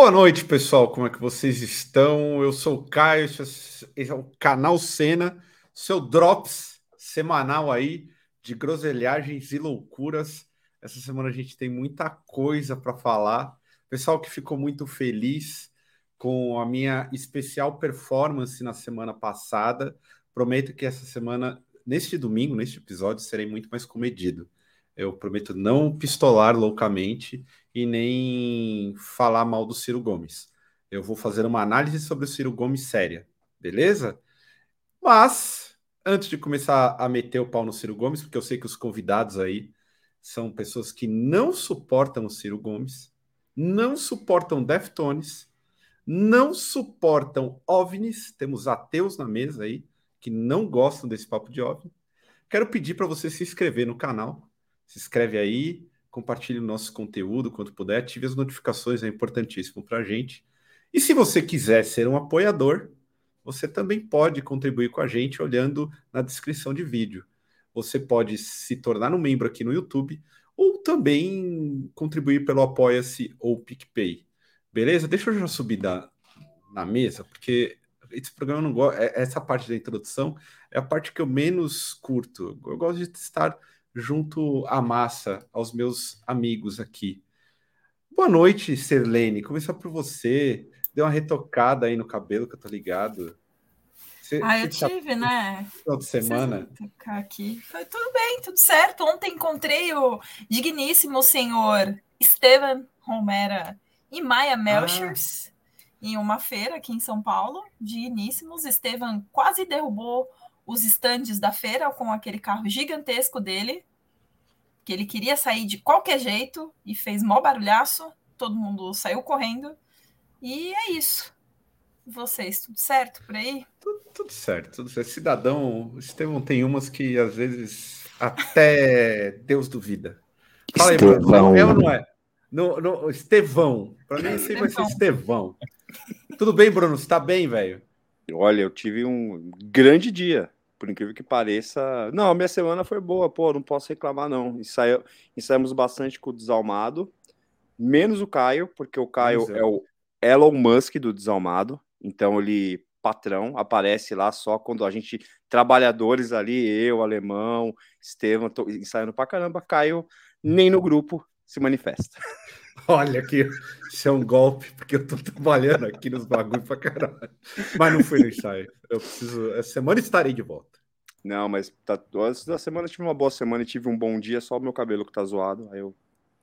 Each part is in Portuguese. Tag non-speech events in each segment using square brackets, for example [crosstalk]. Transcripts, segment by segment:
Boa noite, pessoal. Como é que vocês estão? Eu sou o Caio, esse é o canal Cena, seu drops semanal aí de groselhagens e loucuras. Essa semana a gente tem muita coisa para falar. Pessoal que ficou muito feliz com a minha especial performance na semana passada. Prometo que essa semana, neste domingo, neste episódio, serei muito mais comedido. Eu prometo não pistolar loucamente e nem falar mal do Ciro Gomes. Eu vou fazer uma análise sobre o Ciro Gomes séria, beleza? Mas, antes de começar a meter o pau no Ciro Gomes, porque eu sei que os convidados aí são pessoas que não suportam o Ciro Gomes, não suportam Deftones, não suportam OVNIs, temos ateus na mesa aí, que não gostam desse papo de OVNI. Quero pedir para você se inscrever no canal, se inscreve aí, compartilhe o nosso conteúdo quanto puder, ative as notificações, é importantíssimo para a gente. E se você quiser ser um apoiador, você também pode contribuir com a gente olhando na descrição de vídeo. Você pode se tornar um membro aqui no YouTube ou também contribuir pelo Apoia-se ou PicPay. Beleza? Deixa eu já subir da, na mesa, porque esse programa não gosta. É, essa parte da introdução é a parte que eu menos curto. Eu gosto de estar junto à massa, aos meus amigos aqui. Boa noite, Serlene. Começar por você. Deu uma retocada aí no cabelo, que eu tô ligado. Você, ah, eu tive, tá... né? Final de semana. Aqui. Foi tudo bem, tudo certo. Ontem encontrei o digníssimo senhor Esteban Romera e Maia Melchers ah. em uma feira aqui em São Paulo. Digníssimos. Esteban quase derrubou os estandes da feira com aquele carro gigantesco dele, que ele queria sair de qualquer jeito e fez mó barulhaço, todo mundo saiu correndo. E é isso. Vocês, tudo certo por aí? Tudo, tudo certo, tudo certo. Cidadão, Estevão tem umas que às vezes até [laughs] Deus duvida. Fala aí, Bruno, é ou não é? No, no, Estevão, para mim esse vai ser Estevão. Tudo bem, Bruno? Você tá bem, velho? Olha, eu tive um grande dia por incrível que pareça. Não, a minha semana foi boa, pô, não posso reclamar, não. Ensaio, ensaiamos bastante com o Desalmado, menos o Caio, porque o Caio é. é o Elon Musk do Desalmado, então ele, patrão, aparece lá só quando a gente, trabalhadores ali, eu, Alemão, Estevam, tô ensaiando pra caramba, Caio nem no grupo se manifesta. [laughs] Olha aqui, isso é um golpe, porque eu tô trabalhando aqui nos bagulhos pra caralho. Mas não fui no ensaio. Eu preciso. Essa semana estarei de volta. Não, mas tá, antes da semana eu tive uma boa semana e tive um bom dia, só o meu cabelo que tá zoado. Aí eu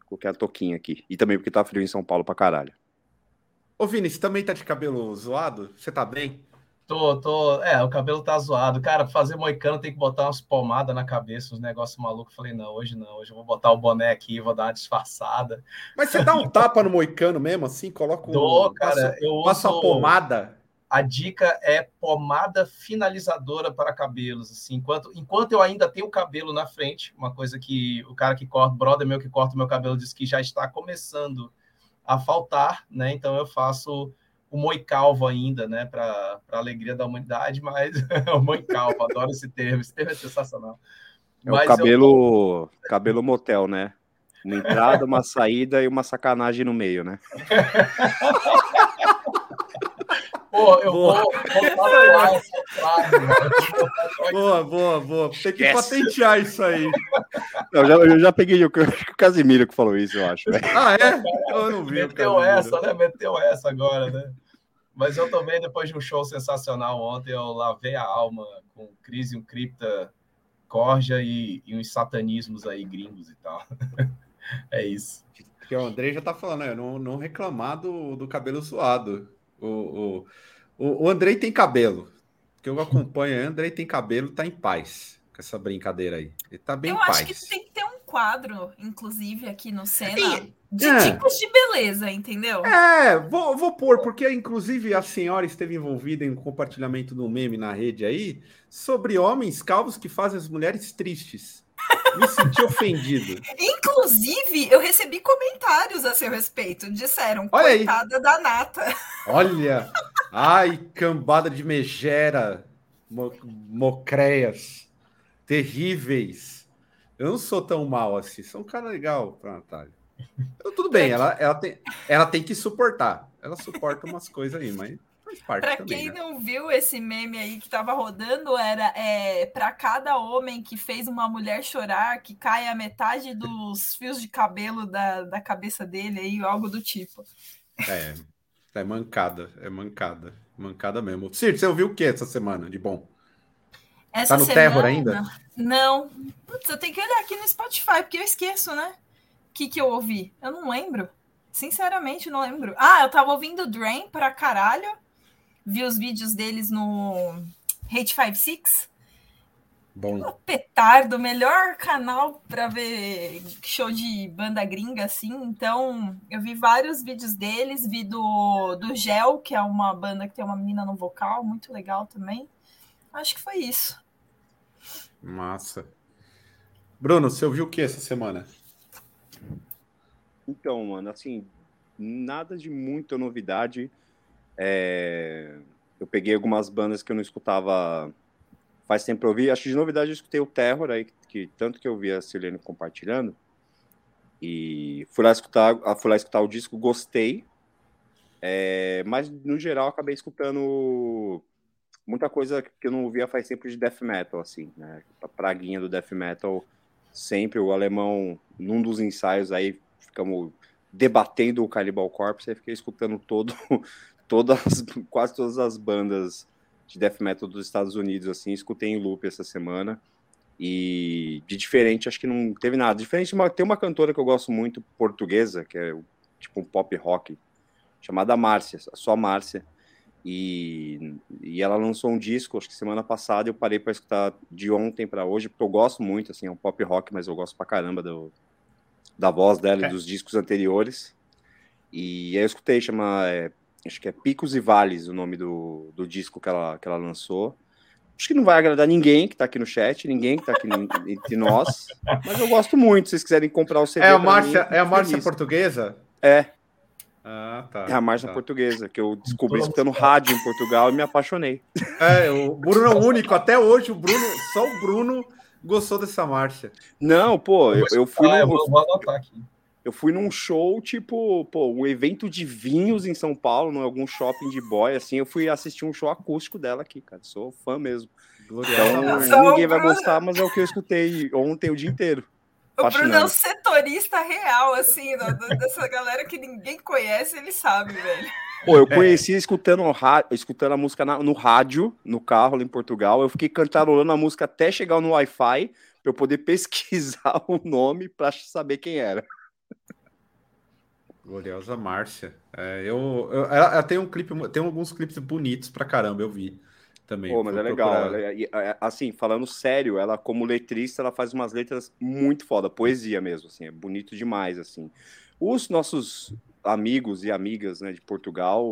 coloquei a toquinha aqui. E também porque tá frio em São Paulo pra caralho. Ô, Vini, você também tá de cabelo zoado? Você tá bem? Tô, tô. É, o cabelo tá zoado. Cara, fazer moicano tem que botar umas pomadas na cabeça, uns negócios malucos. Falei, não, hoje não. Hoje eu vou botar o boné aqui, vou dar uma disfarçada. Mas você dá um tapa no moicano mesmo, assim? Coloca um. Dou, cara. Passa, eu passa uso... a pomada. A dica é pomada finalizadora para cabelos. Assim, enquanto, enquanto eu ainda tenho o cabelo na frente, uma coisa que o cara que corta, brother meu que corta o meu cabelo, diz que já está começando a faltar, né? Então eu faço o moicalvo ainda, né, para a alegria da humanidade, mas [laughs] o moicalvo, adoro esse termo, esse termo é sensacional. É mas o cabelo, eu... cabelo motel, né? Uma entrada, uma saída e uma sacanagem no meio, né? [laughs] Pô, eu boa. vou, vou essa frase, Boa, boa, boa. Tem que patentear isso aí. Eu já, eu já peguei o, o Casimiro que falou isso, eu acho. Ah, [laughs] é? Eu não vi. Meteu essa, né? Meteu essa agora, né? Mas eu também, depois de um show sensacional ontem, eu lavei a alma com crise, um cripta, corja e, e uns satanismos aí gringos e tal. [laughs] é isso. Que o André já tá falando, né? Não, não reclamar do, do cabelo zoado. O, o, o, Andrei tem cabelo. Que eu acompanho, o Andrei tem cabelo, tá em paz com essa brincadeira aí. Ele tá bem eu em paz. Eu acho que tem que ter um quadro, inclusive, aqui no Senna. De É. tipos de beleza, entendeu? É, vou, vou pôr, porque inclusive a senhora esteve envolvida em um compartilhamento do meme na rede aí sobre homens calvos que fazem as mulheres tristes. Me senti ofendido. Inclusive, eu recebi comentários a seu respeito. Disseram, Olha aí. coitada da Nata. Olha! Ai, cambada de megera, mo- mocreias, terríveis. Eu não sou tão mal assim, sou um cara legal pra Natália. Eu, tudo bem, ela, ela, tem, ela tem que suportar. Ela suporta umas coisas aí, mas faz parte Pra também. quem né? não viu esse meme aí que tava rodando, era é, para cada homem que fez uma mulher chorar, que cai a metade dos fios de cabelo da, da cabeça dele aí, algo do tipo. É, é mancada, é mancada. Mancada mesmo. Ciro, você ouviu o que essa semana de bom? Essa Tá no Terror ainda? Não. Putz, eu tenho que olhar aqui no Spotify, porque eu esqueço, né? O que, que eu ouvi? Eu não lembro. Sinceramente, não lembro. Ah, eu tava ouvindo Drain pra caralho. Vi os vídeos deles no Hate 56. Bom. Petardo, melhor canal para ver show de banda gringa, assim. Então, eu vi vários vídeos deles, vi do, do Gel, que é uma banda que tem uma menina no vocal, muito legal também. Acho que foi isso. Massa. Bruno, você ouviu o que essa semana? Então, mano, assim, nada de muita novidade. É, Eu peguei algumas bandas que eu não escutava faz tempo pra ouvir. Acho que de novidade eu escutei o Terror aí, que tanto que eu vi a Silene compartilhando. E fui lá escutar, ah, fui lá escutar o disco, gostei. É, mas no geral acabei escutando muita coisa que eu não ouvia faz tempo de death metal, assim, né? A praguinha do death metal, sempre o alemão, num dos ensaios aí, ficamos debatendo o Cannibal Corpse, aí fiquei escutando todo, todas, [laughs] quase todas as bandas de death metal dos Estados Unidos, assim, escutei em loop essa semana. E de diferente, acho que não teve nada. Diferente, tem uma cantora que eu gosto muito, portuguesa, que é tipo um pop rock, chamada Márcia, só Márcia. E, e ela lançou um disco, acho que semana passada, eu parei para escutar de ontem para hoje, porque eu gosto muito, assim, é um pop rock, mas eu gosto pra caramba do, da voz dela É. e dos discos anteriores. E aí eu escutei, chama, é, acho que é Picos e Vales, o nome do, do disco que ela, que ela lançou. Acho que não vai agradar ninguém que tá aqui no chat, ninguém que tá aqui entre nós, mas eu gosto muito, se vocês quiserem comprar o CD É a Márcia, mim, é a Márcia feliz. portuguesa? É, Ah, tá. é a Márcia tá. portuguesa, que eu descobri escutando rádio em Portugal e me apaixonei. É, o Bruno é o único. Até hoje, o Bruno, só o Bruno gostou dessa Márcia. Não, pô, eu, eu fui Ah, eu vou, vou anotar aqui. Eu fui num show, tipo, pô, um evento de vinhos em São Paulo, em algum shopping de boy, assim, eu fui assistir um show acústico dela aqui, cara. Sou fã mesmo. Gloriosa. Então, ninguém vai gostar, mas é o que eu escutei ontem o dia inteiro. O Bruno é Fascinante. um setorista real, assim, da- dessa galera que ninguém conhece, ele sabe, velho. Pô, eu É. conheci escutando, o ra- escutando a música na- no rádio, no carro lá em Portugal. Eu fiquei cantarolando a música até chegar no Wi-Fi, pra eu poder [laughs] pesquisar o nome pra saber quem era. Gloriosa Márcia. É, eu, eu- ela, ela tem um clipe, tem alguns clipes bonitos pra caramba, eu vi também. Pô, mas é legal. procurar. ela- e, é, assim, falando sério, ela como letrista, ela faz umas letras muito foda, poesia mesmo, assim, é bonito demais, assim. Os nossos amigos e amigas, né, de Portugal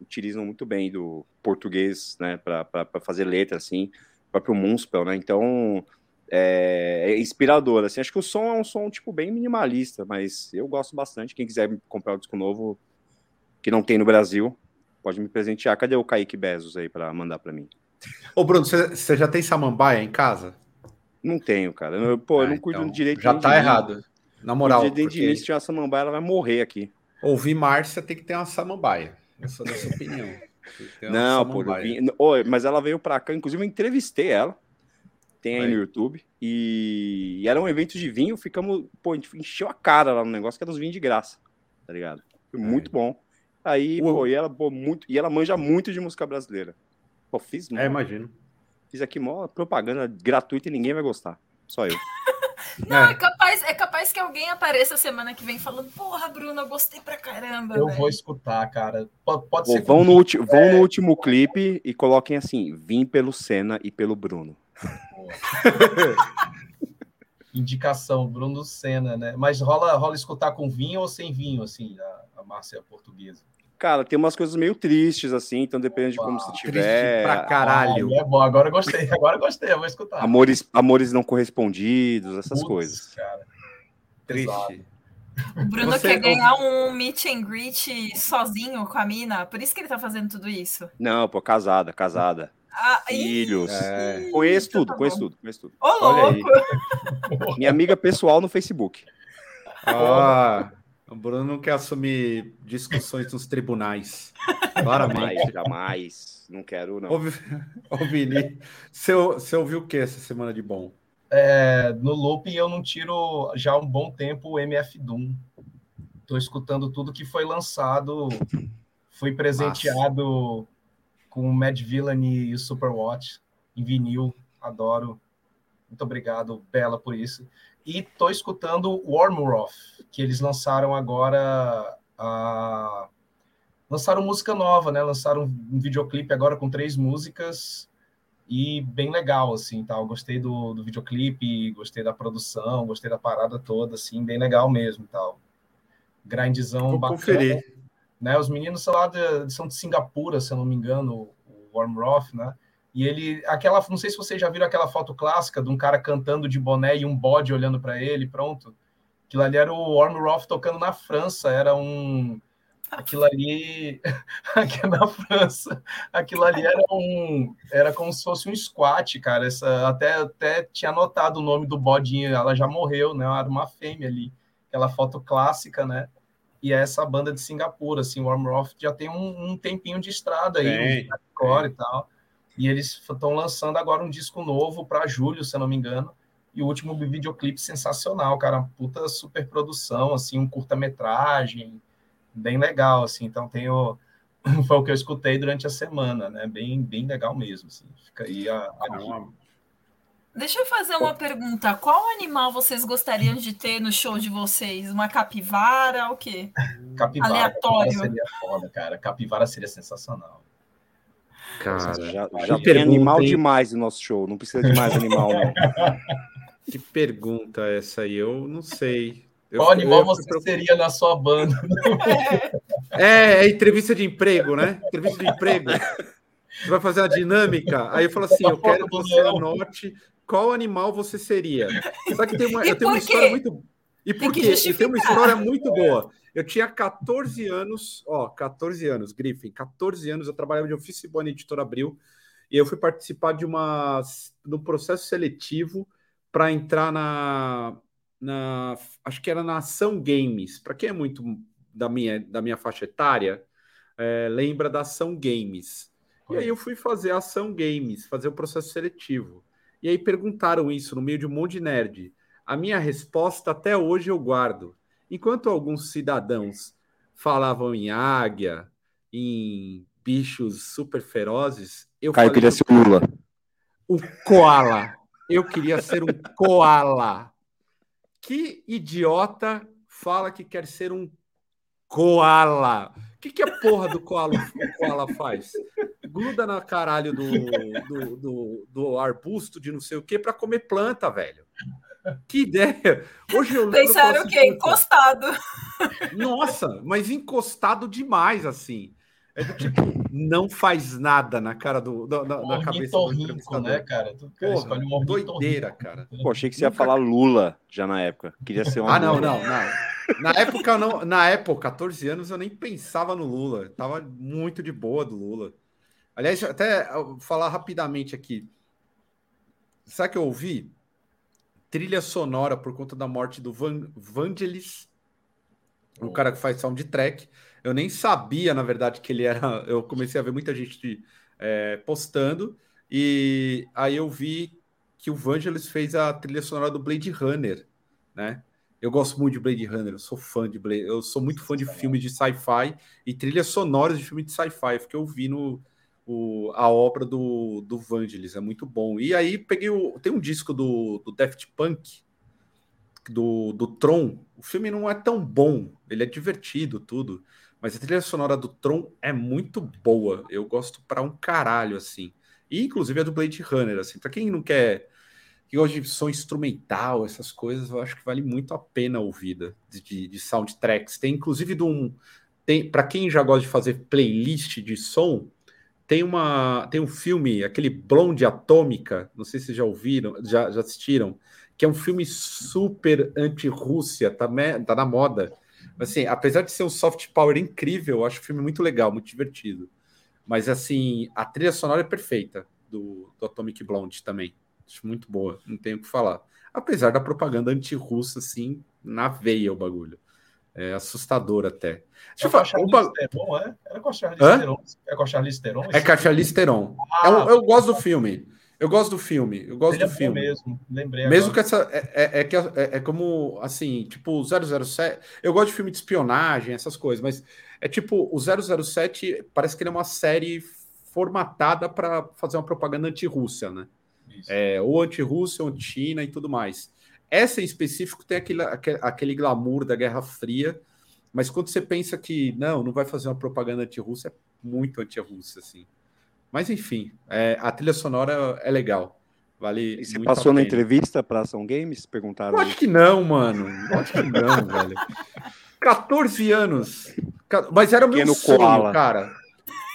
utilizam muito bem do português, né, para fazer letra, assim, o próprio Munspel, né, então é, é inspirador, assim, acho que o som é um som, tipo, bem minimalista, mas eu gosto bastante, quem quiser comprar o disco novo, que não tem no Brasil, pode me presentear, cadê o Kaique Bezos aí para mandar para mim? Ô, Bruno, você, já tem samambaia em casa? Não tenho, cara. Eu, pô, eu Ah, não cuido então, direito Já tá de mim. errado. Na moral, Cuido nem de porque mim, se tiver uma samambaia, ela vai morrer aqui. ouvir Márcia tem que ter uma samambaia. Eu sou dessa opinião. Não, pô, eu vim- mas ela veio pra cá, inclusive eu entrevistei ela. Tem aí Aí. no YouTube. E... e era um evento de vinho, ficamos, pô, a gente encheu a cara lá no negócio, que era os vinhos de graça, tá ligado? Foi muito bom. Aí, O- pô, e ela, pô, muito, e ela manja muito de música brasileira. Pô, fiz, É, imagino. fiz aqui mó propaganda gratuita e ninguém vai gostar. Só eu. [laughs] Não, É. é capaz, é capaz que alguém apareça semana que vem falando, porra, Bruno, eu gostei pra caramba. Eu velho." vou escutar, cara. Pode, pode Pô, ser. vão, no, ulti- vão no último clipe e coloquem assim: vim pelo Senna e pelo Bruno. [laughs] indicação, Bruno Senna, né? Mas rola, rola escutar com vinho ou sem vinho, assim, a, a Márcia portuguesa? Cara, tem umas coisas meio tristes, assim, então depende de como você tiver. Triste pra caralho. Ah, é bom, agora gostei, agora gostei, eu vou escutar. Amores, amores não correspondidos, essas Putz, coisas. Cara. Triste. O Bruno Você quer ganhar um meet and greet sozinho com a mina, por isso que ele tá fazendo tudo isso. Não, pô, casada, casada. Ah, Filhos. É. Conheço tudo, tá conheço tudo, conheço tudo. Ô, louco! Minha amiga pessoal no Facebook. Ah, o Bruno não quer assumir discussões nos tribunais. Claramente. Jamais, jamais. Não quero, não. Ô, ô Vini, você, você ouviu o que essa semana de bom? É, no loop eu não tiro já há um bom tempo o MF Doom. Estou escutando tudo que foi lançado. Fui presenteado Nossa com o Mad Villain e o Superwatch em vinil. Adoro. Muito obrigado, Bela, por isso. E tô escutando Warmroth, que eles lançaram agora a... lançaram música nova, né? Lançaram um videoclipe agora com três músicas e bem legal, assim, tal. Gostei do, do videoclipe, gostei da produção, gostei da parada toda, assim, bem legal mesmo, tal. Grindzão Vou bacana. Conferir. Né? Os meninos são lá de, são de Singapura, se eu não me engano, o Warmroth, né? E ele, aquela, não sei se vocês já viram aquela foto clássica de um cara cantando de boné e um bode olhando para ele, pronto. Aquilo ali era o Warmroth tocando na França, era um aquilo ali [laughs] aqui na França, aquilo ali era um era como se fosse um squat, cara. Essa até até tinha anotado o nome do bodinho, ela já morreu, né? Era uma fêmea ali. Aquela foto clássica, né? E é essa banda de Singapura, assim, o Warmroth já tem um, um, tempinho de estrada aí, um core e tal, e eles estão lançando agora um disco novo para julho, se eu não me engano, e o último videoclipe sensacional, cara, puta super produção, assim, um curta-metragem, bem legal, assim, então tenho [laughs] foi o que eu escutei durante a semana, né, bem, bem legal mesmo, assim, fica aí a, a Deixa eu fazer uma pergunta. Qual animal vocês gostariam de ter no show de vocês? Uma capivara o quê? Capivara, Aleatório. Capivara seria foda, cara. Capivara seria sensacional. Cara, já, já tem animal demais no nosso show. Não precisa de mais animal, não. [laughs] Que pergunta é essa aí? Eu não sei. Eu, Qual animal eu, você seria na sua banda? É, é entrevista de emprego, né? Entrevista de emprego. Você vai fazer a dinâmica. Aí eu falo assim: eu quero que você anote qual animal você seria. Só que tem uma, [laughs] eu tenho uma história muito. E por quê? Eu tenho uma história muito boa. Eu tinha 14 anos, ó, 14 anos, Griffin, 14 anos, eu trabalhava de office boy na editora Abril, e eu fui participar de uma no processo seletivo para entrar na, na acho que era na Ação Games. Para quem é muito da minha da minha faixa etária, é, lembra da Ação Games. E aí eu fui fazer a Ação Games, fazer o processo seletivo. E aí perguntaram isso no meio de um monte de nerd. A minha resposta até hoje eu guardo. Enquanto alguns cidadãos falavam em águia, em bichos super ferozes, eu Caio queria ser o Lula. O koala. Eu queria ser um koala. Que idiota fala que quer ser um koala? O que, que a porra do koala, o koala faz? Gruda na caralho do, do, do, do arbusto de não sei o que para comer planta, velho. Que ideia! Hoje eu Pensaram o quê? Encostado. Nossa, mas encostado demais, assim. É do tipo, não faz nada na cara do, do na, na cabeça do entrevistador. né, cara? Tu, cara Porra, um doideira, cara. Pô, achei que você ia falar Lula já na época. Queria ser uma Ah, não, não, não. Na época, não, na época, 14 anos, eu nem pensava no Lula. tava muito de boa do Lula. Aliás, até falar rapidamente aqui. Sabe que eu ouvi? Trilha sonora por conta da morte do Van Vangelis, o cara que faz soundtrack. Eu nem sabia, na verdade, que ele era. [laughs] Eu comecei a ver muita gente é, postando, e aí eu vi que o Vangelis fez a trilha sonora do Blade Runner, né? Eu gosto muito de Blade Runner, eu sou fã de Blade, eu sou muito fã de filmes de sci-fi e trilhas sonoras de filmes de sci-fi, porque eu vi no, o, a obra do, do Vangelis, é muito bom. E aí peguei o. Tem um disco do, do Daft Punk, do, do Tron. O filme não é tão bom, ele é divertido, tudo. Mas a trilha sonora do Tron é muito boa. Eu gosto para um caralho, assim. E inclusive é do Blade Runner, assim. Para quem não quer que de som instrumental, essas coisas, eu acho que vale muito a pena a ouvida de, de, de soundtracks. Tem inclusive de um. Tem, para quem já gosta de fazer playlist de som, tem uma tem um filme, aquele Blonde Atômica, não sei se já ouviram, já, já assistiram, que é um filme super anti-Rússia, tá, tá na moda. Assim, apesar de ser um soft power incrível, eu acho o filme muito legal, muito divertido. Mas assim, a trilha sonora é perfeita do, do Atomic Blonde também. Acho muito boa, não tenho o que falar. Apesar da propaganda anti-russa, assim, na veia o bagulho. É assustador até. Deixa é eu falar. Theron, é? Era com a Charlize Theron. É com a Charlize Theron? É com a Charlize Theron. Ah, eu, eu gosto do filme. Eu gosto do filme. Eu gosto do é filme. mesmo, lembrei. Mesmo agora. que essa. É, é, é, que é, é, como, assim, tipo, 007. Eu gosto de filme de espionagem, essas coisas, mas é tipo, o 007 parece que ele é uma série formatada para fazer uma propaganda anti-Rússia, né? É, ou anti-Rússia, ou anti-China e tudo mais. Essa em específico tem aquele, aquele glamour da Guerra Fria, mas quando você pensa que não, não vai fazer uma propaganda anti-Rússia, é muito anti-Rússia, assim. Mas enfim, é, a trilha sonora é legal. Vale e você passou na entrevista para Ação Games? Perguntaram. Eu acho que não, mano. Eu acho que não, [laughs] velho. 14 anos. Mas era o meu sonho, koala. cara.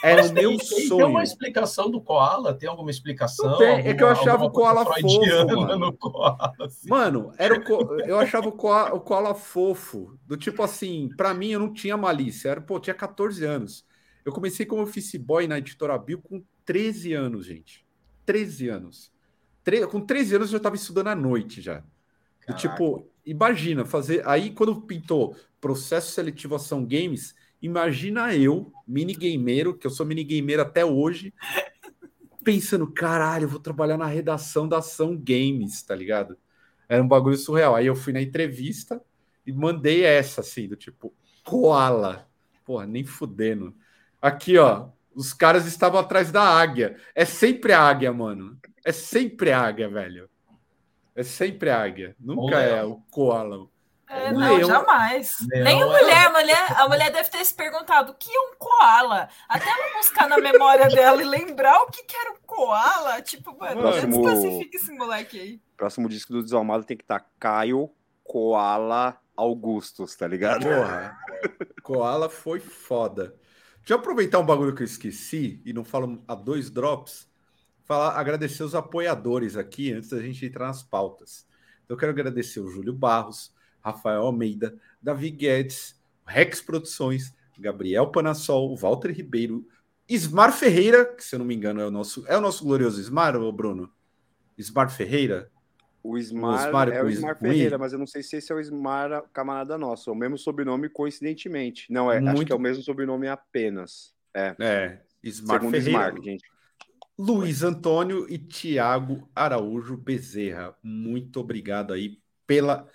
Era o meu sonho. Tem uma explicação do koala? Tem alguma explicação? Tem, alguma, é que eu achava o koala fofo, mano. Koala, assim. mano, era o eu achava o koala, o koala fofo. Do tipo assim, para mim eu não tinha malícia. Era, pô, tinha 14 anos. Eu comecei como office boy na editora Bill com 13 anos, gente. 13 anos. Tre... Com 13 anos eu já estava estudando à noite já. Do tipo, imagina fazer. Aí quando pintou processo seletivo ação games Imagina eu, minigameiro, que eu sou minigameiro até hoje, pensando, caralho, eu vou trabalhar na redação da Ação Games, tá ligado? Era um bagulho surreal. Aí eu fui na entrevista e mandei essa, assim, do tipo, koala. Porra, nem fudendo. Aqui, ó, os caras estavam atrás da águia. É sempre a águia, mano. É sempre a águia, velho. É sempre a águia. Nunca é o koala. É, não, leão, jamais. Leão Nem a mulher, a mulher, a mulher deve ter se perguntado o que é um koala. Até ela buscar na memória dela e lembrar o que, que era um koala. Tipo, mano, próximo, desclassifica esse moleque aí. Próximo disco do Desalmado tem que estar tá Caio Koala Augustus, tá ligado? Porra, koala foi foda. Deixa eu aproveitar um bagulho que eu esqueci e não falo a dois drops. Falar, agradecer os apoiadores aqui antes da gente entrar nas pautas. Então, eu quero agradecer o Júlio Barros, Rafael Almeida, Davi Guedes, Rex Produções, Gabriel Panassol, Walter Ribeiro, Ismar Ferreira, que se eu não me engano é o nosso, é o nosso glorioso Ismar, ou Bruno? Ismar Ferreira? O Ismar, o Ismar é o Ismar Ferreira, mas eu não sei se esse é o Ismar camarada nosso, é o mesmo sobrenome coincidentemente. Não, é, Muito... acho que é o mesmo sobrenome apenas. É, é Ismar Segundo Ferreira. Ismar, gente. Luiz Antônio e Tiago Araújo Bezerra. Muito obrigado aí pela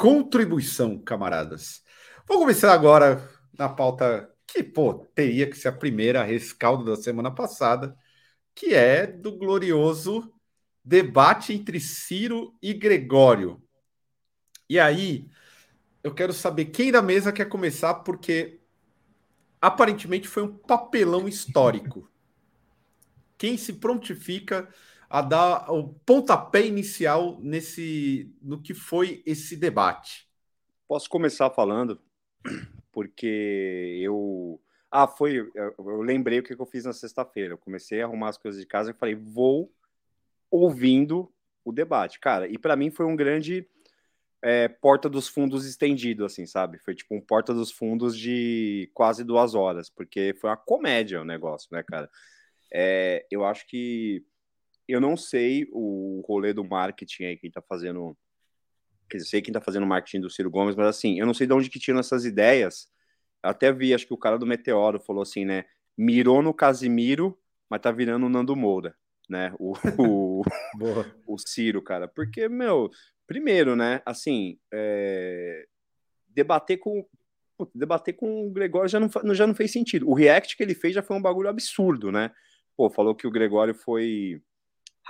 contribuição, camaradas. Vou começar agora na pauta que, pô, teria que ser a primeira rescaldo da semana passada, que é do glorioso debate entre Ciro e Gregório. E aí, eu quero saber quem da mesa quer começar, porque aparentemente foi um papelão histórico. Quem se prontifica a dar o pontapé inicial nesse no que foi esse debate. Posso começar falando, porque eu. Ah, foi. Eu lembrei o que eu fiz na sexta-feira. Eu comecei a arrumar as coisas de casa e falei, vou ouvindo o debate. Cara, e para mim foi um grande é, porta dos fundos estendido, assim, sabe? Foi tipo um porta dos fundos de quase duas horas, porque foi uma comédia o negócio, né, cara? É, eu acho que eu não sei o rolê do marketing aí, quem tá fazendo. Quer dizer, sei quem tá fazendo marketing do Ciro Gomes, mas assim, eu não sei de onde que tiram essas ideias. Eu até vi, acho que o cara do Meteoro falou assim, né? Mirou no Casimiro, mas tá virando o Nando Moura, né? O, o, [laughs] o Ciro, cara. Porque, meu, primeiro, né? Assim, é... debater com. Debater com o Gregório já não, já não fez sentido. O react que ele fez já foi um bagulho absurdo, né? Pô, falou que o Gregório foi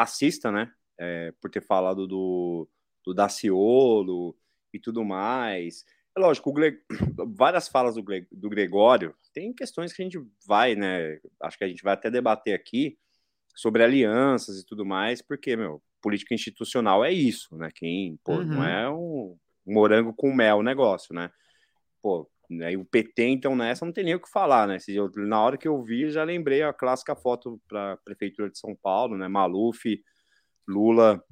racista, né? É, por ter falado do, do Daciolo e tudo mais. É lógico, [coughs] várias falas do, do Gregório, tem questões que a gente vai, né? Acho que a gente vai até debater aqui sobre alianças e tudo mais, porque, meu, política institucional é isso, né? Quem, pô, uhum. não é um morango com mel o negócio, né? Pô, aí o PT, então, nessa não tem nem o que falar, né? Na hora que eu vi, já lembrei a clássica foto para a Prefeitura de São Paulo, né? Maluf, Lula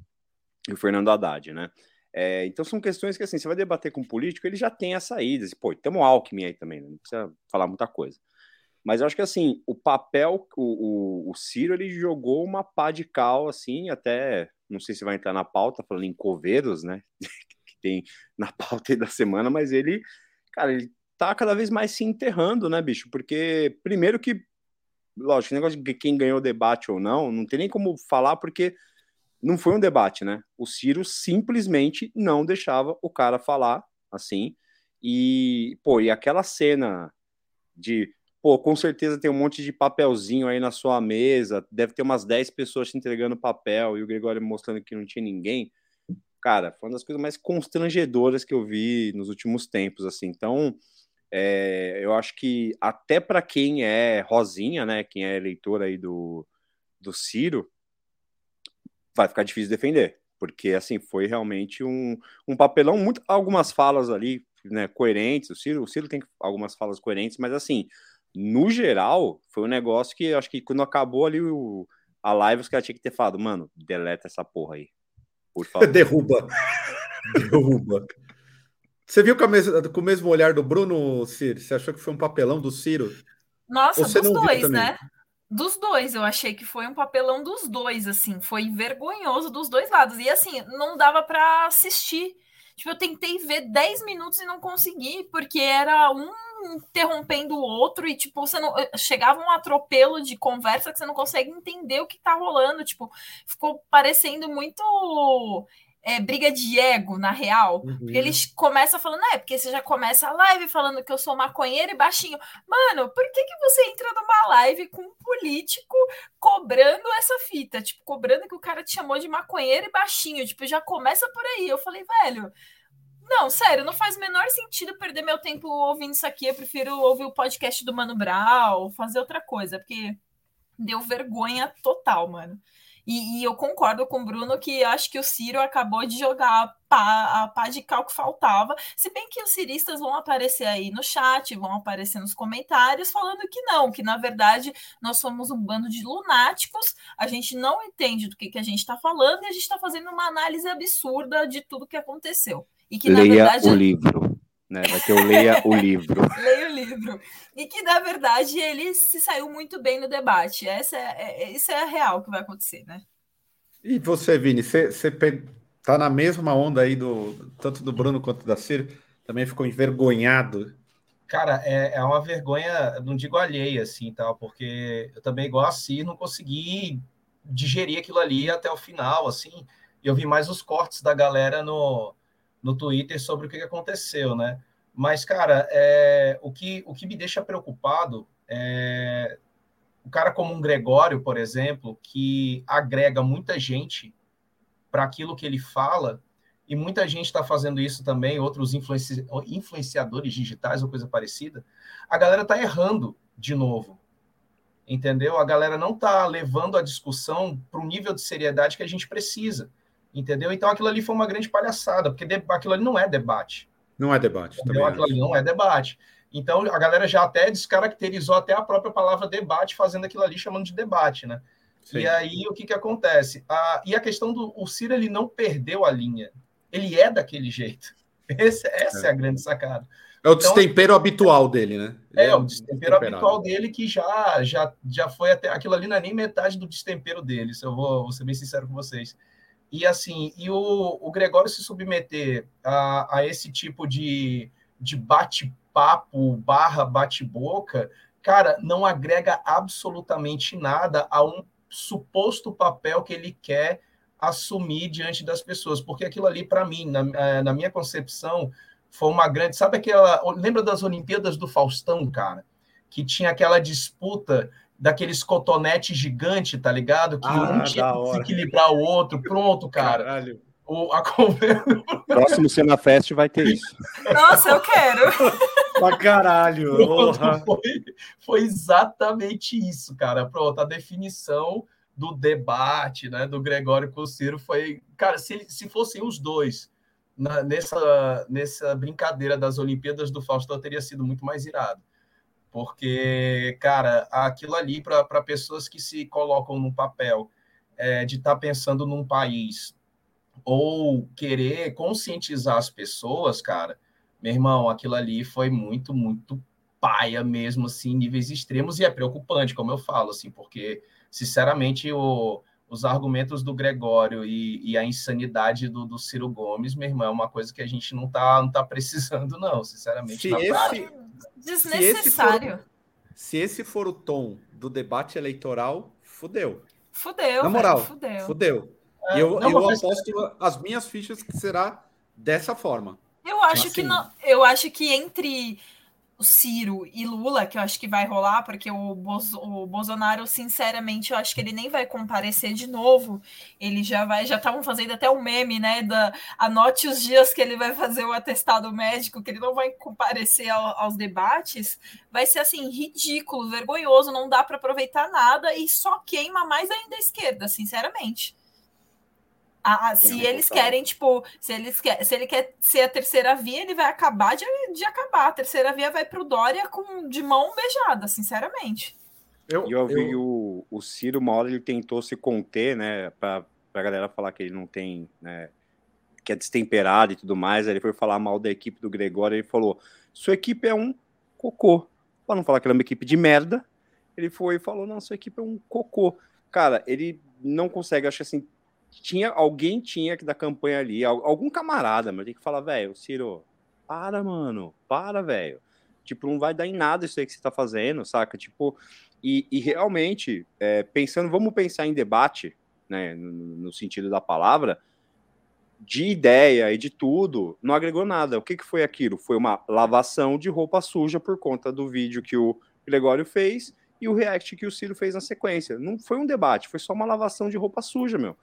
e o Fernando Haddad, né? É, então são questões que, assim, você vai debater com um político, ele já tem as saídas. Pô, temos Alckmin aí também, né? não precisa falar muita coisa. Mas eu acho que, assim, o papel, o, o, o Ciro, ele jogou uma pá de cal, assim, até, não sei se vai entrar na pauta, falando em coveiros, né? [laughs] que tem na pauta da semana, mas ele, cara, ele tá cada vez mais se enterrando, né, bicho? Porque, primeiro que, lógico, negócio de quem ganhou o debate ou não, não tem nem como falar, porque não foi um debate, né? O Ciro simplesmente não deixava o cara falar assim. E, pô, e aquela cena de, pô, com certeza tem um monte de papelzinho aí na sua mesa, deve ter umas 10 pessoas te entregando papel e o Gregório mostrando que não tinha ninguém. Cara, foi uma das coisas mais constrangedoras que eu vi nos últimos tempos, assim. Então, é, eu acho que até para quem é Rosinha, né, quem é eleitor aí do, do Ciro, vai ficar difícil defender, porque assim foi realmente um, um papelão, muito algumas falas ali, né, coerentes. O Ciro, o Ciro tem algumas falas coerentes, mas assim, no geral, foi um negócio que acho que quando acabou ali o, a live, os caras tinham que ter falado, mano, deleta essa porra aí. Por favor. [laughs] Derruba. [laughs] Derruba. Você viu com, a com o mesmo olhar do Bruno, Ciro? Você achou que foi um papelão do Ciro? Nossa, dos dois, né? dos dois, eu achei que foi um papelão dos dois, assim, foi vergonhoso dos dois lados. E assim, não dava para assistir. Tipo, eu tentei ver 10 minutos e não consegui, porque era um interrompendo o outro e tipo, você não eh, chegava um atropelo de conversa que você não consegue entender o que tá rolando, tipo, ficou parecendo muito é, briga de ego, na real. Uhum. Porque eles começam falando, é, porque você já começa a live falando que eu sou maconheiro e baixinho. Mano, por que, que você entra numa live com um político cobrando essa fita? Tipo, cobrando que o cara te chamou de maconheiro e baixinho. Tipo, já começa por aí. Eu falei, velho. Não, sério, não faz o menor sentido perder meu tempo ouvindo isso aqui. Eu prefiro ouvir o podcast do Mano Brown, fazer outra coisa, porque deu vergonha total, mano. E, e, eu concordo com o Bruno que acho que o Ciro acabou de jogar a pá, a pá de cal que faltava. Se bem que os ciristas vão aparecer aí no chat, vão aparecer nos comentários, falando que não, que na verdade nós somos um bando de lunáticos, a gente não entende do que, que a gente está falando e a gente está fazendo uma análise absurda de tudo que aconteceu. E que, Leia na verdade, o livro. Né? Vai ter o Leia o livro. [laughs] Leia o livro. E que, na verdade, ele se saiu muito bem no debate. Essa é, é, isso é a real que vai acontecer, né? E você, Vini, você, você tá na mesma onda aí do tanto do Bruno quanto da Ciro? Também ficou envergonhado? Cara, é, é uma vergonha, não digo alheia, assim, tal, porque eu também, igual a Ciro, não consegui digerir aquilo ali até o final, assim. Eu vi mais os cortes da galera no, no Twitter sobre o que aconteceu, né? Mas, cara, é, o, que, o que me deixa preocupado é o cara como um Gregório, por exemplo, que agrega muita gente para aquilo que ele fala, e muita gente está fazendo isso também, outros influenci influenciadores digitais ou coisa parecida, a galera está errando de novo. Entendeu? A galera não está levando a discussão para o nível de seriedade que a gente precisa entendeu? Então aquilo ali foi uma grande palhaçada, porque aquilo ali não é debate. Não é debate. Entendeu? Aquilo ali não é debate. Então a galera já até descaracterizou até a própria palavra debate, fazendo aquilo ali chamando de debate, né? Sim. E aí o que que acontece? A, e a questão do o Ciro ele não perdeu a linha. Ele é daquele jeito. [laughs] Esse, essa é. é. a grande sacada. É o então, destempero habitual dele, né? É, é o destempero habitual dele que já, já, já foi até. Aquilo ali não é nem metade do destempero dele, se eu vou, vou ser bem sincero com vocês. E assim, e o, o Gregório se submeter a, a esse tipo de, de bate-papo barra bate-boca, cara, não agrega absolutamente nada a um suposto papel que ele quer assumir diante das pessoas, porque aquilo ali, para mim, na, é, na minha concepção, foi uma grande. Sabe aquela. Lembra das Olimpíadas do Faustão, cara? Que tinha aquela disputa daqueles cotonetes gigante, tá ligado? Que ah, um tinha que desequilibrar o outro. Pronto, cara. Caralho. O, a [laughs] Próximo Cena Fest vai ter isso. Nossa, eu quero. [laughs] pra caralho. Pronto, foi, foi, exatamente isso, cara. Pronto, a definição do debate, né, do Gregório com o Ciro foi, cara, se, se fossem os dois na, nessa, nessa brincadeira das Olimpíadas do Faustão, teria sido muito mais irado. Porque, cara, aquilo ali para pessoas que se colocam no papel é, de estar tá pensando num país ou querer conscientizar as pessoas, cara, meu irmão, aquilo ali foi muito, muito paia mesmo, assim, níveis extremos, e é preocupante, como eu falo, assim, porque, sinceramente, o, os argumentos do Gregório e, e a insanidade do, do, Ciro Gomes, meu irmão, é uma coisa que a gente não tá, não tá [laughs] precisando, não, sinceramente. Se esse, Desnecessário. Se esse, for, se esse for o tom do debate eleitoral, fudeu. Fudeu, Na moral, velho, fudeu. fudeu. É, eu, não, eu aposto as minhas fichas que será dessa forma. Eu acho assim. que não. Eu acho que entre Ciro e Lula, que eu acho que vai rolar, porque o, Bozo, o Bolsonaro, sinceramente, eu acho que ele nem vai comparecer de novo. Ele já vai, já estavam fazendo até o um meme, né? Da, anote os dias que ele vai fazer o atestado médico, que ele não vai comparecer ao, aos debates. Vai ser assim, ridículo, vergonhoso, não dá para aproveitar nada e só queima mais ainda a esquerda, sinceramente. Ah, se eles querem, tipo, se eles quer, se ele quer ser a terceira via, ele vai acabar de, de acabar. A terceira via vai pro Dória com de mão beijada, sinceramente. Eu, eu vi eu... O, o Ciro, uma hora ele tentou se conter, né, pra, pra galera falar que ele não tem, né, que é destemperado e tudo mais. Aí ele foi falar mal da equipe do Gregório. Ele falou: sua equipe é um cocô. Pra não falar que ela é uma equipe de merda, ele foi e falou: não, sua equipe é um cocô. Cara, ele não consegue, acho que assim, tinha alguém tinha que da campanha ali, algum camarada, mas tem que falar, velho, Ciro, para, mano, para, velho. Tipo, não vai dar em nada isso aí que você tá fazendo, saca? Tipo, e, e realmente, é, pensando, vamos pensar em debate, né, no, no, sentido da palavra, de ideia e de tudo, não agregou nada. O que, que foi aquilo? Foi uma lavação de roupa suja por conta do vídeo que o Gregório fez e o react que o Ciro fez na sequência. Não foi um debate, foi só uma lavação de roupa suja, meu.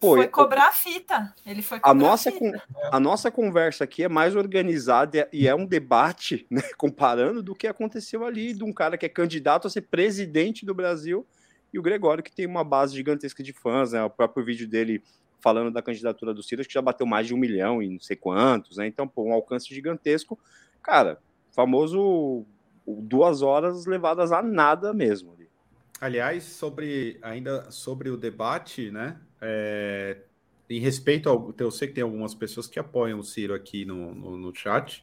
Pô, foi cobrar a fita. Ele foi a nossa, a, a nossa conversa aqui é mais organizada e é um debate, [laughs] né, comparando do que aconteceu ali de um cara que é candidato a ser presidente do Brasil e o Gregório que tem uma base gigantesca de fãs, né? O próprio vídeo dele falando da candidatura do Ciro, que já bateu mais de um milhão e não sei quantos, né? Então, pô, um alcance gigantesco. Cara, famoso duas horas levadas a nada mesmo. Aliás, sobre ainda sobre o debate, né? É, em respeito ao. Eu sei que tem algumas pessoas que apoiam o Ciro aqui no, no, no chat.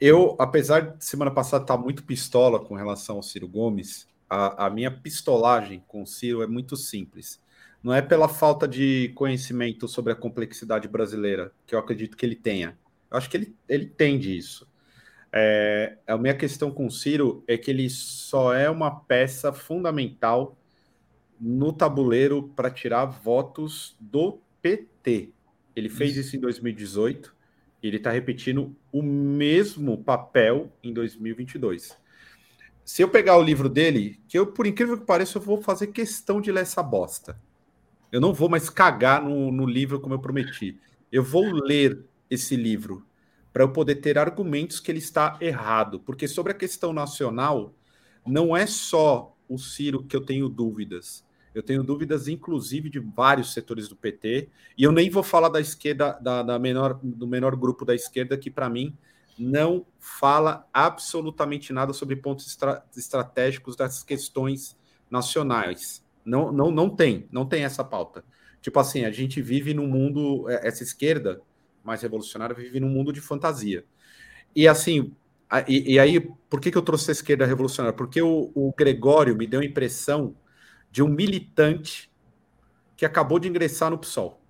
Eu, apesar de semana passada estar muito pistola com relação ao Ciro Gomes, a, a, minha pistolagem com o Ciro é muito simples. Não é pela falta de conhecimento sobre a complexidade brasileira, que eu acredito que ele tenha. Eu acho que ele, ele entende isso. É, a minha questão com o Ciro é que ele só é uma peça fundamental no tabuleiro para tirar votos do PT. Ele fez isso, isso em 2018 e ele está repetindo o mesmo papel em 2022. Se eu pegar o livro dele, que eu, por incrível que pareça, eu vou fazer questão de ler essa bosta. Eu não vou mais cagar no, no livro como eu prometi. Eu vou ler esse livro para eu poder ter argumentos que ele está errado. Porque sobre a questão nacional, não é só o Ciro que eu tenho dúvidas. Eu tenho dúvidas, inclusive, de vários setores do PT. E eu nem vou falar da esquerda, da, da menor, do menor grupo da esquerda, que para mim não fala absolutamente nada sobre pontos estra estratégicos das questões nacionais. Não, não, não tem, não tem essa pauta. Tipo assim, a gente vive num mundo, é, essa esquerda, mais revolucionária vive num mundo de fantasia. E assim, e, e aí, por que, que eu trouxe a esquerda revolucionária? Porque o, o Gregório me deu a impressão de um militante que acabou de ingressar no PSOL.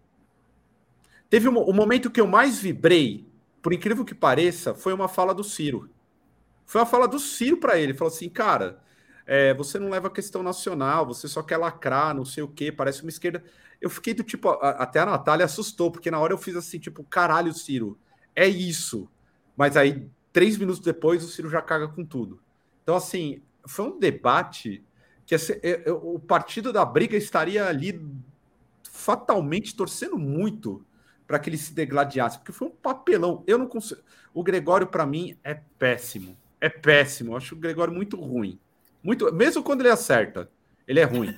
Teve um, o momento que eu mais vibrei, por incrível que pareça, foi uma fala do Ciro. Foi uma fala do Ciro para ele. Falou assim, cara, é, você não leva a questão nacional, você só quer lacrar, não sei o quê, parece uma esquerda. Eu fiquei do tipo, a, até a Natália assustou, porque na hora eu fiz assim, tipo, caralho, Ciro, é isso. Mas aí, três minutos depois, o Ciro já caga com tudo. Então, assim, foi um debate que assim, eu, eu, o partido da briga estaria ali fatalmente torcendo muito para que ele se degladiasse, porque foi um papelão. Eu não consigo. O Gregório, para mim, é péssimo. É péssimo. Eu acho o Gregório muito ruim. Muito, mesmo quando ele acerta, ele é ruim.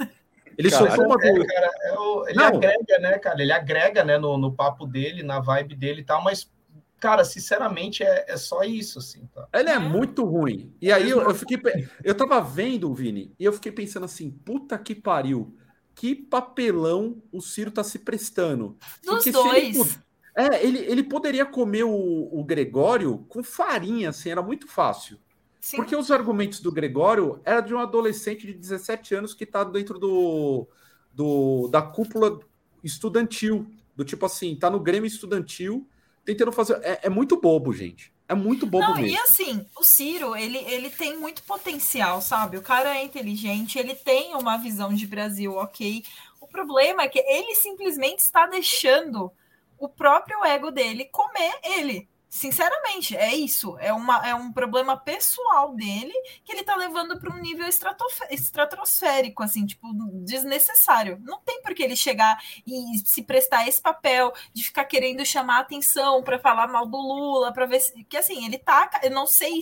Ele cara, soltou uma. É, cara, é o, ele Não. agrega, né, cara? Ele agrega, né, no, no papo dele, na vibe dele e tal, mas cara, sinceramente, é, é só isso, assim, tá? Ele é muito ruim. E aí eu, eu fiquei. Eu tava vendo, Vini, e eu fiquei pensando assim, puta que pariu. Que papelão o Ciro tá se prestando. Dos dois. Ele, é, ele, ele poderia comer o, o Gregório com farinha, assim, era muito fácil. Sim. Porque os argumentos do Gregório era de um adolescente de 17 anos que tá dentro do, do da cúpula estudantil. Do tipo assim, tá no Grêmio Estudantil tentando fazer. É, é muito bobo, gente. É muito bobo Não, mesmo. E assim, o Ciro, ele, ele tem muito potencial, sabe? O cara é inteligente, ele tem uma visão de Brasil, ok. O problema é que ele simplesmente está deixando o próprio ego dele comer ele. Sinceramente, é isso. É, uma, é um problema pessoal dele que ele tá levando para um nível estratosférico, assim, tipo, desnecessário. Não tem por que ele chegar e se prestar esse papel de ficar querendo chamar atenção para falar mal do Lula, para ver se. Que assim, ele tá. Eu não sei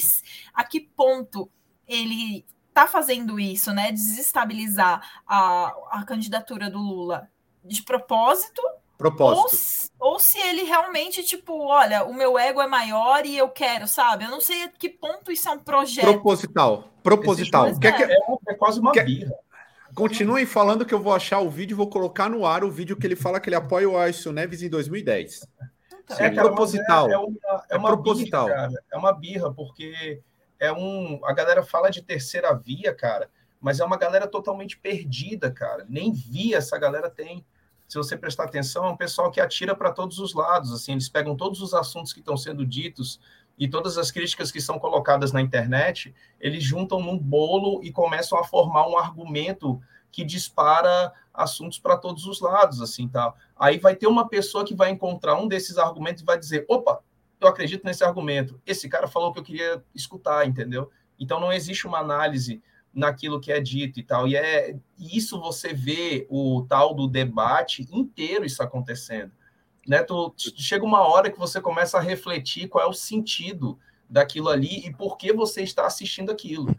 a que ponto ele tá fazendo isso, né? Desestabilizar a, a candidatura do Lula de propósito Propósito. Ou, ou, se ele realmente, tipo, olha, o meu ego é maior e eu quero, sabe? Eu não sei a que ponto isso é um projeto. Proposital. Proposital. Quer que... é, é, quase uma Quer... birra. Continuem falando que eu vou achar o vídeo e vou colocar no ar o vídeo que ele fala que ele apoia o Aécio Neves em 2010. Então, é, proposital. É, é, uma, é, é uma proposital. Birra, cara. É uma birra, porque é um. A galera fala de terceira via, cara, mas é uma galera totalmente perdida, cara. Nem via essa galera tem se você prestar atenção, é um pessoal que atira para todos os lados. Assim, eles pegam todos os assuntos que estão sendo ditos e todas as críticas que são colocadas na internet, eles juntam num bolo e começam a formar um argumento que dispara assuntos para todos os lados, assim, tá? Aí vai ter uma pessoa que vai encontrar um desses argumentos e vai dizer: "Opa, eu acredito nesse argumento. Esse cara falou que eu queria escutar", entendeu? Então não existe uma análise naquilo que é dito e tal. E é isso você vê o tal do debate inteiro isso acontecendo. Né? Tu, chega uma hora que você começa a refletir qual é o sentido daquilo ali e por que você está assistindo aquilo.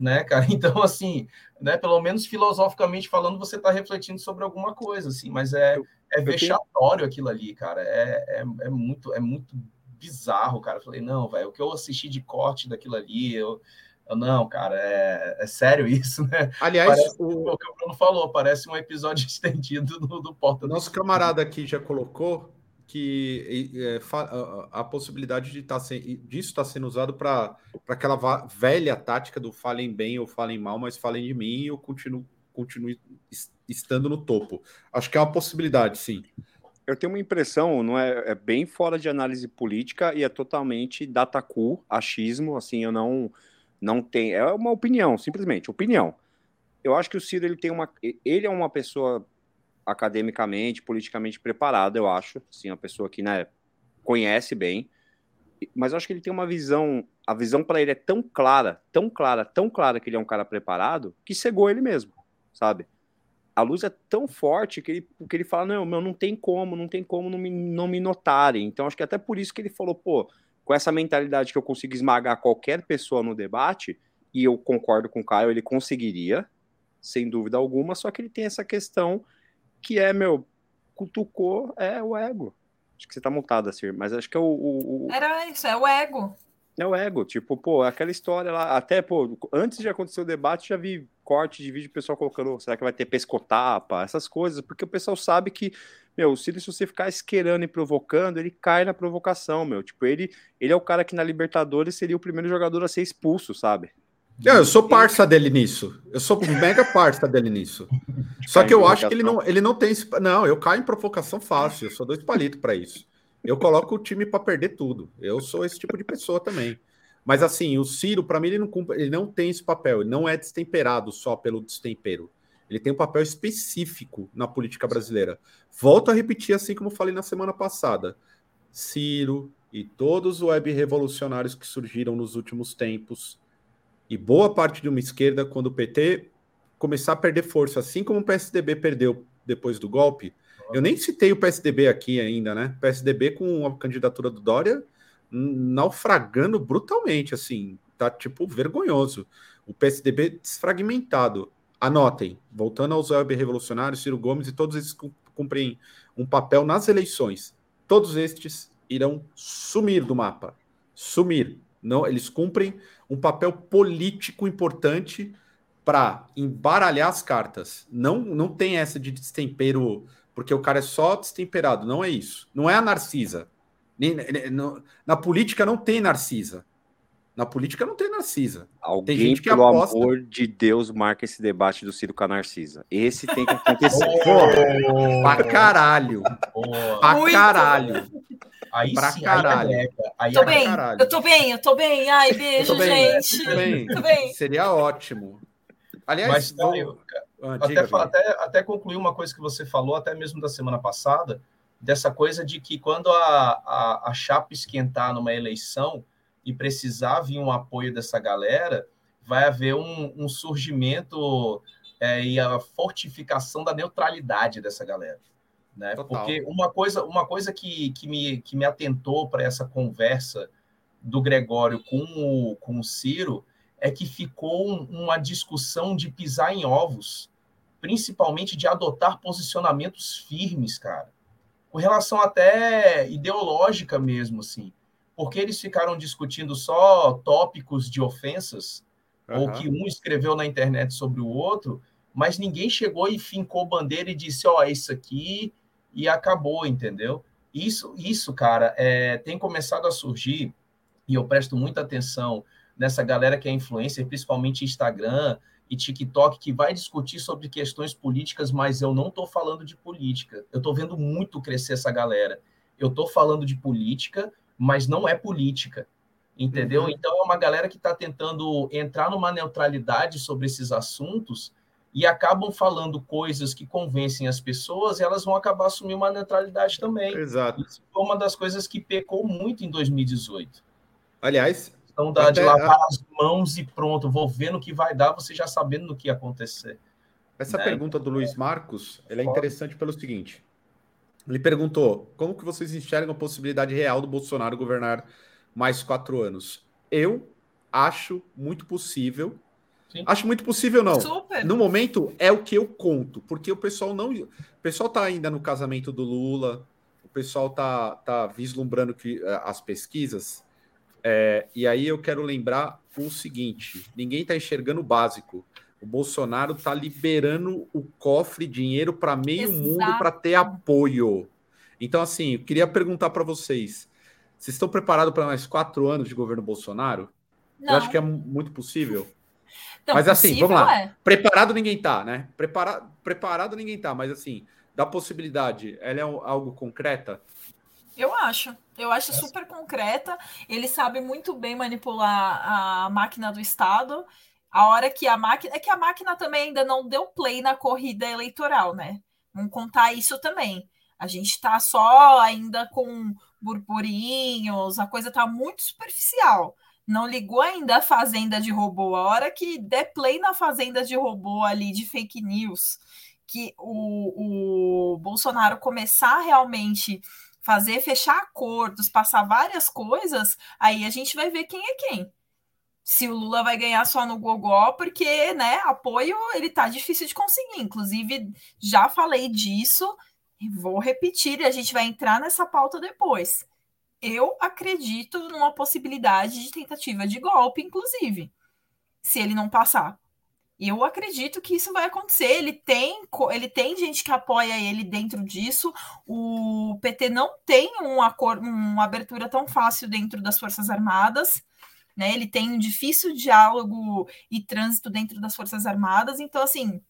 Né, cara? [laughs] Então, assim, né, pelo menos filosoficamente falando, você está refletindo sobre alguma coisa, assim, mas é, é vexatório aquilo ali, cara. É, é, é, muito, é muito bizarro, cara. Eu falei, não, velho, o que eu assisti de corte daquilo ali, eu, não, cara, é, é sério [laughs] isso, né? Aliás, parece, o... o... que o Bruno falou, parece um episódio [laughs] estendido do, do Porta. Nosso camarada aqui já colocou que é, a, possibilidade de tá disso estar tá sendo usado para aquela velha tática do falem bem ou falem mal, mas falem de mim e eu continuo, continuo estando no topo. Acho que é uma possibilidade, sim. Eu tenho uma impressão, não é, é bem fora de análise política e é totalmente datacu, achismo, assim, eu não não tem. É uma opinião, simplesmente, opinião. Eu acho que o Ciro ele tem uma. Ele é uma pessoa academicamente, politicamente preparada, eu acho. Sim, uma pessoa que né, conhece bem. Mas eu acho que ele tem uma visão. A visão para ele é tão clara, tão clara, tão clara que ele é um cara preparado, que cegou ele mesmo, sabe? A luz é tão forte que ele, que ele fala: não, meu, não tem como, não tem como não me, não me notarem. Então acho que até por isso que ele falou: pô, com essa mentalidade que eu consigo esmagar qualquer pessoa no debate, e eu concordo com o Caio, ele conseguiria, sem dúvida alguma, só que ele tem essa questão que é, meu, cutucou, é o ego. Acho que você tá multado, assim, mas acho que é o, o, o... Era isso, é o ego. É o ego, tipo, pô, aquela história lá, até, pô, antes de acontecer o debate, já vi corte de vídeo pessoal colocando, será que vai ter pescotapa, essas coisas, porque o pessoal sabe que meu, o Ciro, se você ficar esquerando e provocando, ele cai na provocação, meu. Tipo, ele, ele é o cara que na Libertadores seria o primeiro jogador a ser expulso, sabe? Eu, eu sou parça dele nisso. Eu sou mega parça dele nisso. [laughs] Só que eu acho que ele não, ele não tem. Não, eu caio em provocação fácil. Eu sou dois palitos para isso. Eu coloco o time para perder tudo. Eu sou esse tipo de pessoa também. Mas assim, o Ciro, para mim, ele não, ele não tem esse papel. Ele não é destemperado só pelo destempero. Ele tem um papel específico na política brasileira. Volto a repetir, assim como falei na semana passada. Ciro e todos os web revolucionários que surgiram nos últimos tempos, e boa parte de uma esquerda, quando o PT começar a perder força, assim como o PSDB perdeu depois do golpe. Eu nem citei o PSDB aqui ainda, né? PSDB com a candidatura do Dória naufragando brutalmente, assim, tá tipo vergonhoso. O PSDB desfragmentado anotem, voltando aos web revolucionários, Ciro Gomes e todos esses cumprem um papel nas eleições. Todos estes irão sumir do mapa. Sumir. Não, eles cumprem um papel político importante para embaralhar as cartas. Não, não tem essa de destempero, porque o cara é só destemperado. Não é isso. Não é a Narcisa. Na política não tem Narcisa. Na política não tem Narcisa. Alguém, tem gente que pelo aposta... amor de Deus, marca esse debate do Ciro com a Narcisa. Esse tem que acontecer. [laughs] Porra, pra caralho. Porra. Pra Muito. caralho. Aí pra sim, caralho. Aí é aí tô é bem, caralho. eu tô bem, eu tô bem. Ai, beijo, bem, gente. Tô bem. [laughs] tô bem. Seria ótimo. Aliás, Mas, vou... eu, ah, até, até, até concluir uma coisa que você falou, até mesmo da semana passada, dessa coisa de que quando a, a, a chapa esquentar numa eleição e precisar vir um apoio dessa galera, vai haver um, um surgimento é, e a fortificação da neutralidade dessa galera. Né? Porque uma coisa, uma coisa que, que, me, que me atentou para essa conversa do Gregório com o, com o Ciro é que ficou uma discussão de pisar em ovos, principalmente de adotar posicionamentos firmes, cara, com relação até ideológica mesmo, assim, porque eles ficaram discutindo só tópicos de ofensas, uhum. ou que um escreveu na internet sobre o outro, mas ninguém chegou e fincou bandeira e disse, ó, oh, isso aqui, e acabou, entendeu? Isso, isso cara, é, tem começado a surgir, e eu presto muita atenção nessa galera que é influencer, principalmente Instagram e TikTok, que vai discutir sobre questões políticas, mas eu não estou falando de política. Eu estou vendo muito crescer essa galera. Eu estou falando de política, mas não é política. Entendeu? Uhum. Então é uma galera que está tentando entrar numa neutralidade sobre esses assuntos e acabam falando coisas que convencem as pessoas, e elas vão acabar assumindo uma neutralidade também. Exato. Isso foi uma das coisas que pecou muito em 2018. Aliás, questão da, de lavar as mãos e pronto, vou ver no que vai dar, você já sabendo no que ia acontecer. Essa né? pergunta do Luiz Marcos, ela é interessante pelo seguinte. Ele perguntou, como que vocês enxergam a possibilidade real do Bolsonaro governar mais quatro anos? Eu acho muito possível. Sim. Acho muito possível, não. Super. No momento, é o que eu conto, porque o pessoal não. O pessoal tá ainda no casamento do Lula, o pessoal tá, tá vislumbrando que eh, as pesquisas é, e aí eu quero lembrar o seguinte: ninguém está enxergando o básico. O Bolsonaro está liberando o cofre, dinheiro para meio Exato. mundo para ter apoio. Então, assim, eu queria perguntar para vocês: vocês estão preparados para mais quatro anos de governo Bolsonaro? Não. Eu acho que é muito possível. Não, mas assim, vamos lá. É. Preparado ninguém está, né? Preparado, preparado ninguém está, mas assim, da possibilidade, ela é algo concreta? Eu acho. Eu acho super concreta. Ele sabe muito bem manipular a máquina do Estado. A hora que a máquina. É que a máquina também ainda não deu play na corrida eleitoral, né? Vamos contar isso também. A gente está só ainda com burburinhos, a coisa está muito superficial. Não ligou ainda a fazenda de robô. A hora que der play na fazenda de robô ali de fake news, que o, o Bolsonaro começar realmente fazer fechar acordos, passar várias coisas, aí a gente vai ver quem é quem. Se o Lula vai ganhar só no gogó, porque, né, apoio ele tá difícil de conseguir. Inclusive, já falei disso, vou repetir e a gente vai entrar nessa pauta depois. Eu acredito numa possibilidade de tentativa de golpe, inclusive, se ele não passar. Eu acredito que isso vai acontecer. Ele tem, ele tem gente que apoia ele dentro disso. O PT não tem um acordo, uma abertura tão fácil dentro das Forças Armadas. Né? Ele tem um difícil diálogo e trânsito dentro das Forças Armadas. Então, assim,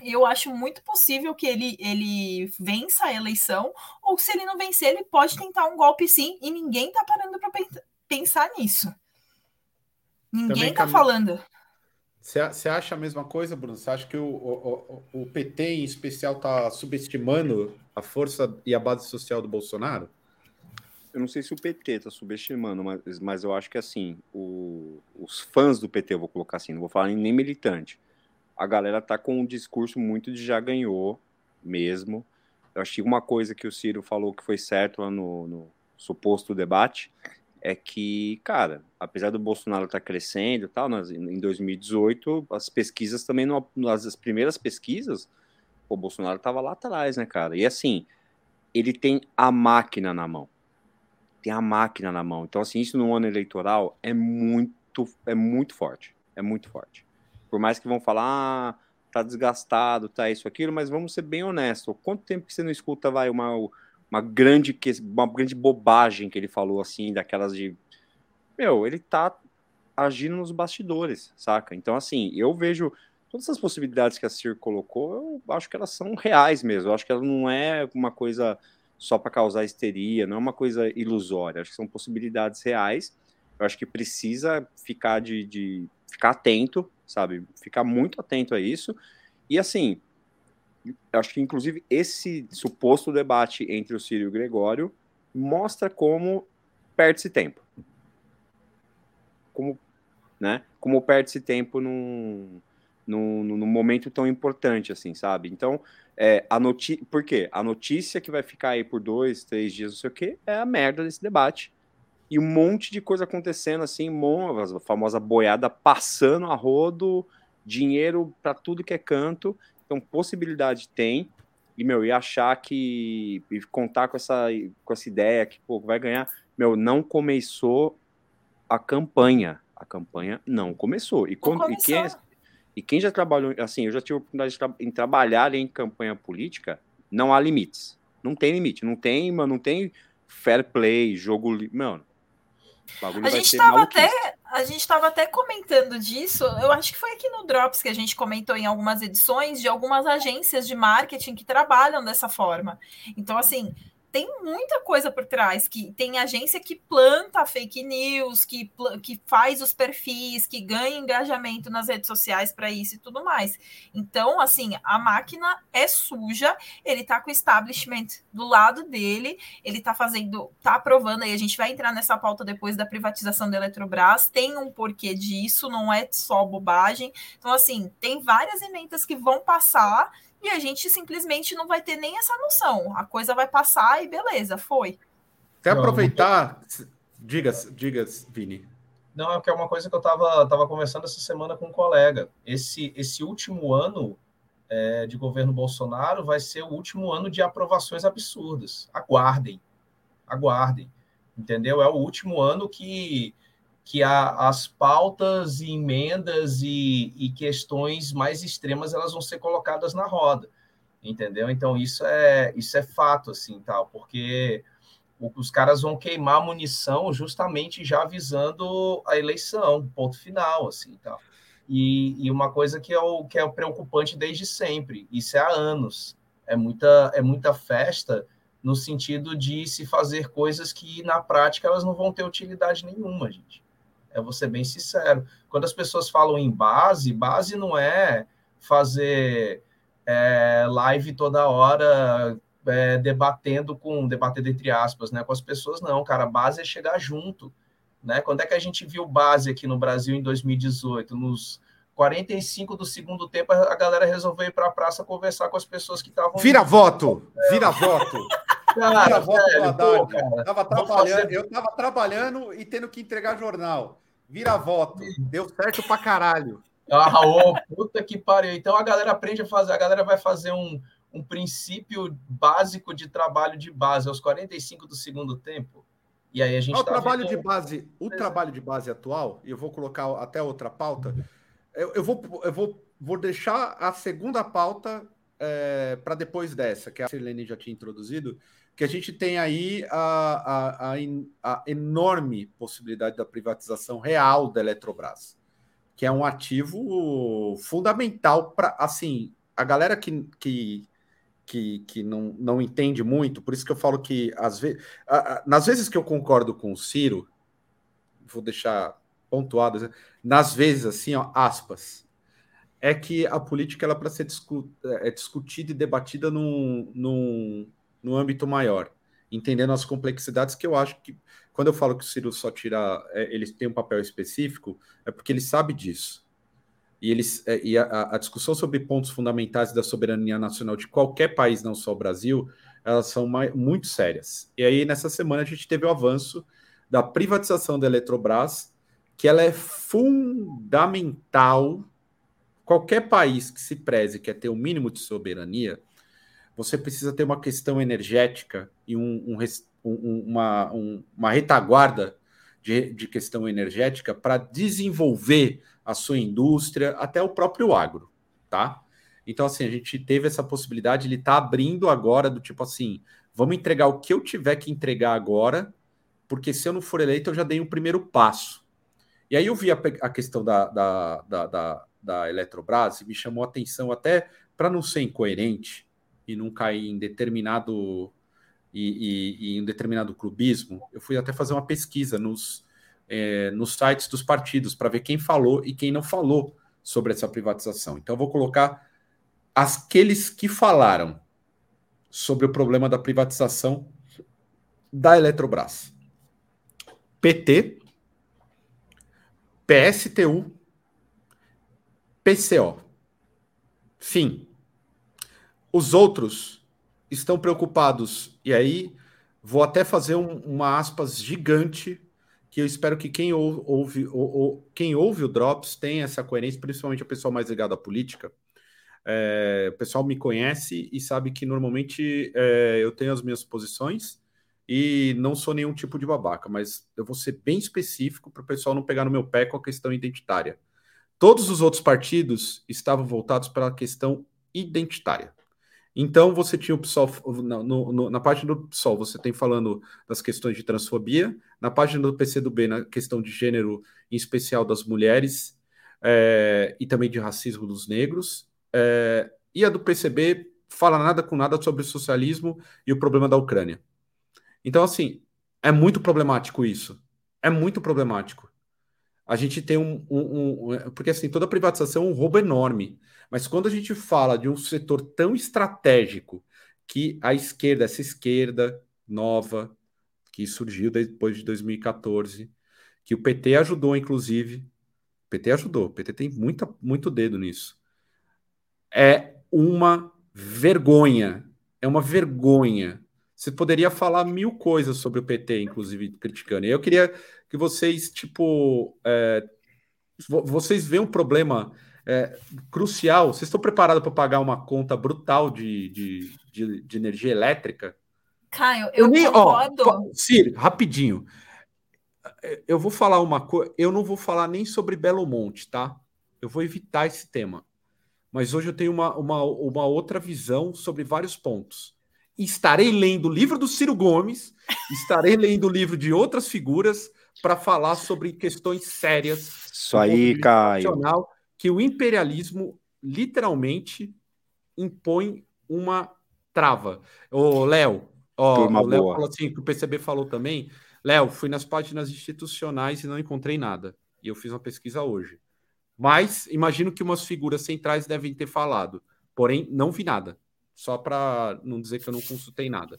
eu acho muito possível que ele, ele vença a eleição, ou se ele não vencer, ele pode tentar um golpe sim, e ninguém tá parando para pensar nisso. Ninguém Também tá falando. Você acha a mesma coisa, Bruno? Você acha que o, o, o PT, em especial, está subestimando a força e a base social do Bolsonaro? Eu não sei se o PT está subestimando, mas, mas eu acho que assim, o, os fãs do PT, eu vou colocar assim, não vou falar nem militante. A galera tá com um discurso muito de já ganhou mesmo. Eu acho que uma coisa que o Ciro falou que foi certo lá no, no suposto debate é que, cara, apesar do Bolsonaro estar tá crescendo e tal, nas, em 2018, as pesquisas também, não, as primeiras pesquisas, o Bolsonaro estava lá atrás, né, cara? E assim, ele tem a máquina na mão. Tem a máquina na mão. Então, assim, isso no ano eleitoral é muito, é muito forte. É muito forte. Por mais que vão falar, ah, tá desgastado, tá isso, aquilo, mas vamos ser bem honestos. Quanto tempo que você não escuta, vai, uma, uma grande, uma grande bobagem que ele falou, assim, daquelas de. Meu, ele tá agindo nos bastidores, saca? Então, assim, eu vejo todas essas possibilidades que a Cir colocou, eu acho que elas são reais mesmo. Eu acho que ela não é uma coisa só para causar histeria, não é uma coisa ilusória. Acho que são possibilidades reais. Eu acho que precisa ficar de, de ficar atento sabe? Ficar muito atento a isso. E assim, acho que inclusive esse suposto debate entre o Ciro e o Gregório mostra como perde-se tempo. Como, né? Como perde-se tempo num, num, num momento tão importante assim, sabe? Então, é, a notícia. Por quê? A notícia que vai ficar aí por dois, três dias, não sei o quê, é a merda desse debate e um monte de coisa acontecendo assim, a famosa boiada passando a rodo, dinheiro para tudo que é canto. Então, possibilidade tem. E, meu, e achar que. E contar com essa, com essa ideia que, pô, vai ganhar. Meu, não começou a campanha. A campanha não começou. E, quando, e, quem, e quem já trabalhou. Assim, eu já tive a oportunidade de tra em trabalhar em campanha política. Não há limites. Não tem limite. Não tem, mano, não tem fair play, jogo. Mano, a gente estava até a gente estava até comentando disso. Eu acho que foi aqui no Drops que a gente comentou em algumas edições de algumas agências de marketing que trabalham dessa forma. Então, assim, tem muita coisa por trás, que tem agência que planta fake news, que, que faz os perfis, que ganha engajamento nas redes sociais para isso e tudo mais. Então, assim, a máquina é suja, ele tá com o establishment do lado dele, ele tá fazendo, tá aprovando, aí a gente vai entrar nessa pauta depois da privatização da Eletrobras, tem um porquê disso, não é só bobagem. Então, assim, tem várias emendas que vão passar e a gente simplesmente não vai ter nem essa noção. A coisa vai passar e beleza, foi. Até aproveitar, diga, diga, Vini. Não, é que é uma coisa que eu estava tava conversando essa semana com um colega. Esse, esse último ano é, de governo Bolsonaro vai ser o último ano de aprovações absurdas. Aguardem, aguardem, entendeu? É o último ano que que a, as pautas e emendas e, e, questões mais extremas elas vão ser colocadas na roda, entendeu? Então isso é isso é fato assim, tal, porque os caras vão queimar munição justamente já avisando a eleição, ponto final, assim, tal. E, e uma coisa que é o que é preocupante desde sempre, isso é há anos, é muita é muita festa no sentido de se fazer coisas que na prática elas não vão ter utilidade nenhuma, gente. Eu vou ser bem sincero. Quando as pessoas falam em base, base não é fazer é, live toda hora é, debatendo com, debatendo entre aspas, né, com as pessoas, não, cara. Base é chegar junto. Né? Quando é que a gente viu base aqui no Brasil em 2018? Nos 45 do segundo tempo, a galera resolveu ir para a praça conversar com as pessoas que estavam. Vira voto! Vira voto! Cara, velho, pô, cara. Tava trabalhando. Eu estava trabalhando e tendo que entregar jornal. Vira voto. Deu certo pra caralho. Ah, ô, puta que pariu. Então a galera aprende a fazer, a galera vai fazer um, um princípio básico de trabalho de base aos 45 do segundo tempo. E aí a gente. O tá trabalho vendo... de base, o trabalho de base atual, e eu vou colocar até outra pauta. Eu, eu, vou, eu vou, vou deixar a segunda pauta é, para depois dessa, que a Sirlene já tinha introduzido, que a gente tem aí a, a, a, a, enorme possibilidade da privatização real da Eletrobras, que é um ativo fundamental para, assim, a galera que, que, que, que não, não entende muito, por isso que eu falo que, às vezes, nas vezes que eu concordo com o Ciro, vou deixar pontuado, nas vezes, assim, ó, aspas, é que a política ela é para ser discu é, discutida e debatida num, num, no âmbito maior, entendendo as complexidades que eu acho que quando eu falo que o Ciro só tira, é, ele tem um papel específico, é porque ele sabe disso. E, eles, é, e a, a, discussão sobre pontos fundamentais da soberania nacional de qualquer país, não só o Brasil, elas são mais, muito sérias. E aí, nessa semana, a gente teve o avanço da privatização da Eletrobras, que ela é fundamental. Qualquer país que se preze quer ter o um mínimo de soberania, você precisa ter uma questão energética e um, um, uma, uma retaguarda de, de questão energética para desenvolver a sua indústria, até o próprio agro, tá? Então, assim, a gente teve essa possibilidade, ele está abrindo agora, do tipo assim, vamos entregar o que eu tiver que entregar agora, porque se eu não for eleito, eu já dei o um primeiro passo. E aí eu vi a, a questão da, da, da, da, da Eletrobras e me chamou a atenção até para não ser incoerente e não cair em determinado e, e, e em determinado clubismo, eu fui até fazer uma pesquisa nos, é, nos sites dos partidos para ver quem falou e quem não falou sobre essa privatização. Então, eu vou colocar aqueles que falaram sobre o problema da privatização da Eletrobras: PT, PSTU, PCO. Fim. Os outros estão preocupados, e aí vou até fazer um, uma aspas gigante que eu espero que quem ouve, ou, ou, quem ouve o Drops tenha essa coerência, principalmente o pessoal mais ligado à política. É, o pessoal me conhece e sabe que normalmente é, eu tenho as minhas posições e não sou nenhum tipo de babaca, mas eu vou ser bem específico para o pessoal não pegar no meu pé com a questão identitária. Todos os outros partidos estavam voltados para a questão identitária. Então você tinha o PSOL na, no, na página do PSOL, você tem falando das questões de transfobia, na página do PCdoB, na questão de gênero, em especial das mulheres, é, e também de racismo dos negros, é, e a do PCB fala nada com nada sobre o socialismo e o problema da Ucrânia. Então, assim, é muito problemático isso. É muito problemático. A gente tem um, um, um porque assim, toda privatização é um roubo enorme. Mas quando a gente fala de um setor tão estratégico que a esquerda, essa esquerda nova, que surgiu depois de 2014, que o PT ajudou, inclusive. O PT ajudou, o PT tem muita, muito dedo nisso. É uma vergonha. É uma vergonha. Você poderia falar mil coisas sobre o PT, inclusive criticando. E eu queria que vocês, tipo, é, vocês veem um problema é, crucial. Vocês estão preparados para pagar uma conta brutal de, de, de, de energia elétrica? Caio, eu, eu nem, concordo. Ó, Cir, rapidinho. Eu vou falar uma coisa. Eu não vou falar nem sobre Belo Monte, tá? Eu vou evitar esse tema. Mas hoje eu tenho uma, uma, uma outra visão sobre vários pontos. Estarei lendo o livro do Ciro Gomes, estarei lendo o livro de outras figuras para falar sobre questões sérias. Isso aí, Caio que o imperialismo literalmente impõe uma trava. Ô, Léo, ó, o Léo falou assim, que o PCB falou também. Léo, fui nas páginas institucionais e não encontrei nada. E eu fiz uma pesquisa hoje. Mas imagino que umas figuras centrais devem ter falado. Porém, não vi nada. Só para não dizer que eu não consultei nada.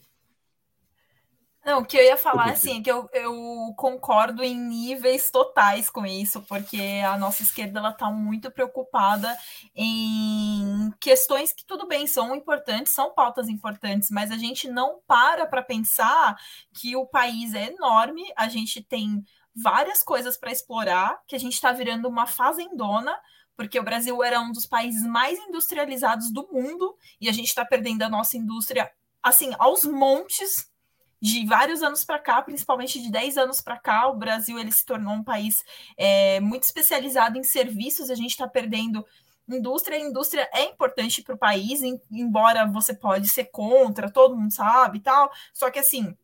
Não, o que eu ia falar, assim, é que eu, eu concordo em níveis totais com isso, porque a nossa esquerda, ela tá muito preocupada em questões que, tudo bem, são importantes, são pautas importantes, mas a gente não para para pensar que o país é enorme, a gente tem várias coisas para explorar, que a gente está virando uma fazendona, porque o Brasil era um dos países mais industrializados do mundo, e a gente está perdendo a nossa indústria, assim, aos montes, de vários anos para cá, principalmente de 10 anos para cá, o Brasil ele se tornou um país é, muito especializado em serviços, a gente está perdendo indústria, a indústria é importante para o país, em, embora você pode ser contra, todo mundo sabe e tal, só que assim,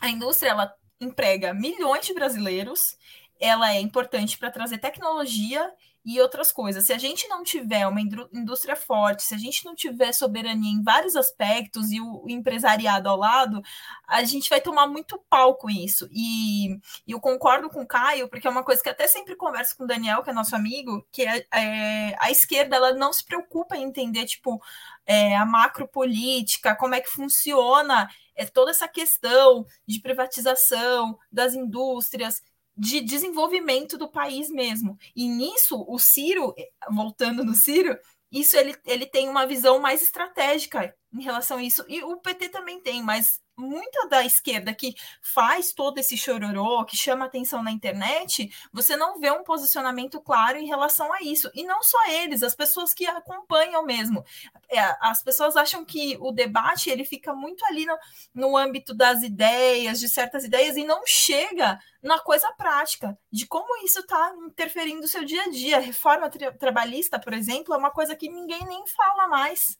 a indústria ela emprega milhões de brasileiros, ela é importante para trazer tecnologia e outras coisas. Se a gente não tiver uma indústria forte, se a gente não tiver soberania em vários aspectos e o empresariado ao lado, a gente vai tomar muito pau com isso. E, eu concordo com o Caio, porque é uma coisa que até sempre converso com o Daniel, que é nosso amigo, que é, é a esquerda ela não se preocupa em entender, tipo, é, a macropolítica, como é que funciona é, toda essa questão de privatização das indústrias de desenvolvimento do país mesmo. E nisso, o Ciro, voltando no Ciro, isso ele, ele tem uma visão mais estratégica em relação a isso. E o PT também tem, mas muita da esquerda que faz todo esse chororô, que chama atenção na internet, você não vê um posicionamento claro em relação a isso. E não só eles, as pessoas que acompanham mesmo. É, as pessoas acham que o debate ele fica muito ali no, no âmbito das ideias, de certas ideias, e não chega na coisa prática, de como isso está interferindo no seu dia a dia. Reforma tra trabalhista, por exemplo, é uma coisa que ninguém nem fala mais.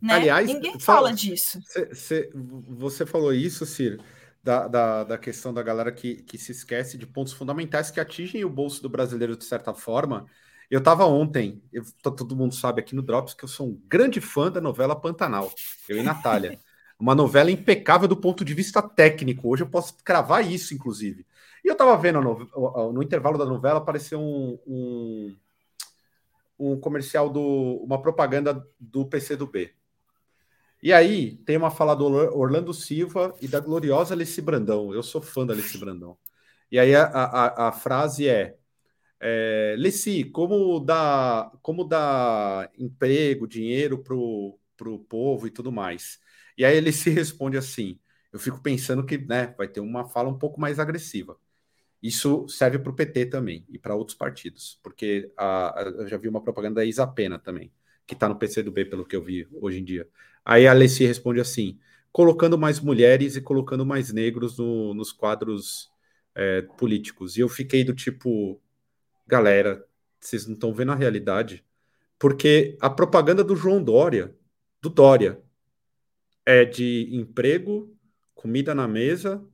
Né? Aliás, ninguém fala, fala disso. Cê, cê, você falou isso, Ciro, da, da, da, questão da galera que, que se esquece de pontos fundamentais que atingem o bolso do brasileiro de certa forma. Eu estava ontem, eu, todo mundo sabe aqui no Drops que eu sou um grande fã da novela Pantanal, eu e Natália. [laughs] Uma novela impecável do ponto de vista técnico. Hoje eu posso cravar isso, inclusive. E eu estava vendo no, no, intervalo da novela apareceu um, um, um comercial do uma propaganda do PC do B. E aí tem uma fala do Orlando Silva e da gloriosa Alice Brandão. Eu sou fã da Alice Brandão. E aí a, a, a frase é, é Leci, como dar, como dar emprego, dinheiro para o povo e tudo mais? E aí ele se [laughs] responde assim: eu fico pensando que né, vai ter uma fala um pouco mais agressiva. Isso serve para o PT também e para outros partidos, porque a, a, eu já vi uma propaganda da Isa Pena também, que está no PCdoB, pelo que eu vi hoje em dia. Aí a Alessi responde assim: colocando mais mulheres e colocando mais negros no, nos quadros é, políticos. E eu fiquei do tipo, galera, vocês não estão vendo a realidade? Porque a propaganda do João Dória, do Dória, é de emprego, comida na mesa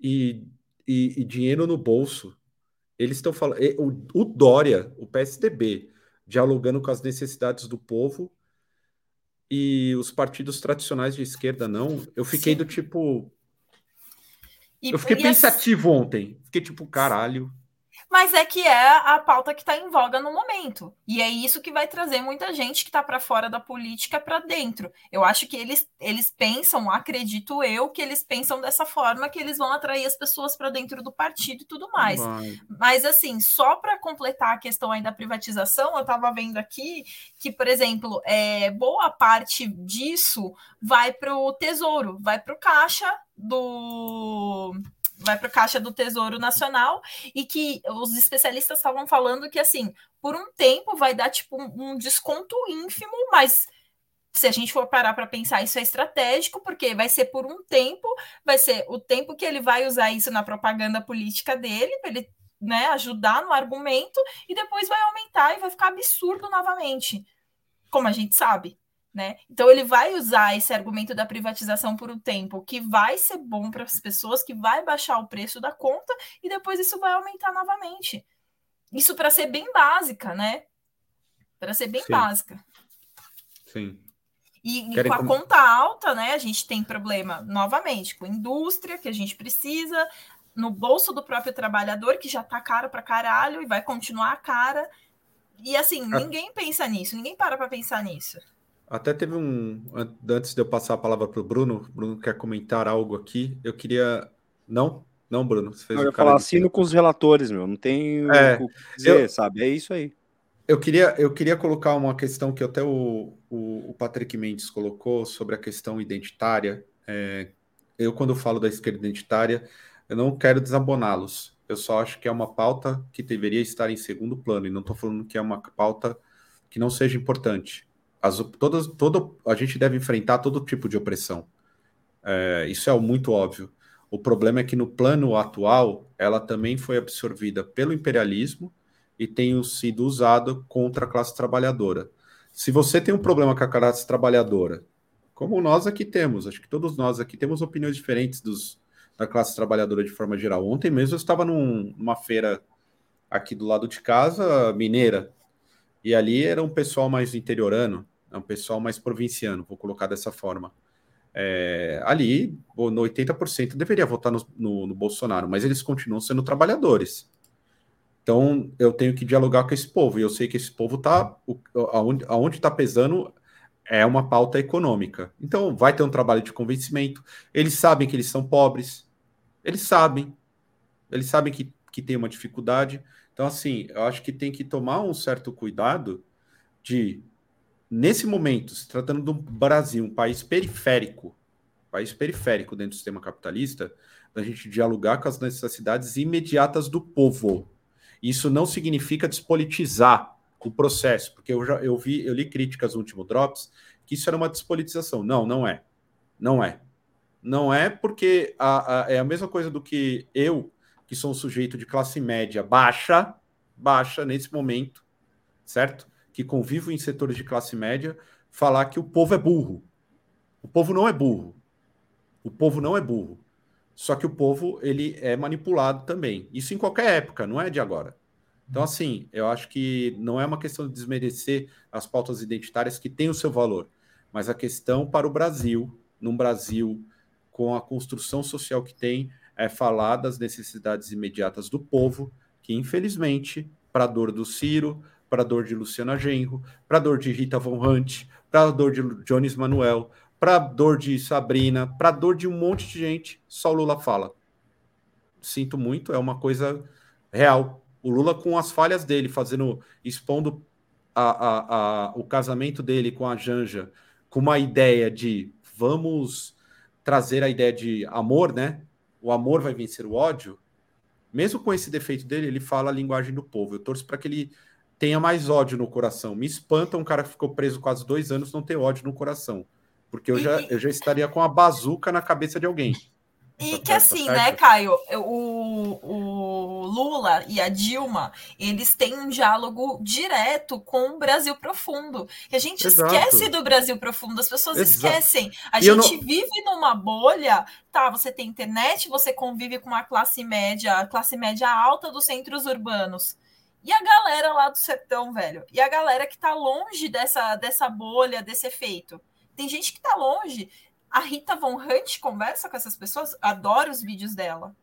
e, e, e dinheiro no bolso. Eles estão falando. O, o Dória, o PSDB, dialogando com as necessidades do povo e os partidos tradicionais de esquerda não. Eu fiquei Sim. do tipo. E, eu fiquei pensativo ontem. Fiquei tipo, caralho mas é que é a pauta que está em voga no momento. E é isso que vai trazer muita gente que está para fora da política para dentro. Eu acho que eles, eles pensam, acredito eu, que eles pensam dessa forma que eles vão atrair as pessoas para dentro do partido e tudo mais. Vai. Mas, assim, só para completar a questão aí da privatização, eu estava vendo aqui que, por exemplo, é, boa parte disso vai para o Tesouro, vai para o caixa do vai para a Caixa do Tesouro Nacional e que os especialistas estavam falando que, assim, por um tempo vai dar, tipo, um, desconto ínfimo, mas se a gente for parar para pensar, isso é estratégico, porque vai ser por um tempo, vai ser o tempo que ele vai usar isso na propaganda política dele, para ele né, ajudar no argumento, e depois vai aumentar e vai ficar absurdo novamente, como a gente sabe. Né? Então ele vai usar esse argumento da privatização por um tempo que vai ser bom para as pessoas, que vai baixar o preço da conta e depois isso vai aumentar novamente. Isso para ser bem básica, né? Para ser bem Sim. básica. Sim. E, e com a com... conta alta, né? A gente tem problema novamente com indústria que a gente precisa, no bolso do próprio trabalhador que já tá caro para caralho e vai continuar cara. E assim, ninguém pensa nisso, ninguém para para pensar nisso. Até teve um. Antes de eu passar a palavra para o Bruno, Bruno quer comentar algo aqui. Eu queria. Não? Não, Bruno. Você fez eu ia falar assino com os relatores, meu. Não tem é, o que dizer, eu, sabe? É isso aí. Eu queria, eu queria colocar uma questão que até o, o, o Patrick Mendes colocou sobre a questão identitária. É, eu, quando falo da esquerda identitária, eu não quero desaboná-los. Eu só acho que é uma pauta que deveria estar em segundo plano, e não estou falando que é uma pauta que não seja importante as, todas, todo, a gente deve enfrentar todo tipo de opressão. É, isso é muito óbvio. O problema é que no plano atual ela também foi absorvida pelo imperialismo e tem sido usada contra a classe trabalhadora. Se você tem um problema com a classe trabalhadora, como nós aqui temos, acho que todos nós aqui temos opiniões diferentes dos, da classe trabalhadora de forma geral. Ontem mesmo eu estava num, numa feira aqui do lado de casa, mineira, e ali era um pessoal mais interiorano, é um pessoal mais provinciano, vou colocar dessa forma. É, ali, no 80% deveria votar no, no, no, Bolsonaro, mas eles continuam sendo trabalhadores. Então, eu tenho que dialogar com esse povo, e eu sei que esse povo está. Aonde está pesando é uma pauta econômica. Então, vai ter um trabalho de convencimento. Eles sabem que eles são pobres, eles sabem, eles sabem que, que tem uma dificuldade. Então, assim, eu acho que tem que tomar um certo cuidado de nesse momento, se tratando do Brasil, um país periférico, país periférico dentro do sistema capitalista, da gente dialogar com as necessidades imediatas do povo. Isso não significa despolitizar o processo, porque eu já eu vi, eu li críticas no último Drops que isso era uma despolitização. Não, não é. Não é. Não é porque a, a, é a mesma coisa do que eu, que sou um sujeito de classe média baixa, baixa nesse momento, certo? Que convivo em setores de classe média, falar que o povo é burro. O povo não é burro. O povo não é burro. Só que o povo ele é manipulado também. Isso em qualquer época, não é de agora. Então, assim, eu acho que não é uma questão de desmerecer as pautas identitárias que têm o seu valor, mas a questão para o Brasil, num Brasil com a construção social que tem, é falar das necessidades imediatas do povo, que infelizmente, para a dor do Ciro, para a dor de Luciana Genro, para a dor de Rita Von Hunt, para a dor de Jones Manuel, para a dor de Sabrina, para a dor de um monte de gente, só o Lula fala. Sinto muito, é uma coisa real. O Lula com as falhas dele, fazendo, expondo a, a, a, o casamento dele com a Janja, com uma ideia de vamos trazer a ideia de amor, né? O amor vai vencer o ódio. Mesmo com esse defeito dele, ele fala a linguagem do povo. Eu torço para que ele tenha mais ódio no coração. Me espanta um cara que ficou preso quase dois anos não ter ódio no coração. Porque eu já, eu já estaria com a bazuca na cabeça de alguém. [laughs] E que assim, né, Caio, o, o Lula e a Dilma, eles têm um diálogo direto com o Brasil profundo. E a gente Exato. esquece do Brasil profundo, as pessoas Exato. esquecem. A e gente não... vive numa bolha, tá? Você tem internet, você convive com uma classe média, classe média alta dos centros urbanos. E a galera lá do sertão, velho? E a galera que tá longe dessa, dessa bolha, desse efeito? Tem gente que tá longe. A Rita Von Hunt conversa com essas pessoas, adoro os vídeos dela.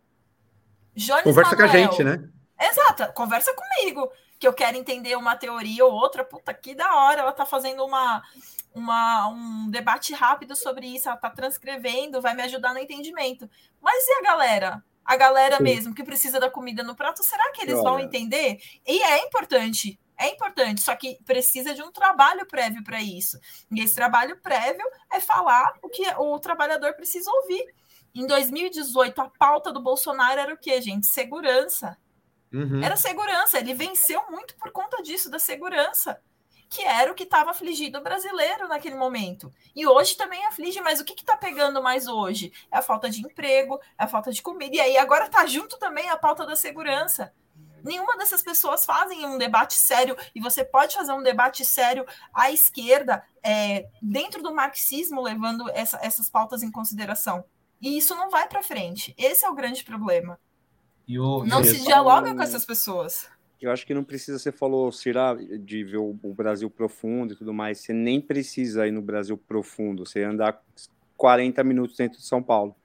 Jones conversa Manuel, com a gente, né? Exato, conversa comigo, que eu quero entender uma teoria ou outra. Puta, que da hora, ela tá fazendo uma, uma, um debate rápido sobre isso, ela tá transcrevendo, vai me ajudar no entendimento. Mas e a galera? A galera Sim. mesmo que precisa da comida no prato, será que eles Olha. vão entender? E é importante é importante, só que precisa de um trabalho prévio para isso. E esse trabalho prévio é falar o que o trabalhador precisa ouvir. Em 2018, a pauta do Bolsonaro era o quê, gente? Segurança. Uhum. Era segurança. Ele venceu muito por conta disso, da segurança. Que era o que estava afligido o brasileiro naquele momento. E hoje também aflige, mas o que está pegando mais hoje? É a falta de emprego, é a falta de comida. E aí agora está junto também a pauta da segurança. Nenhuma dessas pessoas fazem um debate sério, e você pode fazer um debate sério à esquerda, é, dentro do marxismo, levando essa, essas pautas em consideração. E isso não vai para frente. Esse é o grande problema. O, não se dialoga com essas pessoas. Eu acho que não precisa, você falou, Cira, de ver o, o, Brasil profundo e tudo mais. Você nem precisa ir no Brasil profundo. Você andar 40 minutos dentro de São Paulo.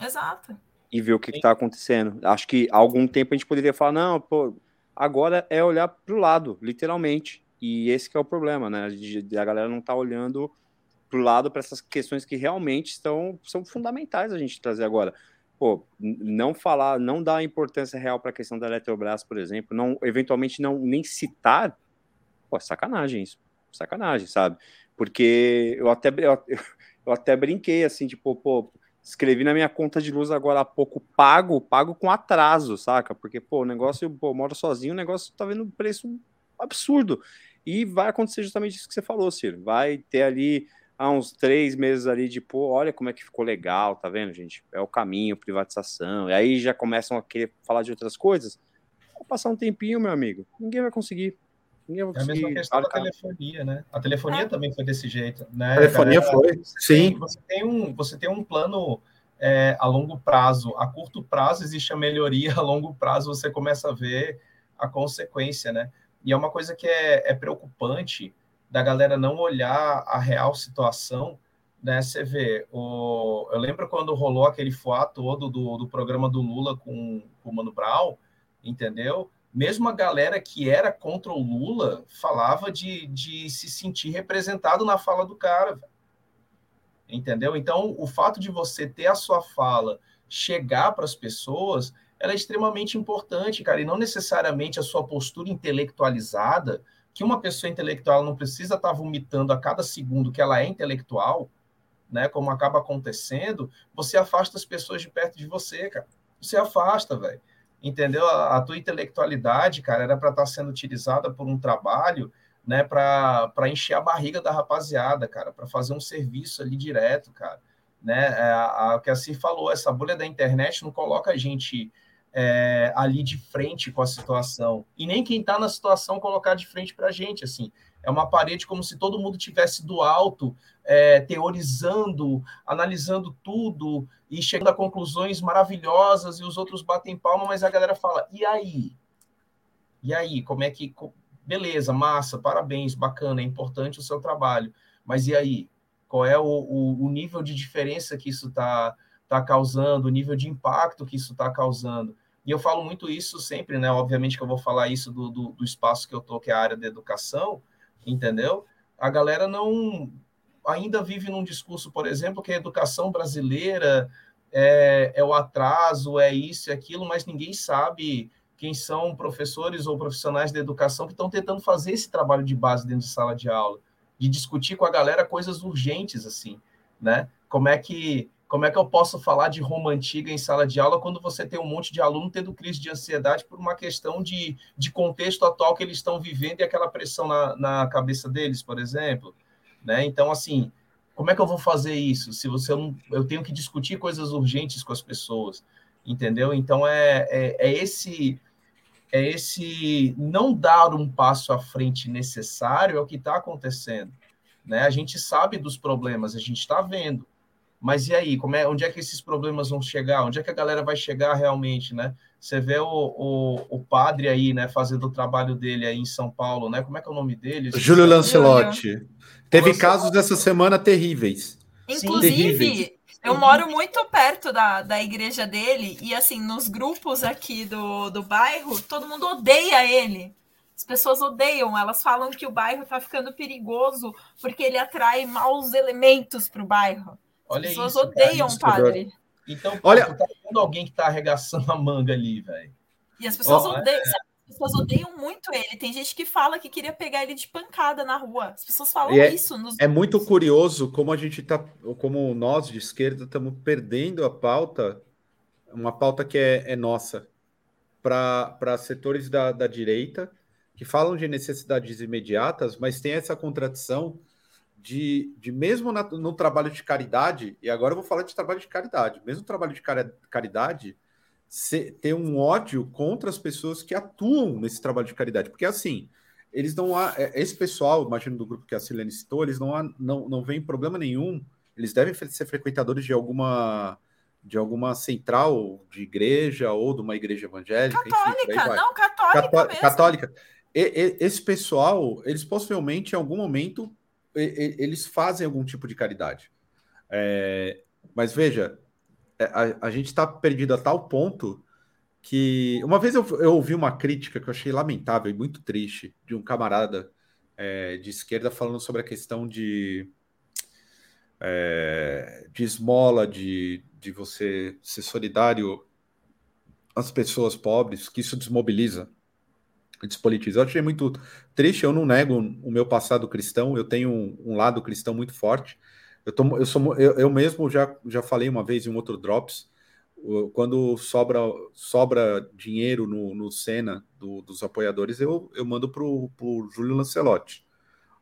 Exato e ver o que está acontecendo. Acho que há algum tempo a gente poderia falar, não, pô, agora é olhar para o lado, literalmente. E esse é o problema, né? A galera não está olhando para o lado para essas questões que realmente estão, são fundamentais a gente trazer agora. Pô, não falar, não dar importância real para a questão da Eletrobras, por exemplo, não, eventualmente não nem citar, pô, sacanagem isso, sacanagem, sabe? Porque eu até, eu, [laughs] eu até brinquei assim, tipo, pô, escrevi na minha conta de luz agora há pouco, pago, pago com atraso, saca? Porque, pô, o negócio, pô, moro sozinho, o negócio tá vendo um preço absurdo. E vai acontecer justamente isso que você falou, Ciro. Vai ter ali há uns três meses ali de, pô, olha como é que ficou legal, tá vendo, gente? É o caminho, privatização. E aí já começam a querer falar de outras coisas. Vou passar um tempinho, meu amigo. Ninguém vai conseguir. Ninguém vai conseguir. É a mesma questão da telefonia, né? A telefonia é. também foi desse jeito, né? A telefonia Galera, foi, você sim. Tem, você, tem um, você tem um plano é, a longo prazo. A curto prazo existe a melhoria, a longo prazo você começa a ver a consequência, né? E é uma coisa que é, é preocupante da galera não olhar a real situação, né? Você vê, o, eu lembro quando rolou aquele fuá todo do, do programa do Lula com, com o Mano Brown, entendeu? Mesmo a galera que era contra o Lula falava de, de se sentir representado na fala do cara. Entendeu? Então, o fato de você ter a sua fala chegar para as pessoas ela é extremamente importante, cara, e não necessariamente a sua postura intelectualizada, que uma pessoa intelectual não precisa estar tá vomitando a cada segundo que ela é intelectual, né, como acaba acontecendo, você afasta as pessoas de perto de você, cara. Você afasta, velho. Entendeu? A, a, tua intelectualidade, cara, era para estar tá sendo utilizada por um trabalho, né, para encher a barriga da rapaziada, cara, para fazer um serviço ali direto, cara. Né? É, a, a, que assim falou, essa bolha da internet não coloca a gente é, ali de frente com a situação. E nem quem está na situação colocar de frente para a gente, assim. É uma parede como se todo mundo tivesse do alto, é, teorizando, analisando tudo e chegando a conclusões maravilhosas e os outros batem palma, mas a galera fala, e aí? E aí, como é que... Beleza, massa, parabéns, bacana, é importante o seu trabalho, mas e aí? Qual é o, o, o nível de diferença que isso está tá causando, o nível de impacto que isso está causando? E eu falo muito isso sempre, né? Obviamente que eu vou falar isso do, do, do espaço que eu tô, que é a área da educação, entendeu? A galera não ainda vive num discurso, por exemplo, que a educação brasileira é, é o atraso, é isso e aquilo, mas ninguém sabe quem são professores ou profissionais da educação que estão tentando fazer esse trabalho de base dentro de sala de aula, de discutir com a galera coisas urgentes, assim, né? Como é que como é que eu posso falar de Roma antiga em sala de aula quando você tem um monte de aluno tendo crise de ansiedade por uma questão de, de contexto atual que eles estão vivendo e aquela pressão na, na cabeça deles, por exemplo? Né? Então, assim, como é que eu vou fazer isso? Se você não, eu tenho que discutir coisas urgentes com as pessoas, entendeu? Então é, é, é esse é esse não dar um passo à frente necessário é o que está acontecendo, né? A gente sabe dos problemas, a gente está vendo, mas e aí, como é, onde é que esses problemas vão chegar? Onde é que a galera vai chegar realmente, né? Você vê o, o, o padre aí, né, fazendo o trabalho dele aí em São Paulo, né? Como é que é o nome dele? Júlio Lancelotti. Teve Lancelotti. casos dessa semana terríveis. Inclusive, terríveis. eu moro muito perto da, da igreja dele e, assim, nos grupos aqui do, do bairro, todo mundo odeia ele. As pessoas odeiam, elas falam que o bairro está ficando perigoso porque ele atrai maus elementos para o bairro. Olha As pessoas isso, odeiam o padre. Então, pô, Olha... tá vendo alguém que tá arregaçando a manga ali, velho. E as pessoas oh, odeiam. É... As pessoas odeiam muito ele. Tem gente que fala que queria pegar ele de pancada na rua. As pessoas falam é, isso. Nos... É muito curioso como a gente tá, como nós de esquerda estamos perdendo a pauta, uma pauta que é, é nossa, para setores da, da direita que falam de necessidades imediatas, mas tem essa contradição de, de mesmo na, no trabalho de caridade, e agora eu vou falar de trabalho de caridade, mesmo trabalho de caridade, ter um ódio contra as pessoas que atuam nesse trabalho de caridade. Porque assim, eles não há. É, esse pessoal, imagino do grupo que a Silene citou, eles não, há, não, não veem problema nenhum. Eles devem ser frequentadores de alguma de alguma central de igreja ou de uma igreja evangélica. Católica, enfim, não, católica. Cató mesmo. Católica. E, e, esse pessoal, eles possivelmente em algum momento eles fazem algum tipo de caridade. É, mas veja, a, a gente está perdido a tal ponto que uma vez eu, eu, ouvi uma crítica que eu achei lamentável e muito triste de um camarada é, de esquerda falando sobre a questão de, é, de esmola, de, de você ser solidário às pessoas pobres, que isso desmobiliza despolitiza. Eu achei muito triste, eu não nego o meu passado cristão, eu tenho um, um lado cristão muito forte. Eu, tô, eu, sou, eu, eu, mesmo já, já falei uma vez em um outro Drops, quando sobra, sobra dinheiro no, no Senna do, dos apoiadores, eu, eu mando para o Júlio Lancelotti,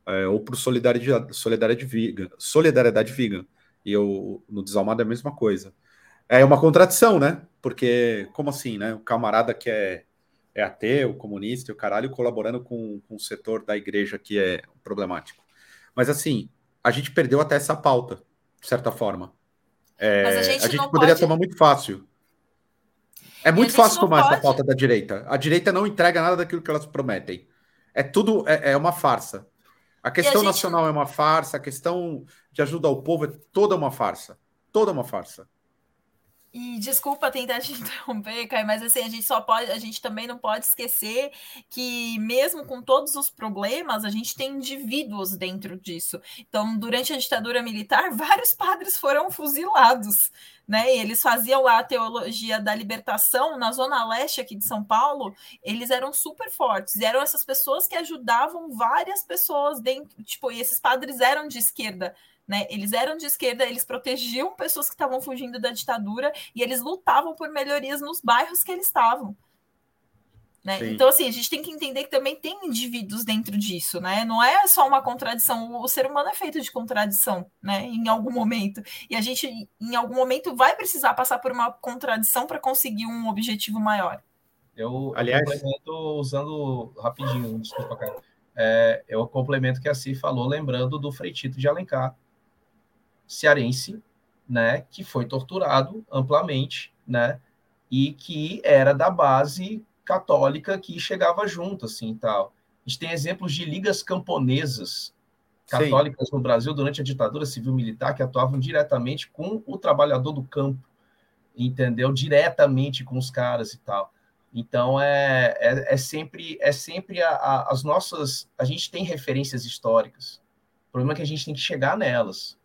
é, ou para o Solidariedade, Solidariedade Vegan, Solidariedade Vegan, e eu, no Desalmado é a mesma coisa. É uma contradição, né? Porque, como assim, né? O camarada que é é ateu, comunista e o caralho, colaborando com, com o setor da igreja que é problemático. Mas assim, a gente perdeu até essa pauta, de certa forma. É, Mas a gente, a gente poderia pode... tomar muito fácil. É muito fácil tomar pode... essa pauta da direita. A direita não entrega nada daquilo que elas prometem. É tudo, é, é uma farsa. A questão a gente... nacional é uma farsa, a questão de ajuda ao povo é toda uma farsa. Toda uma farsa. E desculpa tentar te [laughs] interromper, mas assim, a gente só pode, a gente também não pode esquecer que mesmo com todos os problemas, a gente tem indivíduos dentro disso. Então, durante a ditadura militar, [laughs] vários padres foram fuzilados, né? E eles faziam lá a teologia da libertação na zona leste aqui de São Paulo, eles eram super fortes, e eram essas pessoas que ajudavam várias pessoas dentro, tipo, e esses padres eram de esquerda Né? Eles eram de esquerda, eles protegiam pessoas que estavam fugindo da ditadura e eles lutavam por melhorias nos bairros que eles estavam. Né? Então, assim, a gente tem que entender que também tem indivíduos dentro disso, né? Não é só uma contradição. O ser humano é feito de contradição, né? Em algum momento. E a gente, em algum momento, vai precisar passar por uma contradição para conseguir um objetivo maior. Eu, Aliás, eu complemento usando rapidinho, desculpa, cara. É, o complemento que a Ci falou, lembrando do Freitito de Alencar, cearense, né? Que foi torturado amplamente, né? E que era da base católica que chegava junto, assim, tal. A gente tem exemplos de ligas camponesas católicas Sim. no Brasil durante a ditadura civil-militar que atuavam diretamente com o trabalhador do campo, entendeu? Diretamente com os caras e tal. Então é, é, é sempre é sempre a, a, as nossas a gente tem referências históricas. O problema é que a gente tem que chegar nelas.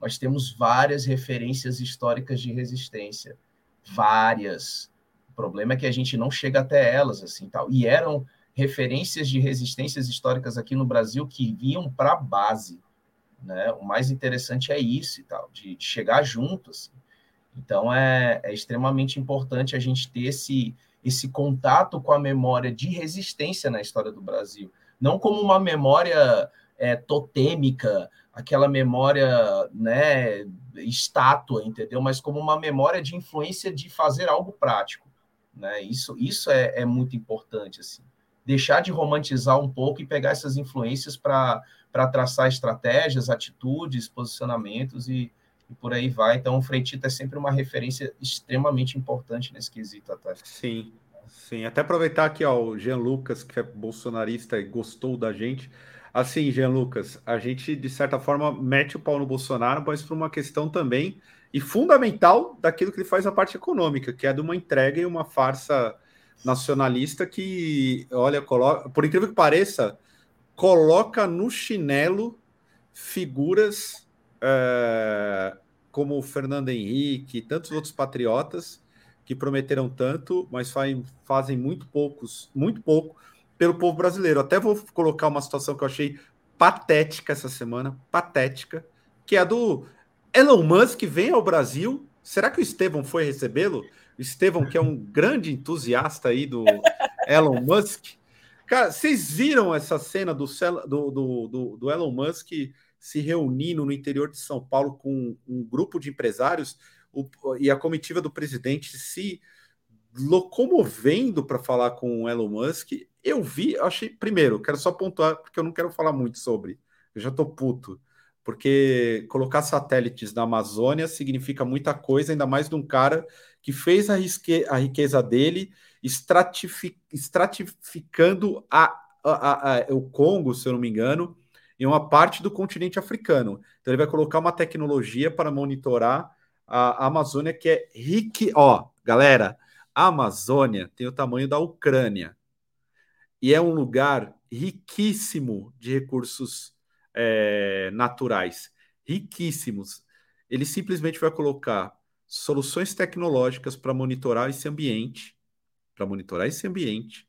Nós temos várias referências históricas de resistência, várias problema é que a gente não chega até elas, assim, tal. E eram referências de resistências históricas aqui no Brasil que vinham para a base, né? O mais interessante é isso e tal, de, de chegar juntos. Assim. Então é, é extremamente importante a gente ter esse esse contato com a memória de resistência na história do Brasil, não como uma memória é, totêmica, aquela memória, né, estátua, entendeu? Mas como uma memória de influência de fazer algo prático. Né? Isso, isso é, é muito importante. Assim. Deixar de romantizar um pouco e pegar essas influências para traçar estratégias, atitudes, posicionamentos e, e por aí vai. Então, o Freitito é sempre uma referência extremamente importante nesse quesito, até. Sim, sim. Até aproveitar aqui, ó, o Jean Lucas, que é bolsonarista e gostou da gente. Assim, Jean Lucas, a gente, de certa forma, mete o pau no Bolsonaro, mas por uma questão também e fundamental daquilo que ele faz a parte econômica, que é de uma entrega e uma farsa nacionalista que, olha, coloca, por incrível que pareça, coloca no chinelo figuras é, como o Fernando Henrique e tantos outros patriotas que prometeram tanto, mas fazem, fazem muito poucos, muito pouco pelo povo brasileiro. Até vou colocar uma situação que eu achei patética essa semana, patética, que é a do Elon Musk vem ao Brasil. Será que o Estevão foi recebê-lo? O Estevão, que é um [laughs] grande entusiasta aí do Elon Musk. Cara, vocês viram essa cena do, do, do, do Elon Musk se reunindo no interior de São Paulo com um grupo de empresários o, e a comitiva do presidente se locomovendo para falar com o Elon Musk? Eu vi, achei. Primeiro, quero só pontuar, porque eu não quero falar muito sobre. Eu já tô puto porque colocar satélites na Amazônia significa muita coisa, ainda mais de um cara que fez a, risque, a riqueza dele estratific, estratificando a, a, a, o Congo, se eu não me engano, em uma parte do continente africano. Então ele vai colocar uma tecnologia para monitorar a Amazônia que é rique. Ó, galera, a Amazônia tem o tamanho da Ucrânia e é um lugar riquíssimo de recursos é, naturais, riquíssimos. Ele simplesmente vai colocar soluções tecnológicas para monitorar esse ambiente, para monitorar esse ambiente,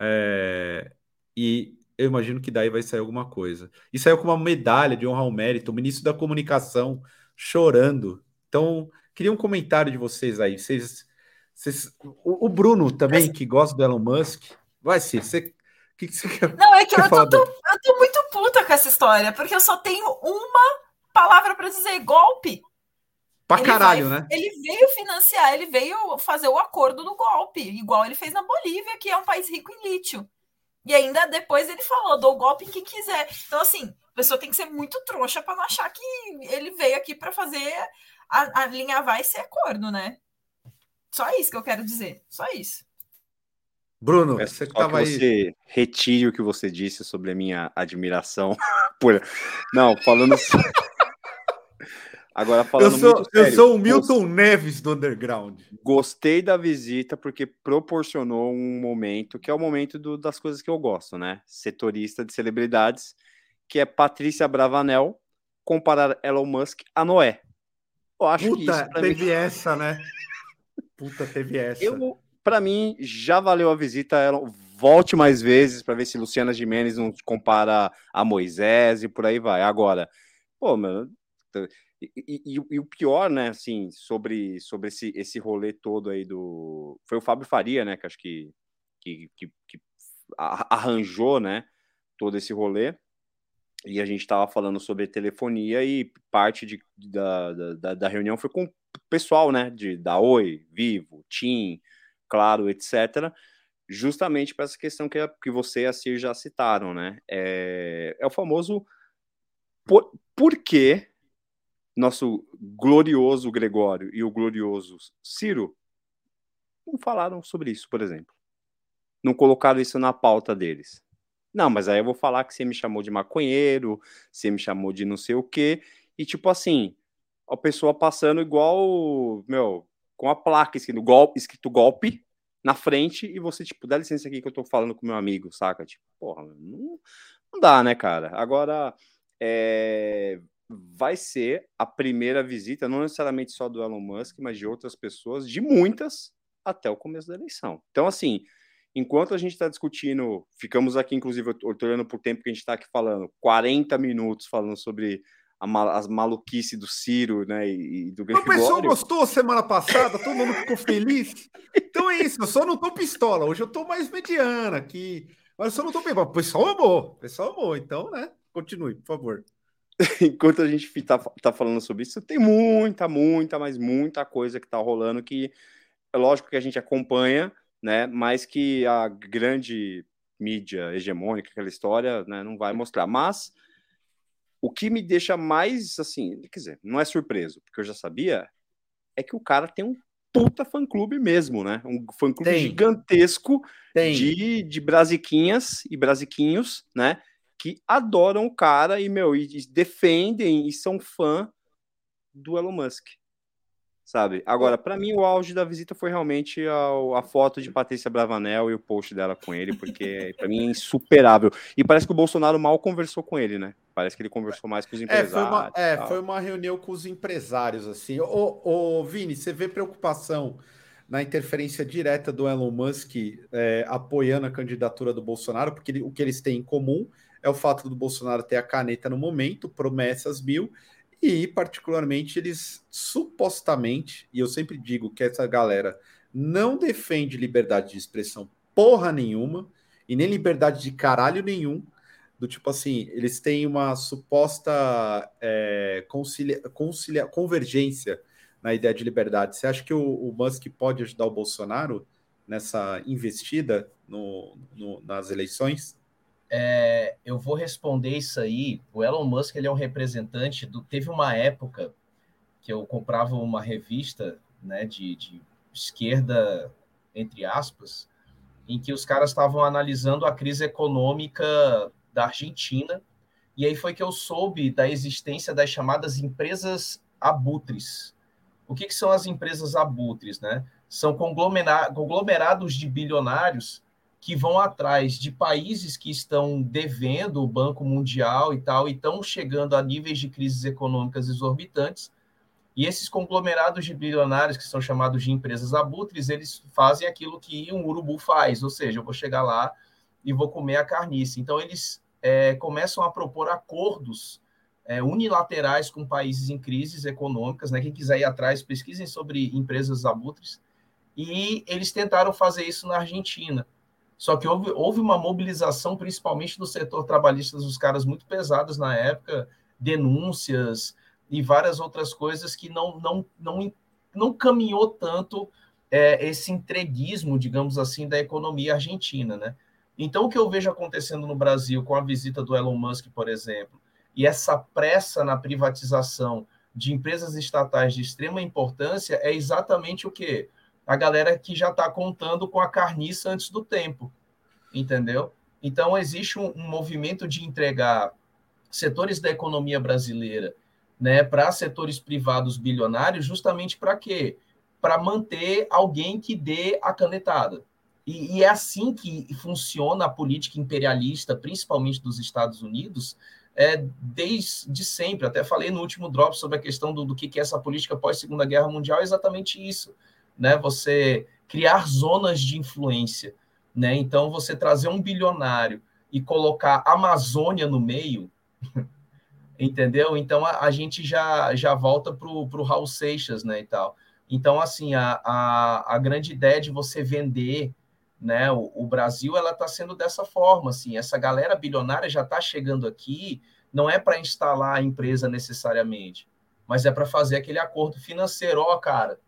é, e eu imagino que daí vai sair alguma coisa. E saiu com uma medalha de honra ao mérito, o ministro da comunicação chorando. Então, queria um comentário de vocês aí. Vocês, vocês o, o Bruno também, que gosta do Elon Musk, vai ser. Você o que, que você quer? Não, é que eu tô, tô, eu tô muito puta com essa história, porque eu só tenho uma palavra para dizer: golpe. Pra ele caralho, vai, né? Ele veio financiar, ele veio fazer o acordo do golpe, igual ele fez na Bolívia, que é um país rico em lítio. E ainda depois ele falou: dou golpe em quem quiser. Então, assim, a pessoa tem que ser muito trouxa para não achar que ele veio aqui para fazer a, a linha vai ser acordo, né? Só isso que eu quero dizer. Só isso. Bruno, é você que tava que você aí. retire o que você disse sobre a minha admiração [laughs] por. Não, falando. [laughs] Agora falando eu sou, sério, eu sou o Milton gost... Neves do underground. Gostei da visita porque proporcionou um momento que é o momento do, das coisas que eu gosto, né? Setorista de celebridades, que é Patrícia Bravanel comparar Elon Musk a Noé. Eu acho Puta, que isso teve mim... essa, né? Puta, teve essa. Eu, para mim, já valeu a visita. Ela volte mais vezes para ver se Luciana Gimenez não compara a Moisés e por aí vai. Agora, pô, meu, E, e, e, o pior, né, assim, sobre, sobre esse, esse rolê todo aí do. Foi o Fábio Faria, né, que acho que, que, que, que arranjou, né, todo esse rolê. E a gente estava falando sobre telefonia e parte de, da, da, da reunião foi com o pessoal, né, de, da Oi, Vivo, TIM, Claro, etc., justamente para essa questão que, que você e a Cir já citaram, né? É, é o famoso por, por que nosso glorioso Gregório e o glorioso Ciro não falaram sobre isso, por exemplo. Não colocaram isso na pauta deles. Não, mas aí eu vou falar que você me chamou de maconheiro, você me chamou de não sei o quê, e tipo assim, a pessoa passando igual, meu, com a placa escrito golpe, escrito golpe na frente, e você, tipo, dá licença aqui que eu tô falando com meu amigo, saca? Tipo, porra, não, não dá, né, cara? Agora, é, vai ser a primeira visita, não necessariamente só do Elon Musk, mas de outras pessoas, de muitas, até o começo da eleição. Então, assim, enquanto a gente está discutindo, ficamos aqui, inclusive, olhando por tempo que a gente está aqui falando, 40 minutos falando sobre a, as maluquices do Ciro, né, e, do Gregório. O pessoal gostou semana passada, todo mundo ficou feliz. Então é isso, eu só não tô pistola, hoje eu tô mais mediana aqui, mas eu só não tô bem. O pessoal amou, o pessoal amou, então, né, continue, por favor. [laughs] enquanto a gente tá, tá falando sobre isso, tem muita, muita, mas muita coisa que tá rolando que é lógico que a gente acompanha, né? Mas que a grande mídia hegemônica, aquela história, né, não vai mostrar. Mas o que me deixa mais assim, quer dizer, não é surpreso, porque eu já sabia, é que o cara tem um puta fã-clube mesmo, né? Um fã-clube gigantesco de, de brasiquinhas e brasiquinhos, né? que adoram o cara e, meu, e defendem e são fã do Elon Musk. Sabe? Agora, para mim, o auge da visita foi realmente a, a, foto de Patrícia Bravanel e o post dela com ele, porque [laughs] para mim é insuperável. E parece que o Bolsonaro mal conversou com ele, né? Parece que ele conversou mais com os empresários. É, foi uma, é, foi uma reunião com os empresários, assim. Ô, ô, Vini, você vê preocupação na interferência direta do Elon Musk é, apoiando a candidatura do Bolsonaro, porque ele, o que eles têm em comum é o fato do Bolsonaro ter a caneta no momento, promessas mil, e particularmente eles supostamente, e eu sempre digo que essa galera não defende liberdade de expressão porra nenhuma, e nem liberdade de caralho nenhum, do tipo assim, eles têm uma suposta é, concilia, concilia, convergência na ideia de liberdade. Você acha que o, o Musk pode ajudar o Bolsonaro nessa investida no, no, nas eleições? É, eu vou responder isso aí. O Elon Musk ele é um representante do. Teve uma época que eu comprava uma revista né, de, de esquerda, entre aspas, em que os caras estavam analisando a crise econômica da Argentina. E aí foi que eu soube da existência das chamadas empresas abutres. O que, que são as empresas abutres? Né? São conglomerados de bilionários que vão atrás de países que estão devendo o Banco Mundial e tal, e estão chegando a níveis de crises econômicas exorbitantes. E esses conglomerados de bilionários, que são chamados de empresas abutres, eles fazem aquilo que um urubu faz, ou seja, eu vou chegar lá e vou comer a carniça. Então, eles é, começam a propor acordos é, unilaterais com países em crises econômicas. Né? Quem quiser ir atrás, pesquisem sobre empresas abutres. E eles tentaram fazer isso na Argentina. Só que houve, houve uma mobilização, principalmente do setor trabalhista, dos caras muito pesadas na época, denúncias e várias outras coisas que não, não, não, não caminhou tanto é, esse entreguismo, digamos assim, da economia argentina, né? Então, o que eu vejo acontecendo no Brasil com a visita do Elon Musk, por exemplo, e essa pressa na privatização de empresas estatais de extrema importância é exatamente o que? A galera que já está contando com a carniça antes do tempo, entendeu? Então, existe um, um movimento de entregar setores da economia brasileira né, para setores privados bilionários, justamente para quê? Para manter alguém que dê a canetada. E, e, é assim que funciona a política imperialista, principalmente dos Estados Unidos, é, desde sempre. Até falei no último drop sobre a questão do, do que, que é essa política pós-Segunda Guerra Mundial, é exatamente isso né? Você criar zonas de influência, né? Então você trazer um bilionário e colocar Amazônia no meio, [laughs] Entendeu? Então a, a gente já, já volta para o Raul Seixas, né? E tal. Então, assim, a, a, a grande ideia de você vender né, o, o Brasil, ela está sendo dessa forma, assim, essa galera bilionária já está chegando aqui, não é para instalar a empresa necessariamente, mas é para fazer aquele acordo financeiro, ó, cara,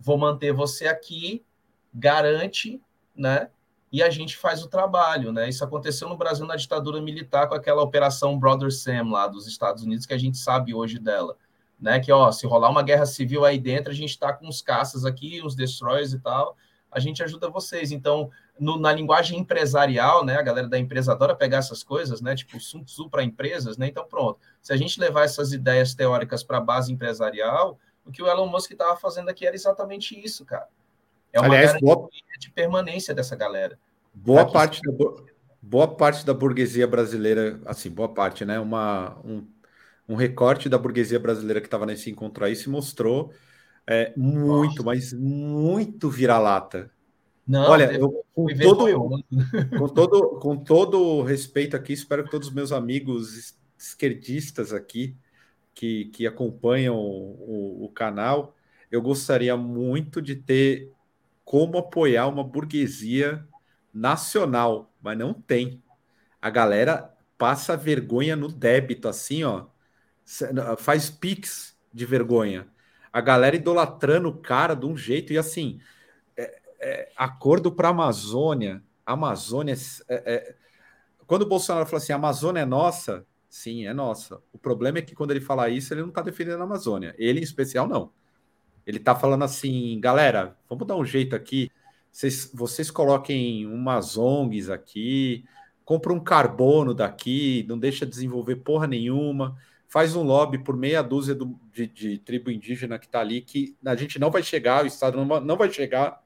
vou manter você aqui, garante, né, e a gente faz o trabalho, né? Isso aconteceu no Brasil na ditadura militar com aquela operação Brother Sam lá dos Estados Unidos que a gente sabe hoje dela, né? Que ó, se rolar uma guerra civil aí dentro, a gente está com os caças aqui, os destroyers e tal, a gente ajuda vocês. Então, no, na linguagem empresarial, né? A galera da empresa adora pegar essas coisas, né? Tipo Sun Tzu para empresas, né? Então, pronto. Se a gente levar essas ideias teóricas para a base empresarial, o que o Elon Musk estava fazendo aqui era exatamente isso, cara é uma Aliás, boa... de permanência dessa galera. Boa parte, da, boa parte da burguesia brasileira, assim, boa parte, né? Uma, um, um recorte da burguesia brasileira que estava nesse encontro aí se mostrou é, muito, Nossa. mas muito vira-lata. Não, Olha, eu, [laughs] com, todo, com, todo, com todo respeito aqui, espero que todos os meus amigos esquerdistas aqui que, que acompanham o, o canal, eu gostaria muito de ter como apoiar uma burguesia nacional, mas não tem. A galera passa vergonha no débito, assim, ó. Faz pix de vergonha. A galera idolatrando o cara de um jeito, e assim, é, é, acordo para Amazônia. Amazônia. É, é, quando o Bolsonaro fala assim, a Amazônia é nossa, sim, é nossa. O problema é que quando ele fala isso, ele não está defendendo a Amazônia. Ele, em especial, não. Ele está falando assim, galera, vamos dar um jeito aqui. Vocês, vocês coloquem umas ONGs aqui, compra um carbono daqui, não deixa desenvolver porra nenhuma, faz um lobby por meia dúzia do, de, de, tribo indígena que está ali, que a gente não vai chegar, o Estado não vai, não vai chegar,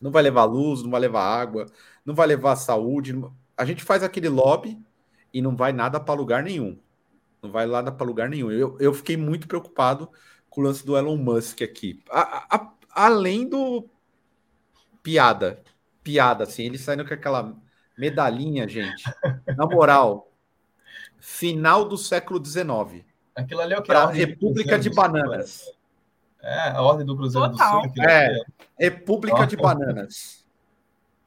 não vai levar luz, não vai levar água, não vai levar saúde. A gente faz aquele lobby e não vai nada para lugar nenhum. Não vai nada para lugar nenhum. Eu, eu fiquei muito preocupado com o lance do Elon Musk aqui. A, a, além do piada, piada, assim, ele saindo com aquela medalhinha, gente. Na moral, final do século XIX. Aquilo ali é o que? Para a República de Bananas. É, a Ordem do Cruzeiro Total. do Sul. É, República de Bananas.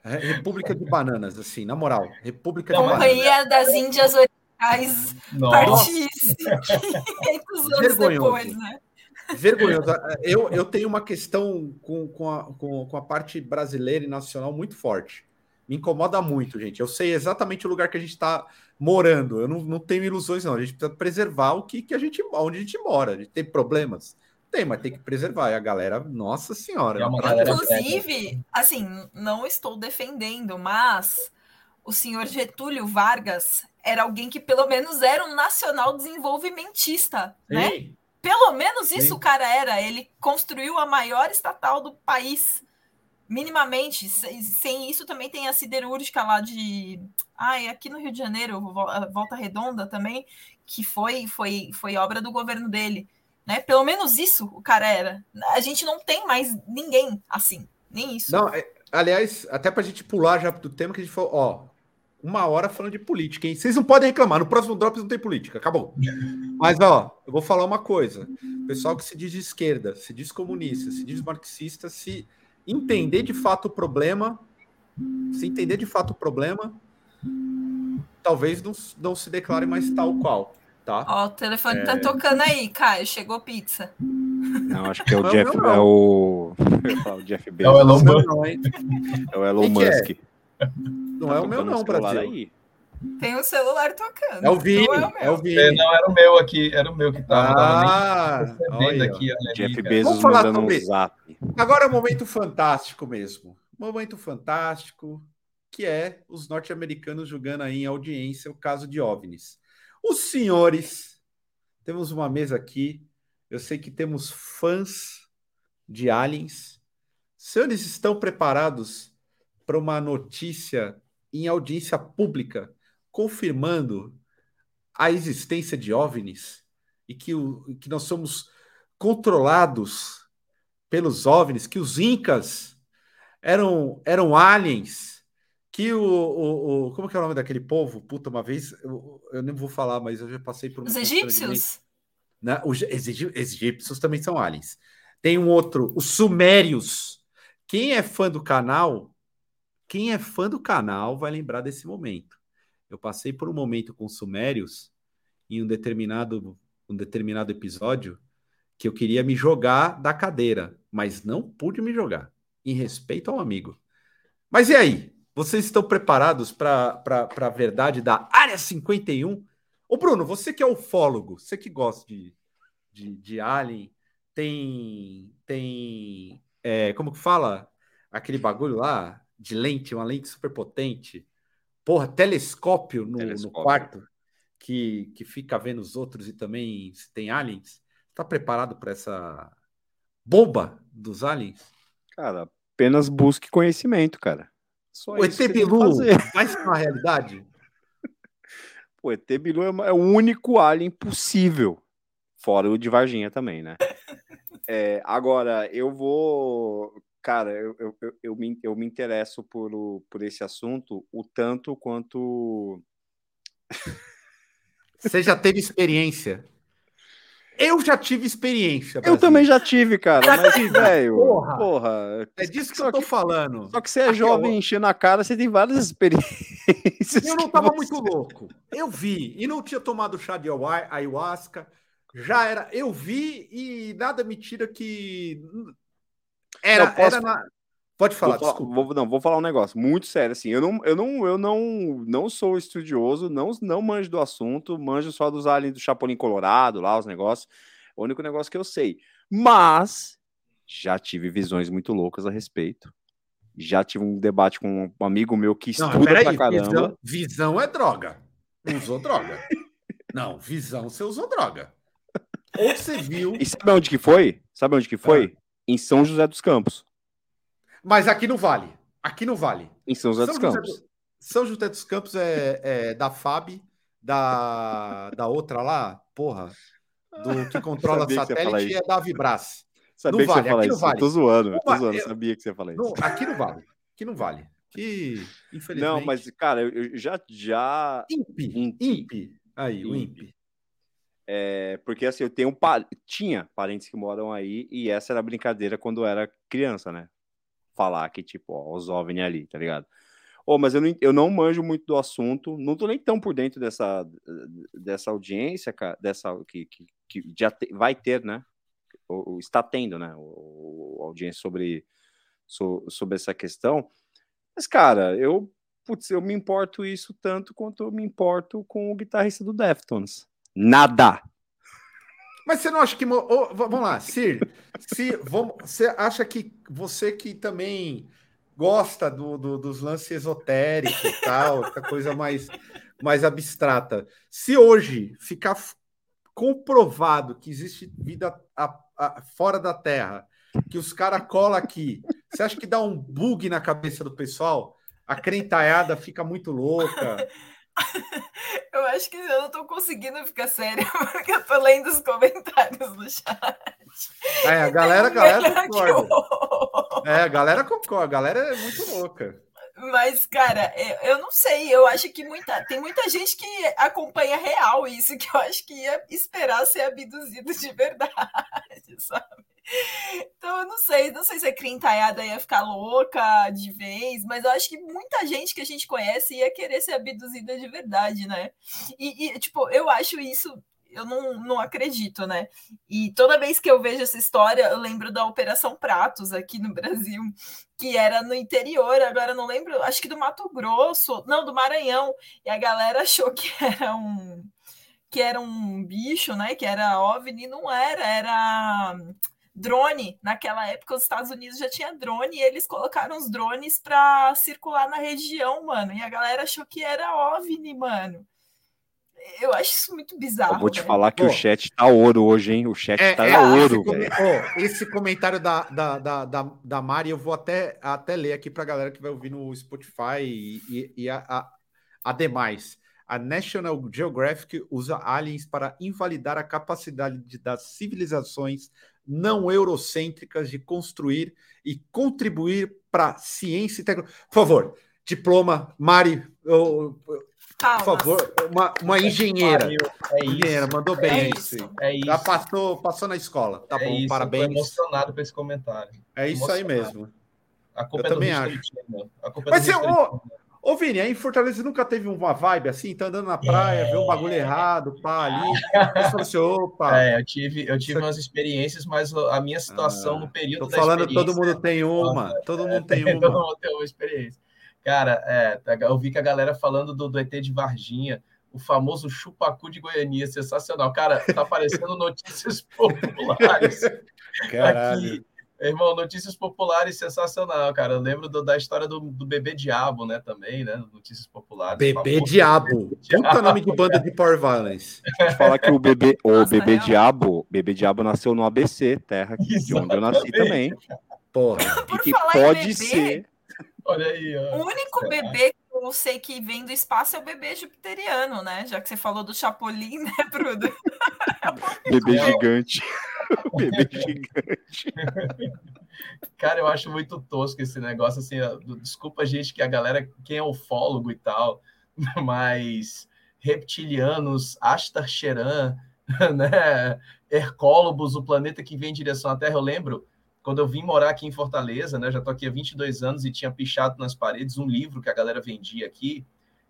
É, República de Bananas, assim, na moral. República de Bananas. Companhia das Índias Orientais partisse [laughs] 500 anos depois, né? Vergonhoso. Eu, eu tenho uma questão com, com, a, com, com a parte brasileira e nacional muito forte. Me incomoda muito, gente. Eu sei exatamente o lugar que a gente está morando. Eu não, não tenho ilusões, não. A gente precisa preservar o que, que a gente, onde a gente mora. A gente tem problemas. Tem, mas tem que preservar. E a galera, nossa senhora. É galera Inclusive, assim, não estou defendendo, mas o senhor Getúlio Vargas era alguém que pelo menos era um nacional desenvolvimentista, Sim. né? Pelo menos isso Sim. o cara era. Ele construiu a maior estatal do país, minimamente. Sem isso também tem a siderúrgica lá de. Ai, aqui no Rio de Janeiro, Volta Redonda também, que foi, foi, foi obra do governo dele. Né? Pelo menos isso o cara era. A gente não tem mais ninguém assim, nem isso. Não, é, aliás, até para a gente pular já do tema que a gente falou, ó, uma hora falando de política, hein? Vocês não podem reclamar, no próximo Drops não tem política, acabou. [laughs] Mas, ó, eu vou falar uma coisa. O pessoal que se diz de esquerda, se diz comunista, se diz marxista, se entender de fato o problema, se entender de fato o problema, talvez não, não se declare mais tal qual, tá? Ó, o telefone tá é... tá tocando aí, Caio, chegou pizza. Não, acho que é o não, Jeff, não, é o... [laughs] o Jeff Bezos. É o Elon Musk. É o Elon Musk. É? Não é o meu, não, Brasil. Aí. Tem o um celular tocando. É o Vini, não é, o, é o Vini. É, não, era o meu aqui, era o meu que tava. Ah, olha, aqui, olha Jeff ali, Bezos mandando um zap. Agora é um momento fantástico mesmo. Momento fantástico, que é os norte-americanos julgando aí em audiência o caso de OVNIs. Os senhores, temos uma mesa aqui, eu sei que temos fãs de aliens. Senhores estão preparados para uma notícia em audiência pública confirmando a existência de OVNIs e que, o, que nós somos controlados pelos OVNIs, que os incas eram, eram aliens que o, o, o, Como que é o nome daquele povo? Puta, uma vez, eu, eu nem vou falar, mas eu já passei por... Os egípcios? Né? Os egípcios também são aliens. Tem um outro, os sumérios. Quem é fã do canal, quem é fã do canal vai lembrar desse momento. Eu passei por um momento com os sumérios em um determinado, um determinado episódio que eu queria me jogar da cadeira, mas não pude me jogar, em respeito ao amigo. Mas e aí? Vocês estão preparados para a verdade da Área 51? Ô, Bruno, você que é ufólogo, você que gosta de, de, de Alien, tem. tem é, como que fala? Aquele bagulho lá de lente, uma lente super potente. Porra, telescópio no, telescópio. no quarto que, que fica vendo os outros e também se tem aliens. Tá preparado para essa bomba dos aliens? Cara, apenas busque conhecimento, cara. Só o ET Bilu [laughs] vai ser uma realidade? O ET Bilu é, é o único alien possível. Fora o de Varginha também, né? [laughs] É, agora, eu vou. Cara, eu, eu, eu, eu, me, eu me interesso por, o, por esse assunto o tanto quanto. Você já teve experiência? Eu já tive experiência. Brasil. Eu também já tive, cara. Mas, velho, porra, porra. É disso que eu tô que, falando. Só que você é Aqui, jovem, eu... enchendo a cara, você tem várias experiências. Eu não tava você... muito louco. Eu vi. E não tinha tomado chá de ayahuasca. Já era. Eu vi e nada me tira que. Era, posso... era na. Pode falar, vou, desculpa. Vou, não, vou falar um negócio muito sério, assim. Eu não, eu não, eu não, não sou estudioso, não, não manjo do assunto, manjo só dos aliens do Chapolin Colorado, lá, os negócios. O único negócio que eu sei. Mas já tive visões muito loucas a respeito. Já tive um debate com um amigo meu que estuda não, pra aí, caramba. Visão, visão é droga. Usou droga. não, visão você usou droga. Ou você viu. E sabe onde que foi? Sabe onde que foi? Ah. Em São José dos Campos. Mas aqui não vale. Aqui não vale. Em São José dos Campos. José, São José dos Campos é, é, da FAB, da, da outra lá, porra, do que controla satélite é da Vibras. Sabia não que vale, você fala isso. Vale. Tô zoando, não, tô zoando, eu, sabia que você ia falar isso. Não, aqui não vale. Aqui não vale. Que, infelizmente... Não, mas, cara, eu já... já... INPE. INPE. Aí, o INPE. É, porque assim, eu tenho tinha parentes que moram aí e essa era a brincadeira quando eu era criança, né? Falar que, tipo, ó, os OVNI ali, tá ligado? Oh, mas eu não, eu não manjo muito do assunto, não tô nem tão por dentro dessa, dessa audiência, cara, dessa que, que, que já te, vai ter, né? Ou, ou, está tendo, né? O, audiência sobre, so, sobre essa questão. Mas, cara, eu, putz, eu me importo isso tanto quanto eu me importo com o guitarrista do Deftones. Nada! Mas você não acha que. Oh, vamos lá, Sir. Se, vamos, você acha que você que também gosta do, do, dos lances esotéricos e tal, coisa mais, mais abstrata. Se hoje ficar comprovado que existe vida a, a, fora da Terra, que os caras colam aqui, você acha que dá um bug na cabeça do pessoal? A crentalhada fica muito louca. Eu acho que eu não tô conseguindo ficar séria, [laughs] porque eu tô lendo os comentários no chat. É, a galera, a galera concorda. É, a galera concorda, a galera é muito louca. Mas, cara, eu não sei, eu acho que muita, tem muita gente que acompanha real isso, que eu acho que ia esperar ser abduzido de verdade, [laughs] sabe? Então, eu não sei, não sei se a Crintaiada ia ficar louca de vez, mas eu acho que muita gente que a gente conhece ia querer ser abduzida de verdade, né? E, e tipo, eu acho isso eu não, não acredito, né? E toda vez que eu vejo essa história, eu lembro da Operação Pratos aqui no Brasil, que era no interior, agora não lembro, acho que do Mato Grosso, não, do Maranhão, e a galera achou que [laughs] era um que era um bicho, né? Que era OVNI, não era, era drone. Naquela época, os Estados Unidos já tinha drone e eles colocaram os drones para circular na região, mano. E a galera achou que era OVNI, mano. Eu acho isso muito bizarro. Eu vou te falar que Pô, o chat tá ouro hoje, hein? O chat é, tá é, ouro. Esse, esse comentário da, da, da, da, da Mari, eu vou até, até ler aqui pra galera que vai ouvir no Spotify e, e, e a, a, a demais. A National Geographic usa aliens para invalidar a capacidade de, das civilizações não eurocêntricas de construir e contribuir para ciência e tecnologia. Por favor, diploma. Mari, eu, por favor, uma, uma engenheira. É engenheira, mandou bem é isso. É isso. Já passou, passou na escola. Tá é bom, isso. parabéns. Eu tô emocionado com esse comentário. É isso aí mesmo. A culpa Eu é também acho. A culpa Mas é do você, ô, ô Vini, aí em Fortaleza nunca teve uma vibe assim? Tá andando na praia, vê um bagulho errado, pá, ali. [laughs] Você assim, opa. É, eu tive, eu tive umas experiências, mas a minha situação Ah, no período Tô falando, experiência... todo mundo tem uma. Todo mundo tem Todo uma. mundo tem uma experiência. Cara, é, eu vi que a galera falando do, do ET de Varginha, o famoso chupacu de Goiania, sensacional. Cara, tá aparecendo [laughs] notícias populares Caralho. aqui. Irmão, notícias populares sensacional, cara. Eu lembro do- da história do, do bebê diabo, né? Também, né? Notícias populares. Bebê Famoso. Diabo. Puta nome de banda de Power Violence. Deixa eu falar que o bebê, o Nossa, bebê real. diabo, bebê diabo nasceu no ABC, terra de onde eu nasci também. Porra. Por e que falar em pode bebê, ser. Olha aí, ó. O único bebê que eu sei que vem do espaço é o bebê jupiteriano, né? Já que você falou do Chapolin, [laughs] né, Bruno? [laughs] Bebê gigante. bebê [laughs] gigante. Cara, eu acho muito tosco esse negócio, assim, desculpa, gente, que a galera, quem é ufólogo e tal, mas reptilianos, Astar Cheran, né, Hercólobos, o planeta que vem em direção à Terra, eu lembro, quando eu vim morar aqui em Fortaleza, né, já tô aqui há 22 anos e tinha pichado nas paredes um livro que a galera vendia aqui,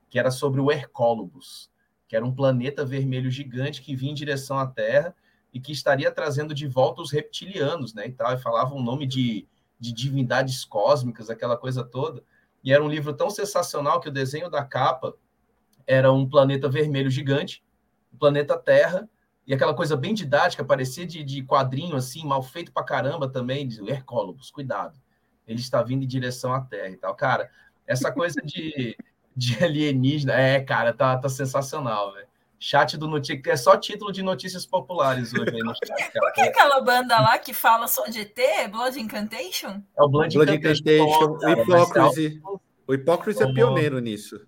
que era sobre o Hercólobus, que era um planeta vermelho gigante que vinha em direção à Terra e que estaria trazendo de volta os reptilianos, né, e tal, e falava um nome de, de divindades cósmicas, aquela coisa toda, e era um livro tão sensacional que o desenho da capa era um planeta vermelho gigante, o planeta Terra, e aquela coisa bem didática, parecia de, de quadrinho, assim, mal feito pra caramba também, de Hercólobos, cuidado, ele está vindo em direção à Terra e tal. Cara, essa coisa de, [laughs] de alienígena, é, cara, tá, tá sensacional, velho. Chat do Notícias, é só título de notícias populares hoje aí no chat, cara. Por que aquela banda lá que fala só de ET? Blood Incantation? É o Blood, Blood Incantation, Hypocrisy. alto- O Hypocrisy é pioneiro nisso.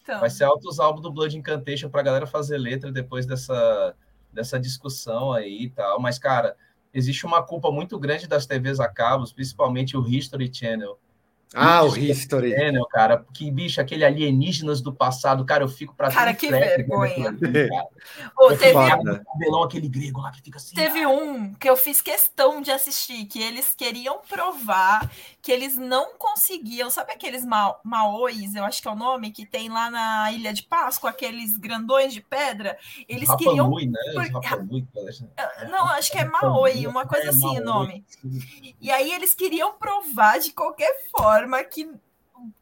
Então, Vai ser altos álbuns do Blood Incantation pra galera fazer letra depois dessa, dessa discussão aí e tal. Mas, cara, existe uma culpa muito grande das TVs a cabos, principalmente o History Channel. Ah, o History. Channel, cara, que bicho, aquele alienígenas do passado, cara, eu fico pra Cara, trás, que né, vergonha. [laughs] cara. Pô, Eu teve, cabelão, aquele grego lá que fica assim. teve um que eu fiz questão de assistir, que eles queriam provar que eles não conseguiam. Sabe aqueles ma maois, eu acho que é o nome, que tem lá na Ilha de Páscoa, aqueles grandões de pedra? Eles Rapa queriam. Nui, né? Os por- Rapa Nui, parece. Não, acho que é Maoi, uma coisa É, assim o nome. E aí eles queriam provar de qualquer forma que,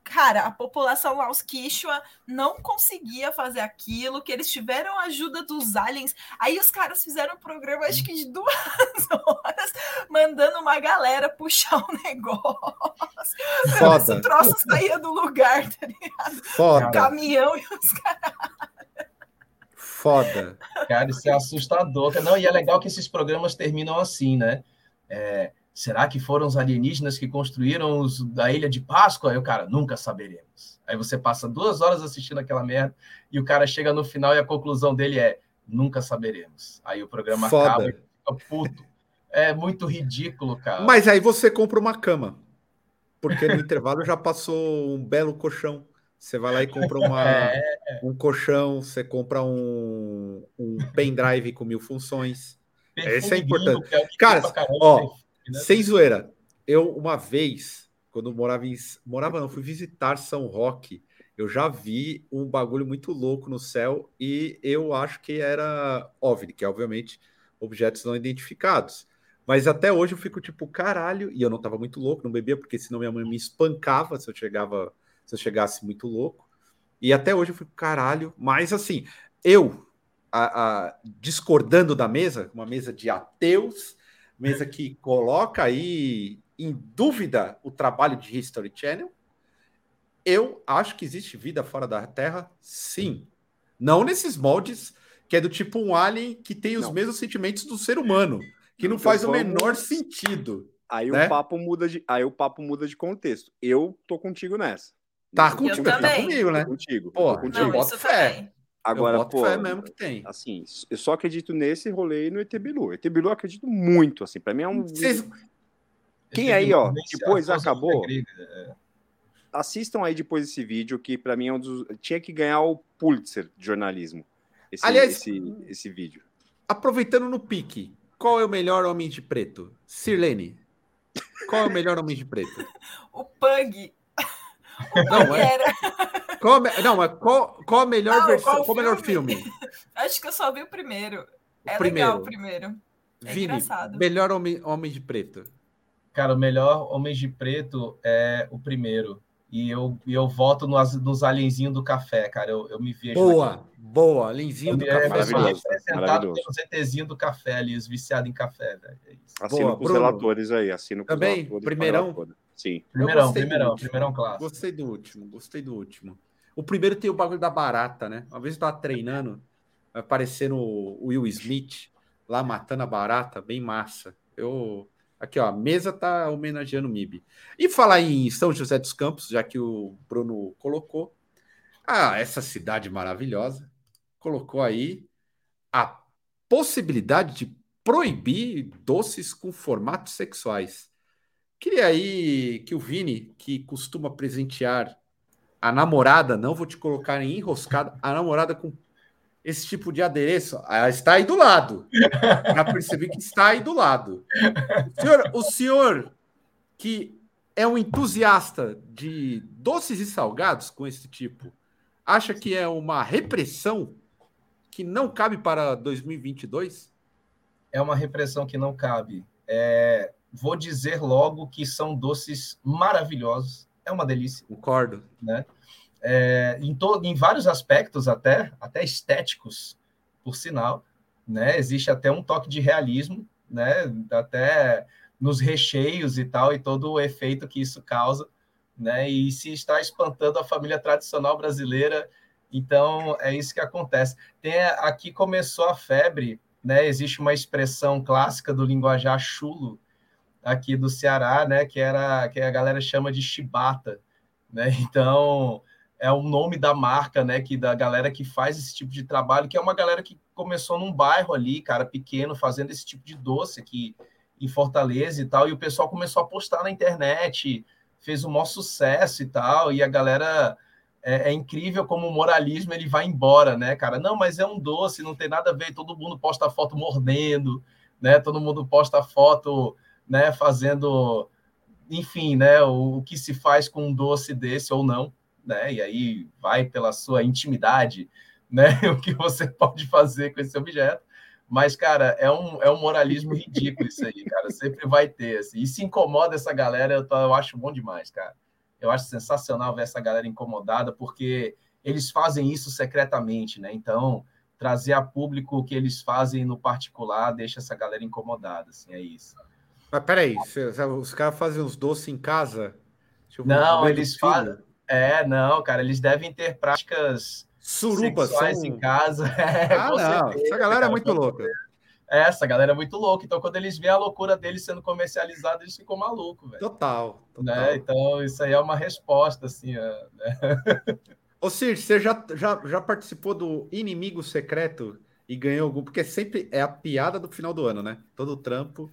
cara, a população lá, os Quichua, não conseguia fazer aquilo, que eles tiveram a ajuda dos aliens. Aí os caras fizeram um programa, acho que de duas [laughs] horas, mandando uma galera puxar o negócio. O Foda, troço saía do lugar, tá ligado? O foda, caminhão e os caras. foda. Cara, isso é assustador. Não, e é legal que esses programas terminam assim, né? É, será que foram os alienígenas que construíram os, da Ilha de Páscoa? Aí o cara, nunca saberemos. Aí você passa duas horas assistindo aquela merda e o cara chega no final e a conclusão dele é, nunca saberemos. Aí o programa acaba e Foda. fica puto. É muito ridículo, cara. Mas aí você compra uma cama. Porque no intervalo já passou um belo colchão. Você vai lá e compra uma, [laughs] É, um colchão, você compra um, um pendrive com mil funções. esse é importante. é Cara, ó? Sem zoeira. Eu, uma vez, quando morava em. Morava, não, fui visitar São Roque. Eu já vi um bagulho muito louco no céu e eu acho que era OVNI, que é obviamente objetos não identificados. Mas até hoje eu fico tipo, caralho, e eu não tava muito louco, não bebia, porque senão minha mãe me espancava se eu chegava, se eu chegasse muito louco. E até hoje eu fico, caralho, mas assim, eu a- a- discordando da mesa, uma mesa de ateus, mesa que coloca aí em dúvida o trabalho de History Channel. Eu acho que existe vida fora da Terra, sim. Não nesses moldes que é do tipo um alien que tem os Não. mesmos sentimentos do ser humano, que não Então faz o vamos- menor sentido. Aí Né? o papo muda de, aí o papo muda de contexto. Eu tô contigo nessa. Tá contigo, Eu tá também. comigo, né? Tô contigo. Pô, tô contigo. eu Não, isso fé. também. Agora, eu boto pô, fé mesmo que tem. assim, eu só acredito nesse rolê e no ET Bilu. ET Bilu eu acredito muito, assim, pra mim é um... Vocês- Quem aí, ó, depois acabou? grega, assistam aí depois esse vídeo, que para mim é um dos. Tinha que ganhar o Pulitzer de jornalismo. Esse, Aliás, esse, esse vídeo. Aproveitando no pique, qual é o melhor homem de preto? Sirlene. Qual é o melhor homem de preto? [laughs] O Pug. Não, [laughs] é-. Qual, não, mas qual, qual a melhor Não, versão? qual Qual o melhor filme? [laughs] Acho que eu só vi o primeiro. O é primeiro. legal o primeiro. É Vini, engraçado. melhor homem, homem de preto. Cara, o melhor Homens de Preto é o primeiro. E eu, e eu voto nos, nos alienzinhos do café, cara. Eu, eu me vejo. Boa, boa. Linzinho do café. Maravilhoso, representado pelo ZTzinho do café ali, os viciados em café, velho. É isso. Assino Boa, com os Bruno. relatores aí. Assino com Também? os relatores. Primeirão? Sim. Primeirão, primeirão, primeirão clássico. Gostei do último, gostei do último. O primeiro tem o bagulho da barata, né? Uma vez eu tava treinando, aparecendo o Will Smith lá matando a barata, bem massa. Eu. Aqui, ó, a mesa tá homenageando o MIB. E falar em São José dos Campos, já que o Bruno colocou. Ah, essa cidade maravilhosa colocou aí a possibilidade de proibir doces com formatos sexuais. Queria aí que o Vini, que costuma presentear a namorada, não vou te colocar em enroscada, a namorada com esse tipo de adereço, ela está aí do lado. Já percebi que está aí do lado. O senhor, o senhor que é um entusiasta de doces e salgados com esse tipo, acha que é uma repressão que não cabe para 2022? É uma repressão que não cabe. É, vou dizer logo que são doces maravilhosos. É uma delícia. Concordo. é, em, to, em vários aspectos até, até estéticos, por sinal, né? Existe até um toque de realismo, né? Até nos recheios e tal, e todo o efeito que isso causa, né? E se está espantando a família tradicional brasileira, então é isso que acontece. Tem aqui começou a febre, né? Existe uma expressão clássica do linguajar chulo aqui do Ceará, né? Que era que a galera chama de chibata, né? [laughs] Então é o nome da marca, né? Que da galera que faz esse tipo de trabalho, que é uma galera que começou num bairro ali, cara, pequeno, fazendo esse tipo de doce aqui em Fortaleza e tal, e o pessoal começou a postar na internet, fez um maior sucesso e tal, e a galera é, é, incrível como o moralismo ele vai embora, né, cara? Não, mas é um doce, não tem nada a ver, todo mundo posta foto mordendo, né? Todo mundo posta foto, né, fazendo, enfim, né, o, o que se faz com um doce desse ou não né? E aí vai pela sua intimidade, né? [laughs] O que você pode fazer com esse objeto. Mas, cara, é um, é um moralismo ridículo isso aí, cara. Sempre vai ter. Assim. E se incomoda essa galera, eu, eu acho bom demais, cara. Eu acho sensacional ver essa galera incomodada, porque eles fazem isso secretamente, né? Então, trazer a público o que eles fazem no particular deixa essa galera incomodada, assim, é isso. Mas peraí, os caras fazem os doces em casa? Tipo, Não, eles fazem. É, não, cara, eles devem ter práticas surubas sexuais são... em casa. [laughs] É, ah, não, certeza, essa galera cara, é muito louca. É, essa galera é muito louca. Então, quando eles veem a loucura deles sendo comercializada, eles ficam malucos, velho. Total, total. Né? Então, isso aí é uma resposta, assim. Né? [laughs] Ô, Cir, você já, já, já participou do Inimigo Secreto e ganhou algum? Porque sempre é a piada do final do ano, né? Todo trampo.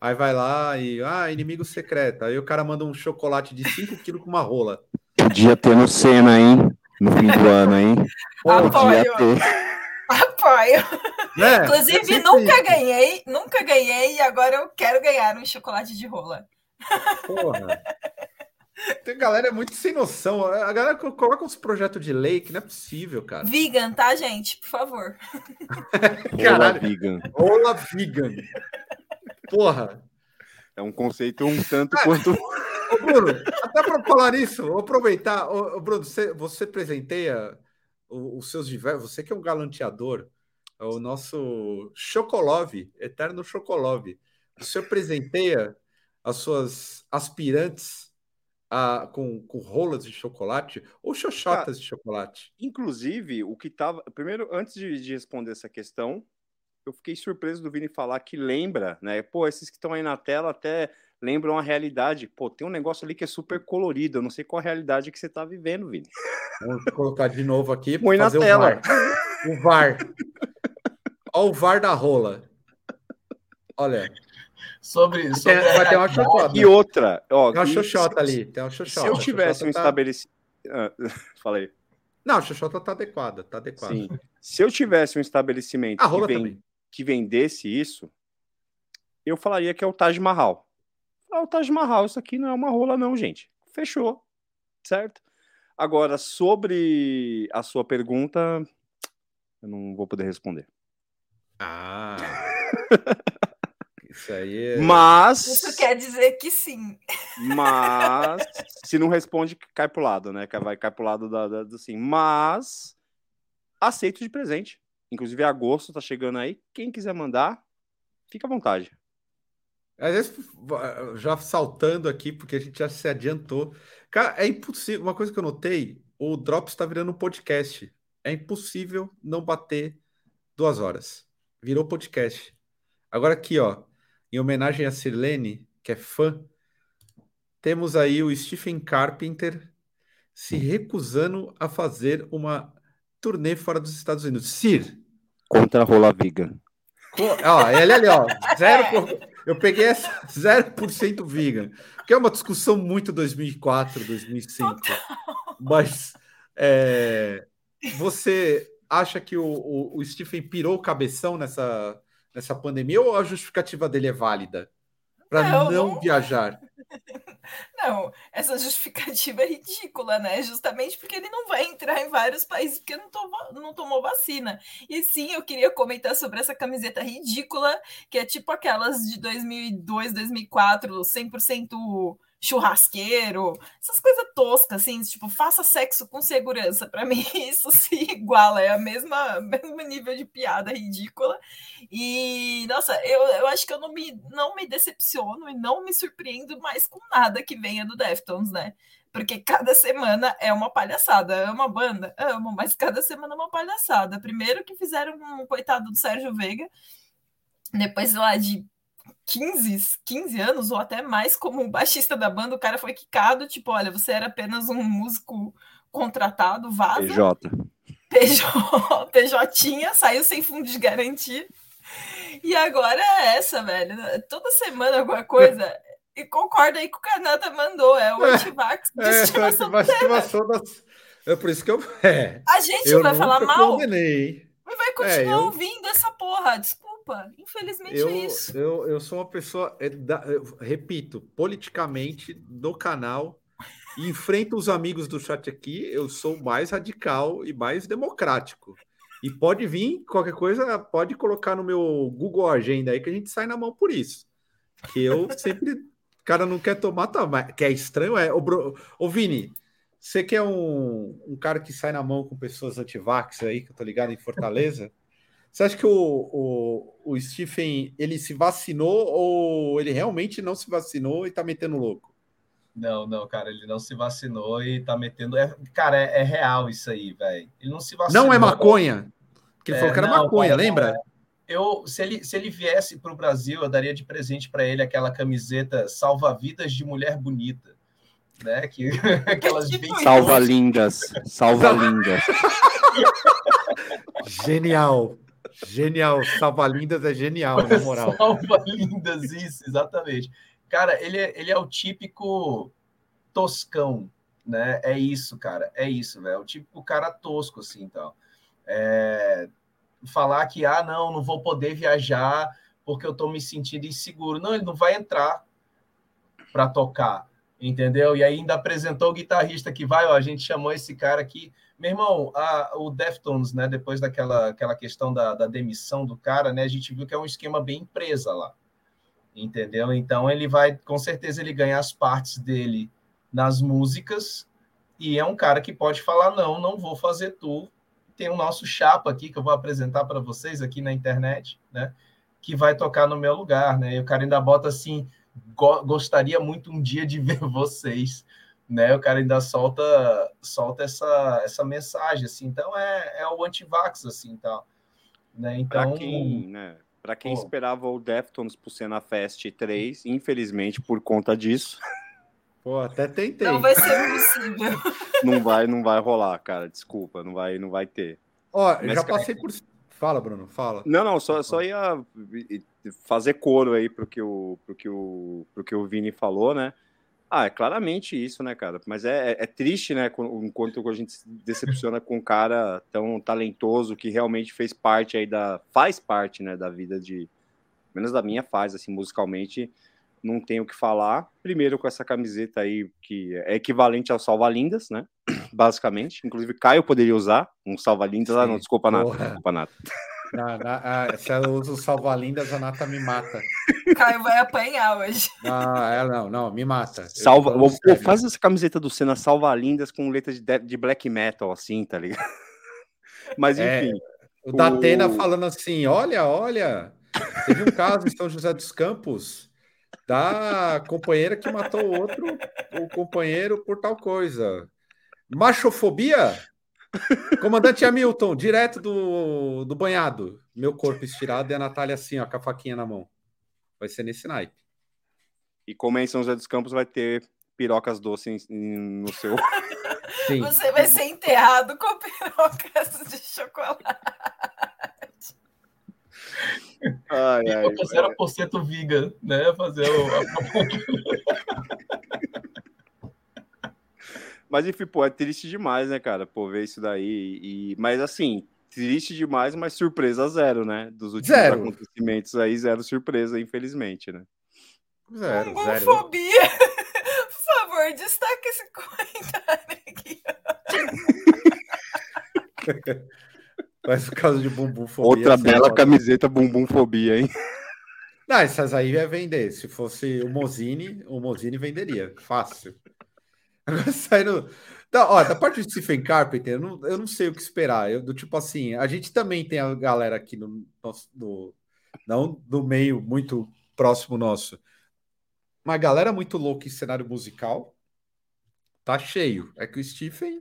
Aí vai lá e, ah, inimigo secreto. Aí o cara manda um chocolate de 5 quilos com uma rola. Podia ter no Senna, hein? No fim do ano, hein? Podia ter. Apoio. É, Inclusive, sempre... nunca ganhei, nunca ganhei e agora eu quero ganhar um chocolate de rola. Porra. Tem galera muito sem noção. A galera coloca uns projetos de lei que não é possível, cara. Vegan, tá, gente? Por favor. [laughs] Caralho. vegan. Rola vegan. Porra. É um conceito um tanto ah, quanto. Ô, Bruno, até para falar nisso, vou aproveitar. Ô, ô, Bruno, você, você presenteia os, seus diversos. Você que é um galanteador, o nosso Chocolove, eterno Chocolove. O senhor presenteia as suas aspirantes a, com, com rolas de chocolate ou xoxotas ah, de chocolate? Inclusive, o que estava. Primeiro, antes de, de responder essa questão, eu fiquei surpreso do Vini falar que lembra, né? Pô, esses que estão aí na tela até lembram a realidade. Pô, tem um negócio ali que é super colorido. Eu não sei qual a realidade que você está vivendo, Vini. Vou colocar de novo aqui. Põe na tela. O VAR. O VAR. Olha o VAR da rola. Olha. sobre, sobre Tem, vai ter uma xoxota. E outra, ó, Tem uma xoxota se- ali. Tem uma xoxota. Se eu tivesse um tá- estabelecimento. [laughs] Falei. Não, a xoxota tá adequada, tá adequada. Sim. Se eu tivesse um estabelecimento A que, rola ven- também. Que vendesse isso, eu falaria que é o Taj Mahal. Ah, o Taj Mahal, isso aqui não é uma rola, não, gente. Fechou. Certo? Agora, sobre a sua pergunta, eu não vou poder responder. Ah. [laughs] Isso aí é. Mas. Isso quer dizer que sim. Mas se não responde, cai pro lado, né? Vai cai pro lado da, da- do assim. Mas aceito de presente. Inclusive, agosto tá chegando aí. Quem quiser mandar, fica à vontade. Já saltando aqui, porque a gente já se adiantou. Cara, é impossível. Uma coisa que eu notei: o Drops está virando um podcast. É impossível não bater duas horas. Virou podcast. Agora, aqui, ó, em homenagem a Sirlene, que é fã, temos aí o Stephen Carpenter se recusando a fazer uma turnê fora dos Estados Unidos. Sir, Contra a rola vegan. Co- Ó, ele ali, ó. Zero por- Eu peguei essa 0% vegan. Que é uma discussão muito 2004, 2005. Mas é, você acha que o, o, o Stephen pirou o cabeção nessa, nessa pandemia ou a justificativa dele é válida? Para Não, não, não- viajar. Não, essa justificativa é ridícula, né? Justamente porque ele não vai entrar em vários países porque não tomou, não tomou vacina. E sim, eu queria comentar sobre essa camiseta ridícula, que é tipo aquelas de 2002, 2004, 100% churrasqueiro, essas coisas toscas, assim, tipo, faça sexo com segurança. Para mim, [laughs] isso se iguala, é a mesma [laughs] mesmo nível de piada ridícula. E, nossa, eu, eu acho que eu não me, não me decepciono e não me surpreendo mais com nada que venha do Deftones, né? Porque cada semana é uma palhaçada. Amo a banda? Amo, mas cada semana é uma palhaçada. Primeiro que fizeram um coitado do Sérgio Veiga, depois lá de 15, 15 anos ou até mais como baixista da banda, o cara foi quicado, tipo, olha, você era apenas um músico contratado, vaza. PJ. PJ, PJ saiu sem fundo de garantia. E agora é essa, velho. Toda semana alguma coisa. E concorda aí que o Canata mandou. É o [laughs] É, antivax de É, estimação Temer. estimação das... É por isso que eu. [laughs] É, A gente eu vai falar mal condenei. e vai continuar É, eu- ouvindo essa porra. Desculpa. Infelizmente Eu, é isso. eu, eu sou uma pessoa, é, eu repito, politicamente do canal, enfrento os amigos do chat aqui, eu sou mais radical e mais democrático. E pode vir, qualquer coisa, pode colocar no meu Google Agenda aí que a gente sai na mão por isso. Que eu sempre. O cara não quer tomar, toma. Que é estranho, é. Ô, Bru- ô Vini, você que é um, um cara que sai na mão com pessoas antivax aí, que eu tô ligado em Fortaleza. Você acha que o, o, o Stephen ele se vacinou ou ele realmente não se vacinou e tá metendo louco? Não, não, cara, ele não se vacinou e tá metendo. É, cara, é, é real isso aí, velho. Ele não se vacinou. Não é maconha? Porque ele É, falou que era não, maconha, cara, lembra? não é. Eu, se ele, se ele viesse para o Brasil, eu daria de presente para ele aquela camiseta salva-vidas de mulher bonita, né? Que [laughs] aquelas bem. Salva lindas. Salva lindas. [laughs] Genial. Genial. Salva Lindas é genial, na [laughs] moral. Salva lindas, isso, exatamente. Cara, ele é, ele é o típico toscão, né? É isso, cara, é isso, velho. É o típico cara tosco, assim, então. É, Falar que, ah, não, não vou poder viajar porque eu tô me sentindo inseguro. Não, ele não vai entrar para tocar, entendeu? E ainda apresentou o guitarrista que vai, ó, a gente chamou esse cara aqui. Meu irmão, a, o Deftones, né, depois daquela aquela questão da, da demissão do cara, né, a gente viu que é um esquema bem empresa lá, entendeu? Então ele vai, com certeza, ele ganha as partes dele nas músicas e é um cara que pode falar, não, não vou fazer tour. Tem o nosso chapa aqui que eu vou apresentar para vocês aqui na internet, né, que vai tocar no meu lugar, né, e o cara ainda bota assim, go gostaria muito um dia de [laughs] ver vocês, né? O cara ainda solta solta essa, essa mensagem assim. Então é, é o antivax assim, tal, né? Então, quem, né, pra quem Pô. esperava o Deftones pro Cena Fest 3, infelizmente, por conta disso, [laughs] Pô, até tentei. Não vai ser possível. [laughs] não vai, não vai rolar, cara. Desculpa, não vai, não vai ter. Ó, Mas, já cara, passei por. Fala, Bruno, fala. Não, não, só, só ia fazer coro aí pro que, o, pro, que o, pro que o Vini falou, né? Ah, é claramente isso, né, cara? Mas é, é triste, né, enquanto a gente se decepciona com um cara tão talentoso que realmente fez parte aí da. faz parte, né, da vida de. Menos da minha faz, assim, musicalmente, não tenho o que falar. Primeiro com essa camiseta aí, que é equivalente ao Salva Lindas, né? [clears throat] Basicamente. Inclusive, Caio poderia usar um Salva Lindas. Ah, não, desculpa nada. Desculpa nada. Na, na, ah, se ela usa o salva-lindas, a Nata me mata. Caio vai apanhar hoje. Ah, ela não, não, me mata. Salva, pô, faz essa camiseta do Senna salva-lindas com letra de, de black metal, assim, tá ligado? [laughs] Mas é, enfim. É, o Datena falando assim: olha, olha, teve um caso em São José dos Campos da companheira que matou o outro, o companheiro por tal coisa. Machofobia? Comandante Hamilton, direto do, do banhado. Meu corpo estirado e a Natália assim, ó, com a faquinha na mão. Vai ser nesse naipe. E como é em São José dos Campos, vai ter pirocas doces no seu. Sim. Você vai ser enterrado com pirocas de chocolate. Ai, ai, e por cento viga, né? Fazer o. [laughs] Mas enfim, pô, é triste demais, né, cara? Pô, ver isso daí. E... Mas assim, triste demais, mas surpresa zero, né? Dos últimos zero. acontecimentos aí, zero surpresa, infelizmente, né? Zero, zero. Fobia. [laughs] Por favor, destaque esse comentário aqui. [laughs] Mas o caso de bumbumfobia. Outra bela camiseta bumbumfobia, hein? Não, essas aí ia vender. Se fosse o Mozini, o Mozini venderia. Fácil. Agora [laughs] saindo. Da, ó, da parte de Stephen Carpenter, eu não, eu não sei o que esperar. Eu, do tipo assim, a gente também tem a galera aqui no nosso. No, não do meio muito próximo nosso. Uma galera muito louca em cenário musical. Tá cheio. É que o Stephen.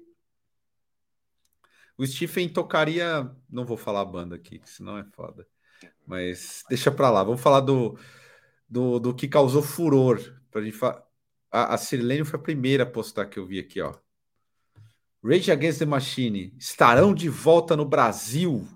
O Stephen tocaria. Não vou falar a banda aqui, senão é foda. Mas deixa pra lá. Vamos falar do, do, do que causou furor. Pra gente falar. A, a Sirlene foi a primeira a postar que eu vi aqui, ó. Rage Against the Machine estarão de volta no Brasil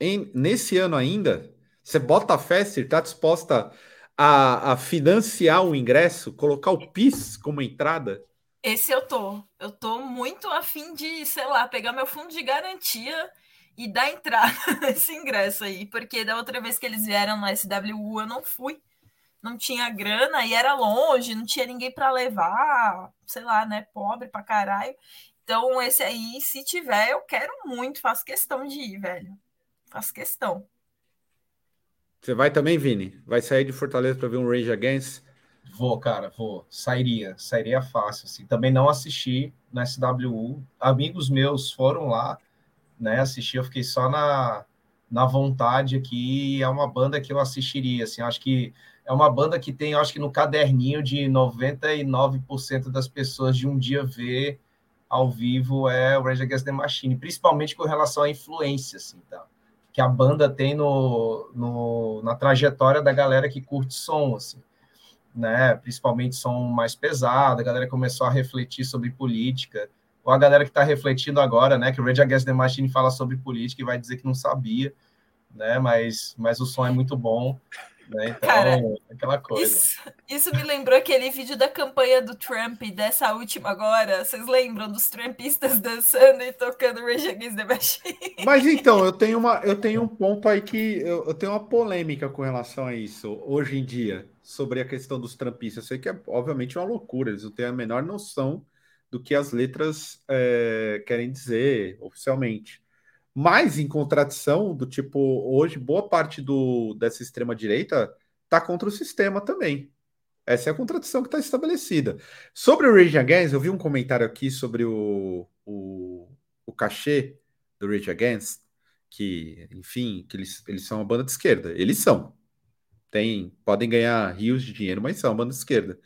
em, nesse ano ainda? Você bota a festa e está disposta a, a, financiar o ingresso, colocar o PIS como entrada? Esse eu tô. Eu tô muito afim de, sei lá, pegar meu fundo de garantia e dar entrada [laughs] nesse ingresso aí, porque da outra vez que eles vieram no SWU eu não fui não tinha grana e era longe, não tinha ninguém para levar, sei lá, né? Pobre pra caralho. Então, esse aí, se tiver, eu quero muito, faço questão de ir, velho. Faço questão. Você vai também, Vini? Vai sair de Fortaleza para ver um Rage Against? Vou, cara, vou. Sairia, sairia fácil. Assim. Também não assisti na SWU. Amigos meus foram lá, né? Assisti, eu fiquei só na, na vontade aqui. É uma banda que eu assistiria. Assim, acho que é uma banda que tem, acho que no caderninho de 99% das pessoas de um dia ver ao vivo é o Rage Against the Machine, principalmente com relação à influência, assim, tá? que a banda tem no, no, na trajetória da galera que curte som, assim, né? Principalmente som mais pesado, a galera começou a refletir sobre política, ou a galera que está refletindo agora, né? Que o Rage Against the Machine fala sobre política e vai dizer que não sabia, né? Mas, mas o som é muito bom. Né? Então, Cara, aquela coisa. Isso, isso, me lembrou aquele vídeo da campanha do Trump, dessa última agora. Vocês lembram dos Trumpistas dançando e tocando Rage Against the Machine? Mas então, eu tenho, uma, eu tenho um ponto aí que eu, eu tenho uma polêmica com relação a isso hoje em dia, sobre a questão dos Trumpistas. Eu sei que é obviamente uma loucura, eles não têm a menor noção do que as letras é, querem dizer oficialmente mas em contradição do tipo, hoje boa parte do, dessa extrema direita está contra o sistema também. Essa é a contradição que está estabelecida. Sobre o Rage Against, eu vi um comentário aqui sobre o, o, o cachê do Rage Against, que, enfim, que eles, eles são uma banda de esquerda. Eles são. Tem, podem ganhar rios de dinheiro, mas são uma banda de esquerda.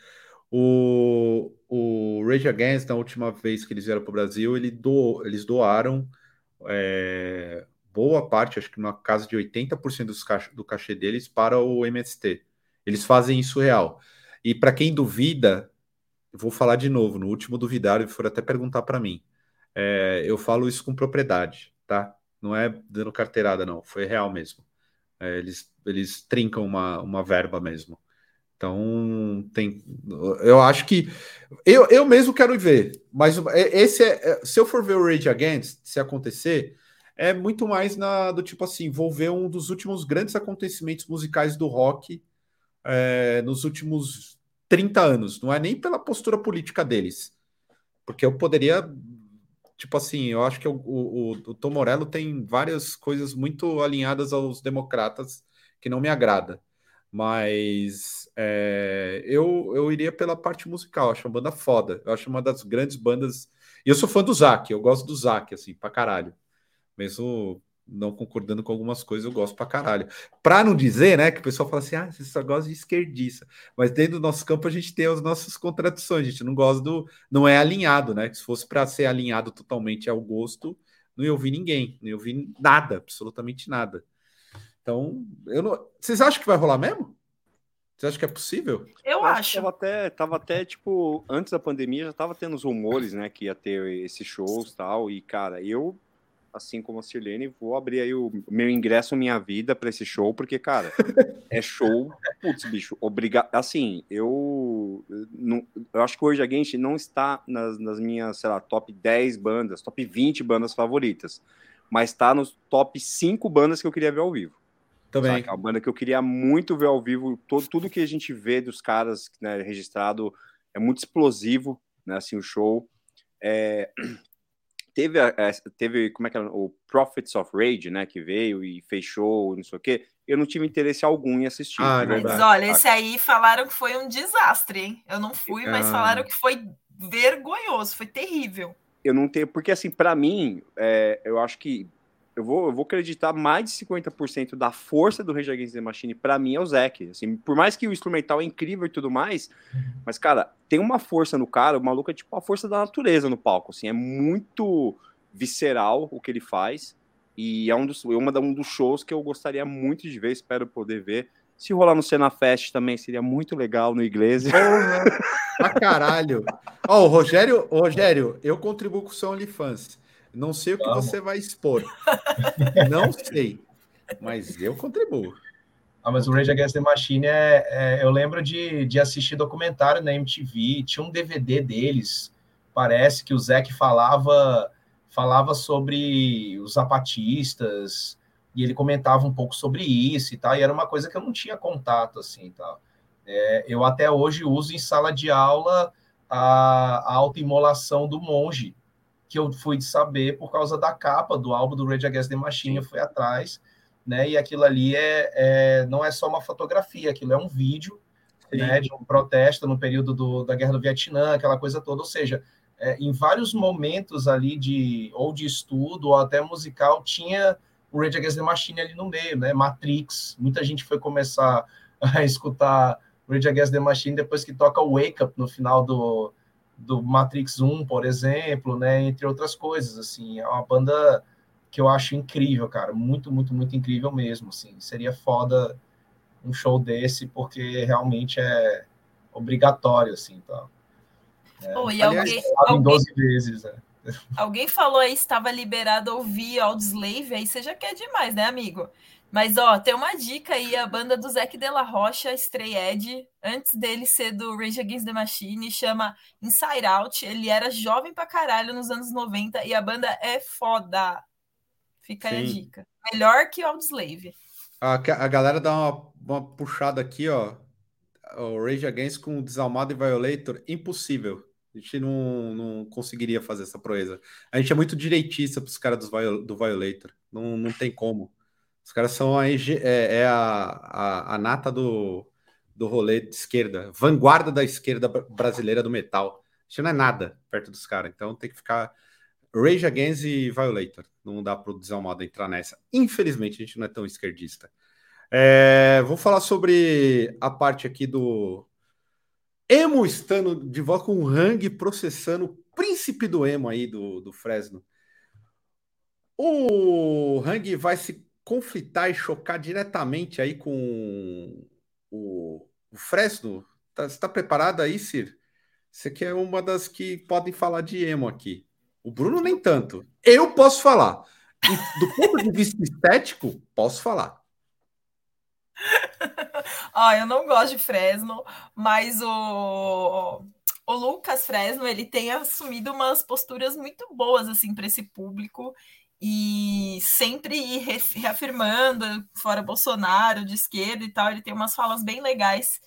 O, o Rage Against, na última vez que eles vieram para o Brasil, ele do, eles doaram é, boa parte, acho que na casa de 80% dos cach do cachê deles para o MST. Eles fazem isso real. E para quem duvida, vou falar de novo, no último duvidário, foram até perguntar para mim. É, eu falo isso com propriedade, tá? Não é dando carteirada, não. Foi real mesmo. É, eles, eles trincam uma, uma verba mesmo. Então, tem. Eu acho que. Eu, eu mesmo quero ver, mas esse é. é se eu for ver o Rage Against, se acontecer, é muito mais na do tipo assim: vou ver um dos últimos grandes acontecimentos musicais do rock é, nos últimos 30 anos. Não é nem pela postura política deles, porque eu poderia. Tipo assim, eu acho que o, o, o Tom Morello tem várias coisas muito alinhadas aos democratas que não me agrada. Mas é, eu, eu iria pela parte musical, acho uma banda foda. Eu acho uma das grandes bandas. E eu sou fã do Zac, eu gosto do Zac, assim, pra caralho. Mesmo não concordando com algumas coisas, eu gosto pra caralho. Pra não dizer, né, que o pessoal fala assim, ah, você só gosta de esquerdista. Mas dentro do nosso campo a gente tem as nossas contradições, a gente não gosta do. Não é alinhado, né? Se fosse para ser alinhado totalmente ao gosto, não ia ouvir ninguém, não ia ouvir nada, absolutamente nada. Então, eu não... vocês acham que vai rolar mesmo? Você acha que é possível? Eu, eu acho. Tava até, tava até, tipo, antes da pandemia já tava tendo os rumores, né, que ia ter esses shows e tal. E, cara, eu, assim como a Sirlene, vou abrir aí o meu ingresso, minha vida para esse show, porque, cara, é show. [laughs] Putz, bicho, obrigado. Assim, eu, não, eu acho que hoje a gente não está nas, nas minhas, sei lá, top 10 bandas, top 20 bandas favoritas, mas está nos top 5 bandas que eu queria ver ao vivo. Também. Saca? É uma banda que eu queria muito ver ao vivo. Todo, tudo que a gente vê dos caras né, registrado é muito explosivo, né? Assim, o show. É... [clears throat] Teve, teve, como é que era? O Prophets of Rage, né? Que veio e fechou, não sei o quê. Eu não tive interesse algum em assistir. Ah, mas olha, esse aí falaram que foi um desastre, hein? Eu não fui, mas ah. falaram que foi vergonhoso, foi terrível. Eu não tenho, porque assim, para mim, é, eu acho que eu vou, eu vou acreditar mais de 50% da força do Rage Against the Machine para mim é o Zack. Assim, por mais que o instrumental é incrível e tudo mais, mas cara, tem uma força no cara, o maluco é tipo a força da natureza no palco, assim, é muito visceral o que ele faz e é um dos, é uma, um dos shows que eu gostaria muito de ver, espero poder ver. Se rolar no Cena Fest também seria muito legal no. Porra, pra caralho. Ó, oh, Rogério, Rogério, eu contribuo com o seu OnlyFans. Não sei o que Vamos. você vai expor. [laughs] Não sei. Mas eu contribuo. Ah, mas o Rage Against the Machine é, é, eu lembro de, de assistir documentário na MTV, tinha um DVD deles, parece que o Zac falava falava sobre os zapatistas e ele comentava um pouco sobre isso e tal, e era uma coisa que eu não tinha contato assim, tal. É, eu até hoje uso em sala de aula a, a autoimolação do monge, que eu fui saber por causa da capa do álbum do Rage Against the Machine, eu fui atrás, né? E aquilo ali é, é não é só uma fotografia, aquilo é um vídeo, né? De um protesto no período do, da Guerra do Vietnã, aquela coisa toda. Ou seja, é, em vários momentos ali de ou de estudo ou até musical tinha o Rage Against the Machine ali no meio, né? Matrix. Muita gente foi começar a [laughs] escutar Rage Against the Machine depois que toca o Wake Up no final do do Matrix 1, por exemplo, né, entre outras coisas, assim, é uma banda que eu acho incrível, cara, muito, muito, muito incrível mesmo, assim, seria foda um show desse, porque realmente é obrigatório, assim, tá. É, oh, e alguém, alguém, 12 vezes, né? Alguém falou aí estava liberado ouvir Audioslave, aí você já quer demais, né, amigo? Mas, ó, tem uma dica aí, a banda do Zac de la Rocha, Stray Ed, antes dele ser do Rage Against the Machine, chama Inside Out. Ele era jovem pra caralho nos anos 90 e a banda é foda. Fica Sim. aí a dica. Melhor que Audioslave. A, a galera dá uma, uma puxada aqui, ó. O Rage Against com Desalmado e Violator, impossível. A gente não, não conseguiria fazer essa proeza. A gente é muito direitista para os caras do Violator. Não, não tem como. Os caras são a, é, é a, a, a, nata do, do rolê de esquerda, vanguarda da esquerda brasileira do metal. Isso não é nada perto dos caras. Então tem que ficar Rage Against e Violator. Não dá para o Desalmado entrar nessa. Infelizmente, a gente não é tão esquerdista. É, vou falar sobre a parte aqui do Emo estando de volta com o Hang processando o príncipe do Emo aí do, do Fresno. O Hang vai se conflitar e chocar diretamente aí com o, o Fresno? Tá, você está preparado aí, Cir? Você que é uma das que podem falar de emo aqui. O Bruno nem tanto. Eu posso falar. E do ponto de vista estético, posso falar. [laughs] ah, eu não gosto de Fresno, mas o, o Lucas Fresno ele tem assumido umas posturas muito boas assim para esse público e sempre ir reafirmando fora Bolsonaro de esquerda e tal. Ele tem umas falas bem legais.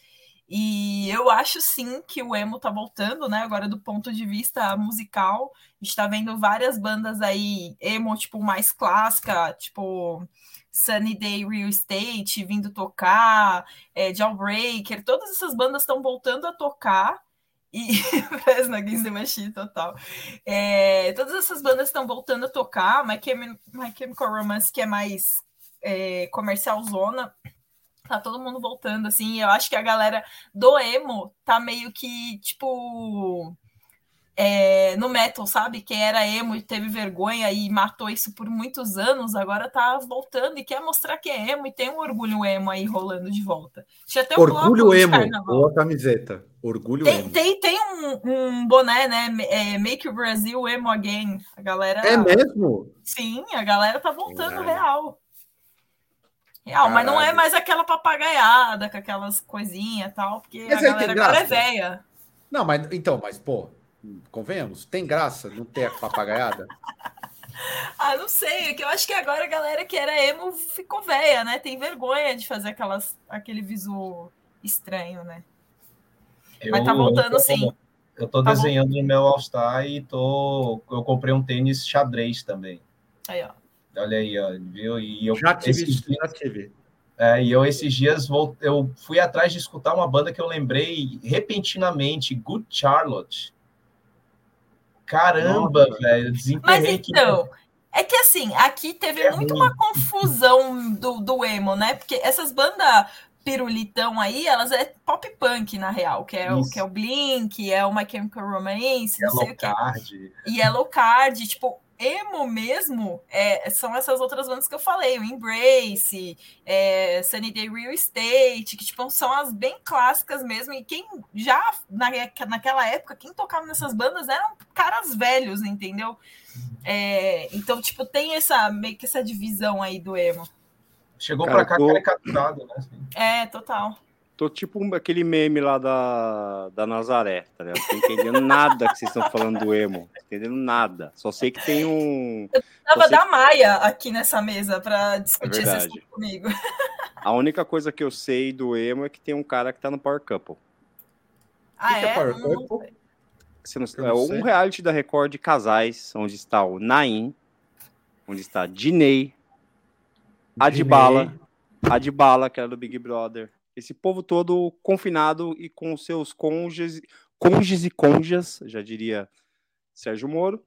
E eu acho sim que o emo tá voltando, né? Agora, do ponto de vista musical, a gente tá vendo várias bandas aí, emo, tipo, mais clássica, tipo Sunny Day Real Estate vindo tocar, é, Jawbreaker, todas essas bandas estão voltando a tocar. E [laughs] Fresno Against Machine total. É, todas essas bandas estão voltando a tocar. My, Chem My Chemical Romance, que é mais é, comercial zona, tá todo mundo voltando, assim. Eu acho que a galera do emo tá meio que, tipo. É, no metal, sabe? Quem era emo e teve vergonha e matou isso por muitos anos, agora tá voltando e quer mostrar que é emo e tem um orgulho emo aí rolando de volta. Tinha até um orgulho emo, boa camiseta. Orgulho tem, emo. Tem, tem um, um boné, né? É, Make o Brasil Emo Again. A galera. É mesmo? Sim, a galera tá voltando real. Real, mas não é mais aquela papagaiada com aquelas coisinhas e tal, porque a galera agora é velha. Não, mas então, mas pô, convenhamos, tem graça não ter a papagaiada? [laughs] ah, não sei, é que eu acho que agora a galera que era emo ficou velha, né? Tem vergonha de fazer aquelas, aquele visual estranho, né? Eu, mas tá voltando eu tô, sim. Eu tô tá desenhando no meu All-Star e tô. Eu comprei um tênis xadrez também. Aí, ó. Olha aí, ó, viu? E eu, já tive, esses, já tive. É, e eu esses dias vou, eu fui atrás de escutar uma banda que eu lembrei repentinamente, Good Charlotte. Caramba, Nossa. velho, Mas então, que... é que assim, aqui teve é muito ruim. uma confusão do, do emo, né? Porque essas bandas pirulitão aí, elas é pop punk, na real, que é, o, que é o Blink, é o My Chemical Romance, Yellow não sei Card. o que. E Yellow Card, tipo, emo mesmo é, são essas outras bandas que eu falei, o Embrace, é, Sunny Day Real Estate, que tipo, são as bem clássicas mesmo, e quem já na, naquela época, quem tocava nessas bandas eram caras velhos, entendeu? É, então, tipo, tem essa meio que essa divisão aí do emo. Chegou Cara, pra cá tô... caricaturado, né? É, total. Tô tipo aquele meme lá da, da Nazaré, tá ligado? Não tô entendendo nada que vocês estão falando do emo. Tô entendendo nada. Só sei que tem um. Eu tava da Maia aqui nessa mesa para discutir é esse comigo. [laughs] A única coisa que eu sei do emo é que tem um cara que tá no Power Couple. Ah, que é? Que é Power Couple? Você não, é um reality da Record de casais, onde está o Naim, onde está Dinei, Adbala, Adbala, que era do Big Brother, esse povo todo confinado e com seus cônjuges, cônjuges e conjas, já diria Sérgio Moro,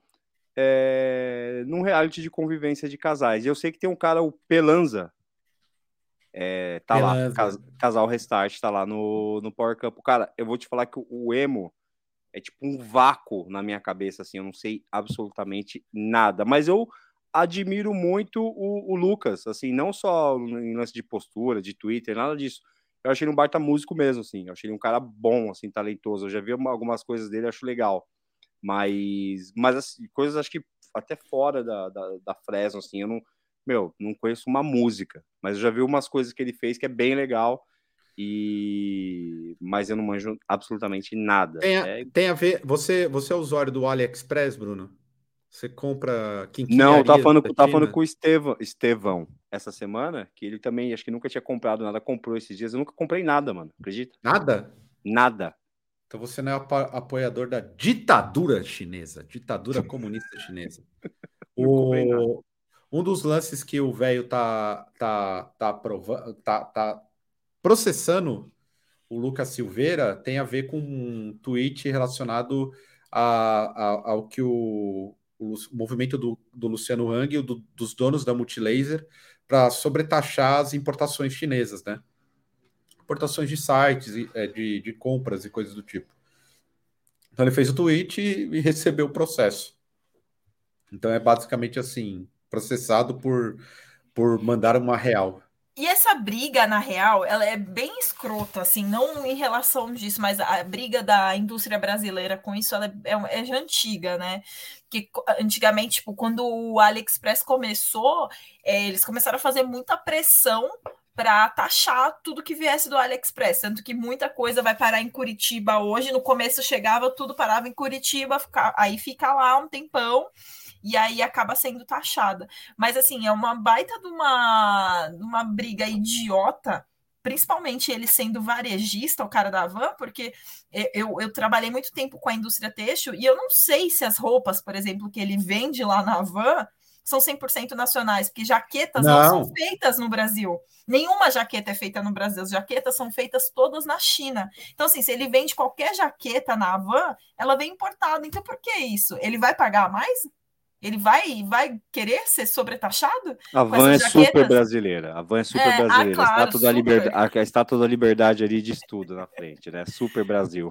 é, num reality de convivência de casais. E eu sei que tem um cara, o Pelanza, é, tá Pelanza. lá, cas, casal Restart, tá lá no, no Power Camp. Cara, eu vou te falar que o emo é tipo um vácuo na minha cabeça, assim, eu não sei absolutamente nada. Mas eu admiro muito o, o Lucas, assim, não só em lance de postura, de Twitter, nada disso eu achei ele um baita músico mesmo, assim. Eu achei ele um cara bom, assim, talentoso. Eu já vi algumas coisas dele, acho legal. Mas, mas assim, coisas acho que até fora da, da, da Fresno, assim, eu não, meu, não conheço uma música, mas eu já vi umas coisas que ele fez que é bem legal. E mas eu não manjo absolutamente nada. Tem a, é... tem a ver. Você, você é usuário do AliExpress, Bruno? Você compra Não, tá falando, tá falando com o Estevão, Estevão essa semana, que ele também, acho que nunca tinha comprado nada, comprou esses dias. Eu nunca comprei nada, mano. Acredita? Nada? Nada. Então você não é apoiador da ditadura chinesa, ditadura comunista chinesa. [laughs] o, um dos lances que o velho tá, tá, tá, prova, tá, tá processando o Lucas Silveira tem a ver com um tweet relacionado a, a, ao que o, o movimento do, do Luciano Hang do, dos donos da Multilaser para sobretaxar as importações chinesas, né? Importações de sites, é, de, de compras e coisas do tipo. Então ele fez o tweet e, e recebeu o processo. Então é basicamente assim, processado por, por mandar uma real. E essa briga, na real, ela é bem escrota, assim, não em relação disso, mas a briga da indústria brasileira com isso, ela é, é, é antiga, né? Que antigamente, tipo, quando o AliExpress começou, é, eles começaram a fazer muita pressão para taxar tudo que viesse do AliExpress. Tanto que muita coisa vai parar em Curitiba hoje. No começo chegava, tudo parava em Curitiba, fica, aí fica lá um tempão e aí acaba sendo taxada. Mas assim, é uma baita de uma, de uma briga idiota principalmente ele sendo varejista, o cara da van, porque eu, eu trabalhei muito tempo com a indústria têxtil e eu não sei se as roupas, por exemplo, que ele vende lá na van são 100% nacionais, porque jaquetas não. não. são feitas no Brasil. Nenhuma jaqueta é feita no Brasil, as jaquetas são feitas todas na China. Então, assim, se ele vende qualquer jaqueta na van, ela vem importada. Então, por que isso? Ele vai pagar mais? Ele vai, vai querer ser sobretaxado? A van é super brasileira. A van é super é, ah, brasileira. Ah, claro, a, estátua Da liberdade, a estátua da liberdade ali de estudo na frente, né? Super Brasil.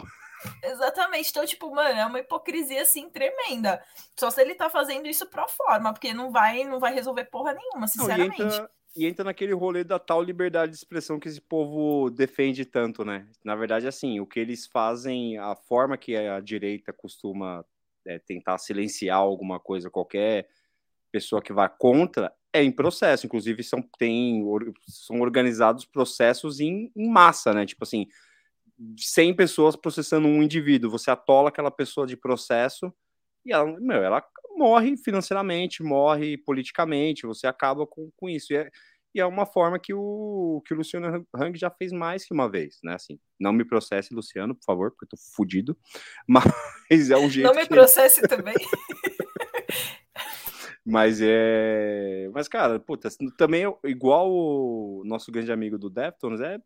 Exatamente. Então, tipo, mano, é uma hipocrisia assim tremenda. Só se ele tá fazendo isso pro forma, porque não vai, não vai resolver porra nenhuma, sinceramente. Não, e, entra, e, entra, naquele rolê da tal liberdade de expressão que esse povo defende tanto, né? Na verdade, assim, o que eles fazem, a forma que a direita costuma é, tentar silenciar alguma coisa, qualquer pessoa que vá contra, é em processo. Inclusive, são, tem, são organizados processos em, em massa, né? Tipo assim, 100 pessoas processando um indivíduo. Você atola aquela pessoa de processo e ela, meu, ela morre financeiramente, morre politicamente, você acaba com, com isso. E é, e é uma forma que o, que o Luciano Hang já fez mais que uma vez, né? Assim, não me processe, Luciano, por favor, porque eu tô fudido. [laughs] Mas é um jeito. Não me que... processe também. [laughs] Mas é. Mas, cara, puta, também igual o nosso grande amigo do Deftones, é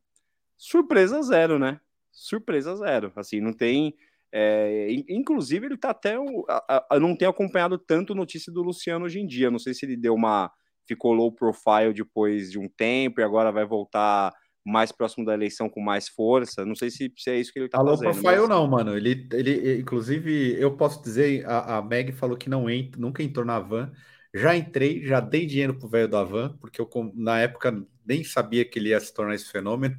surpresa zero, né? Surpresa zero. Assim, não tem. É... inclusive, ele tá até. Eu não tenho acompanhado tanto notícia do Luciano hoje em dia. Não sei se ele deu uma ficou low profile depois de um tempo e agora vai voltar mais próximo da eleição com mais força. Não sei se, se é isso que ele tá, tá fazendo. Low profile mas... não, mano. Ele, ele, inclusive, eu posso dizer, a, a Meg falou que não entra, nunca entrou na van. Já entrei, já dei dinheiro pro velho da van, porque eu na época nem sabia que ele ia se tornar esse fenômeno.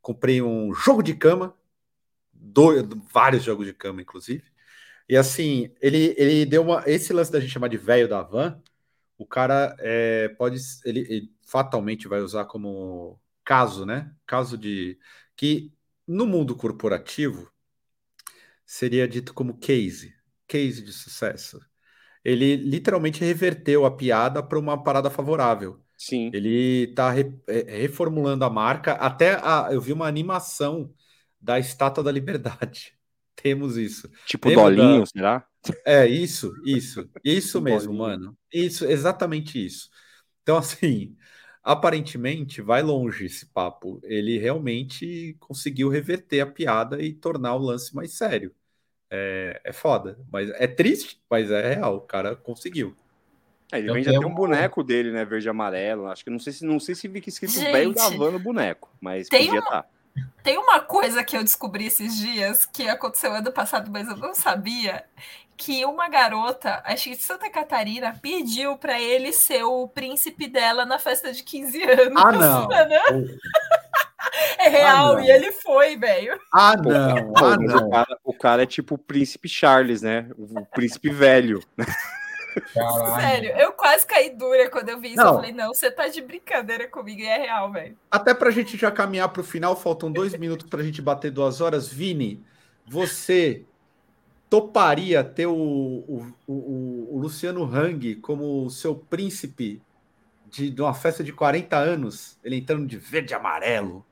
Comprei um jogo de cama, dois, vários jogos de cama, inclusive. E assim, ele, ele deu uma. Esse lance da gente chamar de velho da van o cara é, pode, ele, ele, fatalmente vai usar como caso, né? Caso de que no mundo corporativo seria dito como case, case de sucesso. Ele literalmente reverteu a piada para uma parada favorável. Sim. Ele está re, é, reformulando a marca. Até a, eu vi uma animação da Estátua da Liberdade. [laughs] Temos isso. Tipo Lembra Dolinho, da... será? É, isso, isso. Isso mesmo, mano. Isso, exatamente isso. Então, assim, aparentemente vai longe esse papo. Ele realmente conseguiu reverter a piada e tornar o lance mais sério. É, é foda, mas é triste, mas é real. O cara conseguiu. É, ele vende até um boneco dele, né? Verde e amarelo. Acho que não sei se não sei se vi que escrito velho da van no boneco, mas tem podia estar. Tá. Tem uma coisa que eu descobri esses dias que aconteceu ano passado, mas eu não sabia, que uma garota, acho que de Santa Catarina, pediu para ele ser o príncipe dela na festa de 15 anos. Ah, não. [laughs] é real, ah, e ele foi, velho. Ah, não. Ah, não. O, cara, o cara é tipo o príncipe Charles, né? O príncipe velho. Caralho. Sério, eu quase caí dura quando eu vi isso. Não. Eu falei, não, você tá de brincadeira comigo e é real, velho. Até pra gente já caminhar pro final, faltam dois minutos pra gente bater duas horas. Vini, você toparia ter o, o, o, o Luciano Hang como seu príncipe de, de, uma festa de 40 anos, ele entrando de verde e amarelo,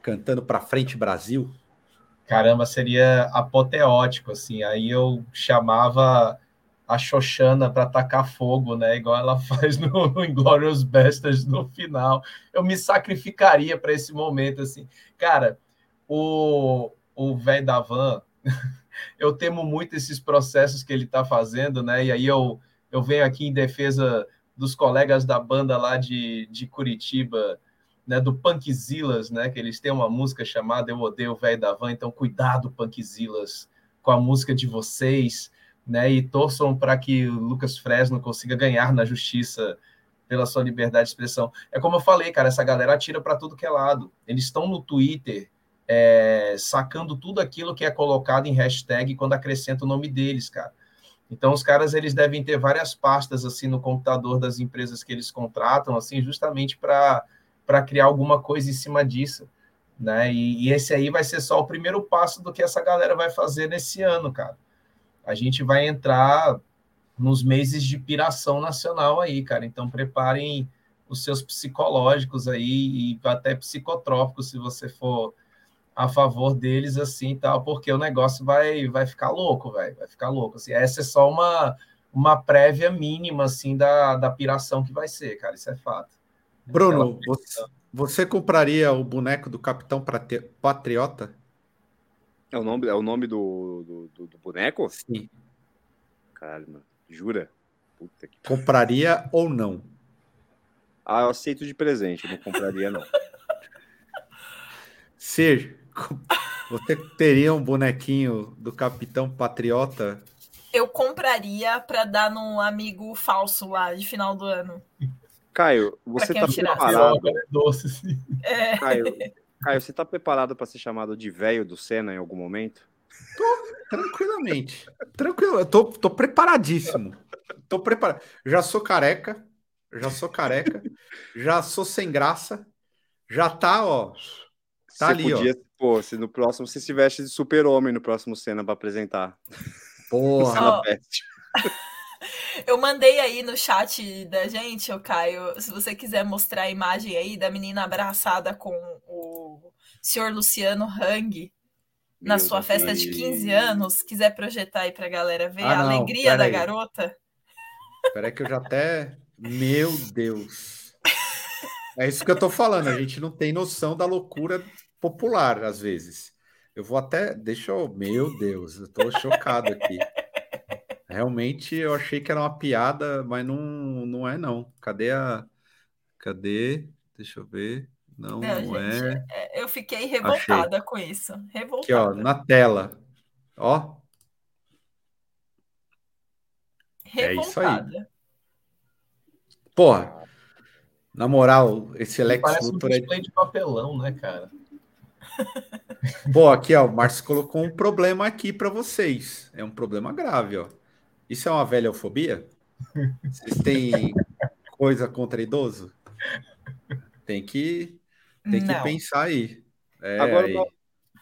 cantando pra frente Brasil? Caramba, seria apoteótico, assim. Aí eu chamava a Xoxana para atacar fogo, né? Igual ela [laughs] faz no, no Inglorious Bastards no final. Eu me sacrificaria para esse momento, assim. Cara, o o velho da van, [laughs] eu temo muito esses processos que ele está fazendo, né? E aí eu, eu venho aqui em defesa dos colegas da banda lá de, de Curitiba, né, do Punkzilas, né, que eles têm uma música chamada Eu Odeio o Velho da Van, então cuidado, Punkzilas, com a música de vocês, né? E torçam para que o Lucas Fresno consiga ganhar na justiça pela sua liberdade de expressão. É como eu falei, cara, essa galera atira para tudo que é lado. Eles estão no Twitter é, sacando tudo aquilo que é colocado em hashtag quando acrescenta o nome deles, cara. Então os caras eles devem ter várias pastas assim no computador das empresas que eles contratam, assim, justamente para criar alguma coisa em cima disso, né? E, e, esse aí vai ser só o primeiro passo do que essa galera vai fazer nesse ano, cara. A gente vai entrar nos meses de piração nacional aí, cara. Então preparem os seus psicológicos aí e até psicotrópicos se você for a favor deles assim tal, porque o negócio vai vai ficar louco, velho, vai ficar louco. Assim, essa é só uma uma prévia mínima assim da, da piração que vai ser, cara, isso é fato. Bruno, você, você, compraria o boneco do Capitão Patriota? É o nome, é o nome do, do, do, do boneco? Sim. Caralho, mano. Jura? Compraria ou não? Ah, eu aceito de presente, não compraria, não. [laughs] Ser, você teria um bonequinho do Capitão Patriota? Eu compraria para dar num amigo falso lá de final do ano. Caio, você tá preparado? É. Caio, Caio, você tá preparado para ser chamado de velho do Senna em algum momento? Tô, tranquilamente. Tranquilo, eu tô, tô preparadíssimo. Tô preparado. Já sou careca, já sou careca, já sou sem graça, já tá, ó. Tá você ali, podia, ó. Pô, se no próximo você se veste de super-homem no próximo cena para apresentar. Porra. [laughs] Eu mandei aí no chat da gente, o Caio, se você quiser mostrar a imagem aí da menina abraçada com o senhor Luciano Hang na Meu sua Deus. festa de 15 anos, quiser projetar aí pra galera ver ah, a não, alegria da aí. garota. Peraí que eu já até. Meu Deus. É isso que eu tô falando. A gente não tem noção da loucura popular, às vezes. Eu vou até. Deixa eu. Meu Deus, eu tô chocado aqui. Realmente eu achei que era uma piada, mas não, não é, não. Cadê a. Cadê? Deixa eu ver. Não, não, não gente, é. é eu fiquei revoltada achei. com isso. Revoltada. Aqui, ó, na tela. Ó, Revoltada. É isso aí. Porra, na moral, esse Lex Parece Luthor um display é... de papelão, né, cara? [laughs] Pô, aqui, ó, o Márcio colocou um problema aqui para vocês. É um problema grave, ó. Isso é uma velhofobia? Vocês têm coisa contra idoso? Tem que, tem que pensar aí. É, Agora, aí.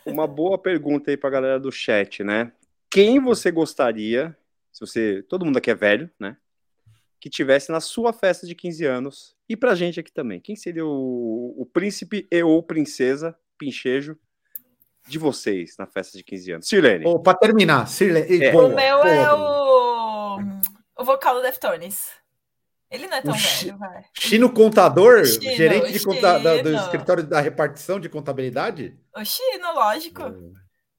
Uma, boa pergunta aí para a galera do chat, né? Quem você gostaria se você, todo mundo aqui é velho, né? Que tivesse na sua festa de 15 anos e pra gente aqui também. Quem seria o, o príncipe e ou princesa, pinchejo de vocês na festa de 15 anos? Sirlene. Oh, para terminar, Sirlene. É. O meu é o o vocal do Deftones. Ele não é tão o velho, vai. Chino Contador? Chino, gerente de conta, da, do escritório da repartição de contabilidade? O Chino, lógico.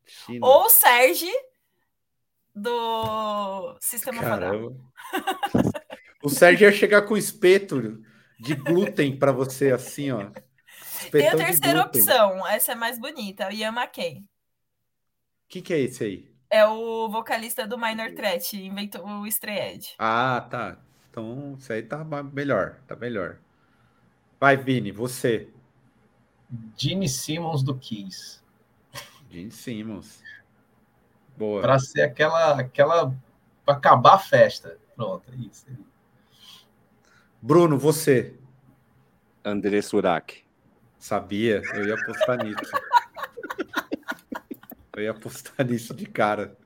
Chino. Ou o Sérgio do Sistema Caramba. o Sérgio ia chegar com espeto de glúten para você, assim, ó. Tem a terceira opção, essa é mais bonita, o Ian McKay. O que, que é esse aí? É o vocalista do Minor Threat, inventou o Strayed. Ah, tá. Então, isso aí tá melhor, tá melhor. Vai, Vini, você. Gene Simmons do Kiss. Gene Simmons. Boa. Para ser aquela, aquela. para acabar a festa. Pronto, é isso. Bruno, você. André Surak. Sabia, eu ia apostar nisso. Eu ia apostar nisso de cara.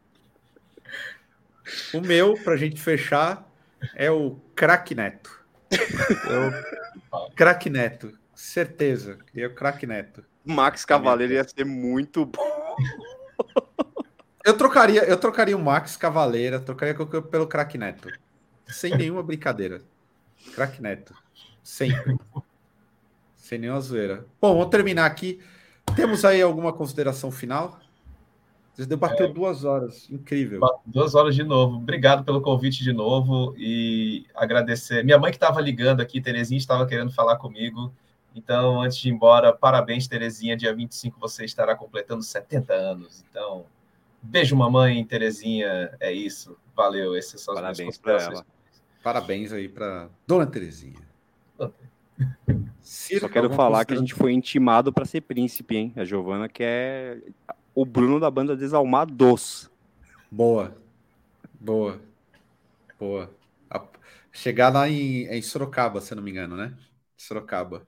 O meu, pra gente fechar, é o Crack Neto. É o Crack Neto, certeza. É o Crack Neto. Max Cavaleiro ia ser muito bom. Eu trocaria, eu trocaria o Max Cavaleira, trocaria pelo Crack Neto. Sem nenhuma brincadeira. Crack Neto. Sempre. Sem nenhuma zoeira. Bom, vamos terminar aqui. Temos aí alguma consideração final? Você debateu é, duas horas, incrível. Duas horas de novo. Obrigado pelo convite de novo e agradecer. Minha mãe que estava ligando aqui, Terezinha, estava querendo falar comigo. Então, antes de ir embora, parabéns, Terezinha. Dia 25 você estará completando 70 anos. Então, Beijo, mamãe, Terezinha. É isso. Valeu. Esses são Parabéns para ela. Parabéns aí para Dona Terezinha. Só quero falar que a gente foi intimado para ser príncipe, hein? A Giovana quer o Bruno da banda Desalmados. Boa. Boa. Boa. A... Chegar lá em, em Sorocaba, se não me engano, né? Sorocaba.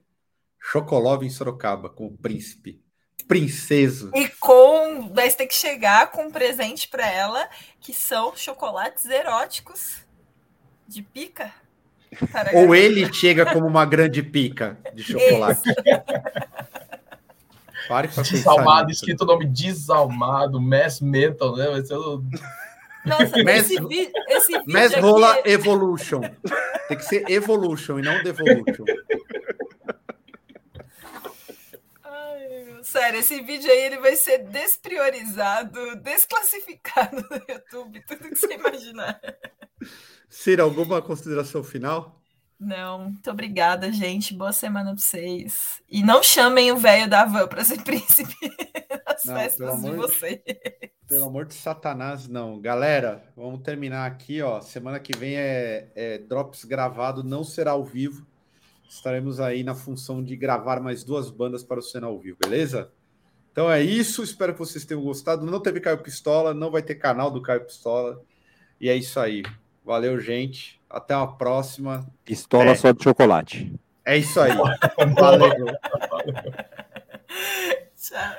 Chocolove em Sorocaba, com o príncipe. Princeso. E com. Vai ter que chegar com um presente para ela, que são chocolates eróticos de pica. Ou ele chega como uma grande pica de chocolate. Pare pra Desalmado, escrito o nome desalmado, Mass Mental, né? Vai ser o. Nossa, Mass, esse, vi esse vídeo. Mass Rola é... Evolution. Tem que ser Evolution e não Devolution. sério, esse vídeo aí ele vai ser despriorizado, desclassificado no YouTube, tudo que você imaginar. Cira, alguma consideração final? Não, muito obrigada, gente. Boa semana para vocês. E não chamem o velho da van para ser [laughs] príncipe nas não, festas de vocês. Pelo amor de Satanás, não. Galera, vamos terminar aqui, ó. Semana que vem é, é Drops gravado, não será ao vivo. Estaremos aí na função de gravar mais duas bandas para o Cena ao vivo, beleza? Então é isso. Espero que vocês tenham gostado. Não teve Caio Pistola, não vai ter canal do Caio Pistola. E é isso aí. Valeu, gente. Até uma próxima. Pistola é. só de chocolate. É isso aí. [laughs] Valeu. Tchau.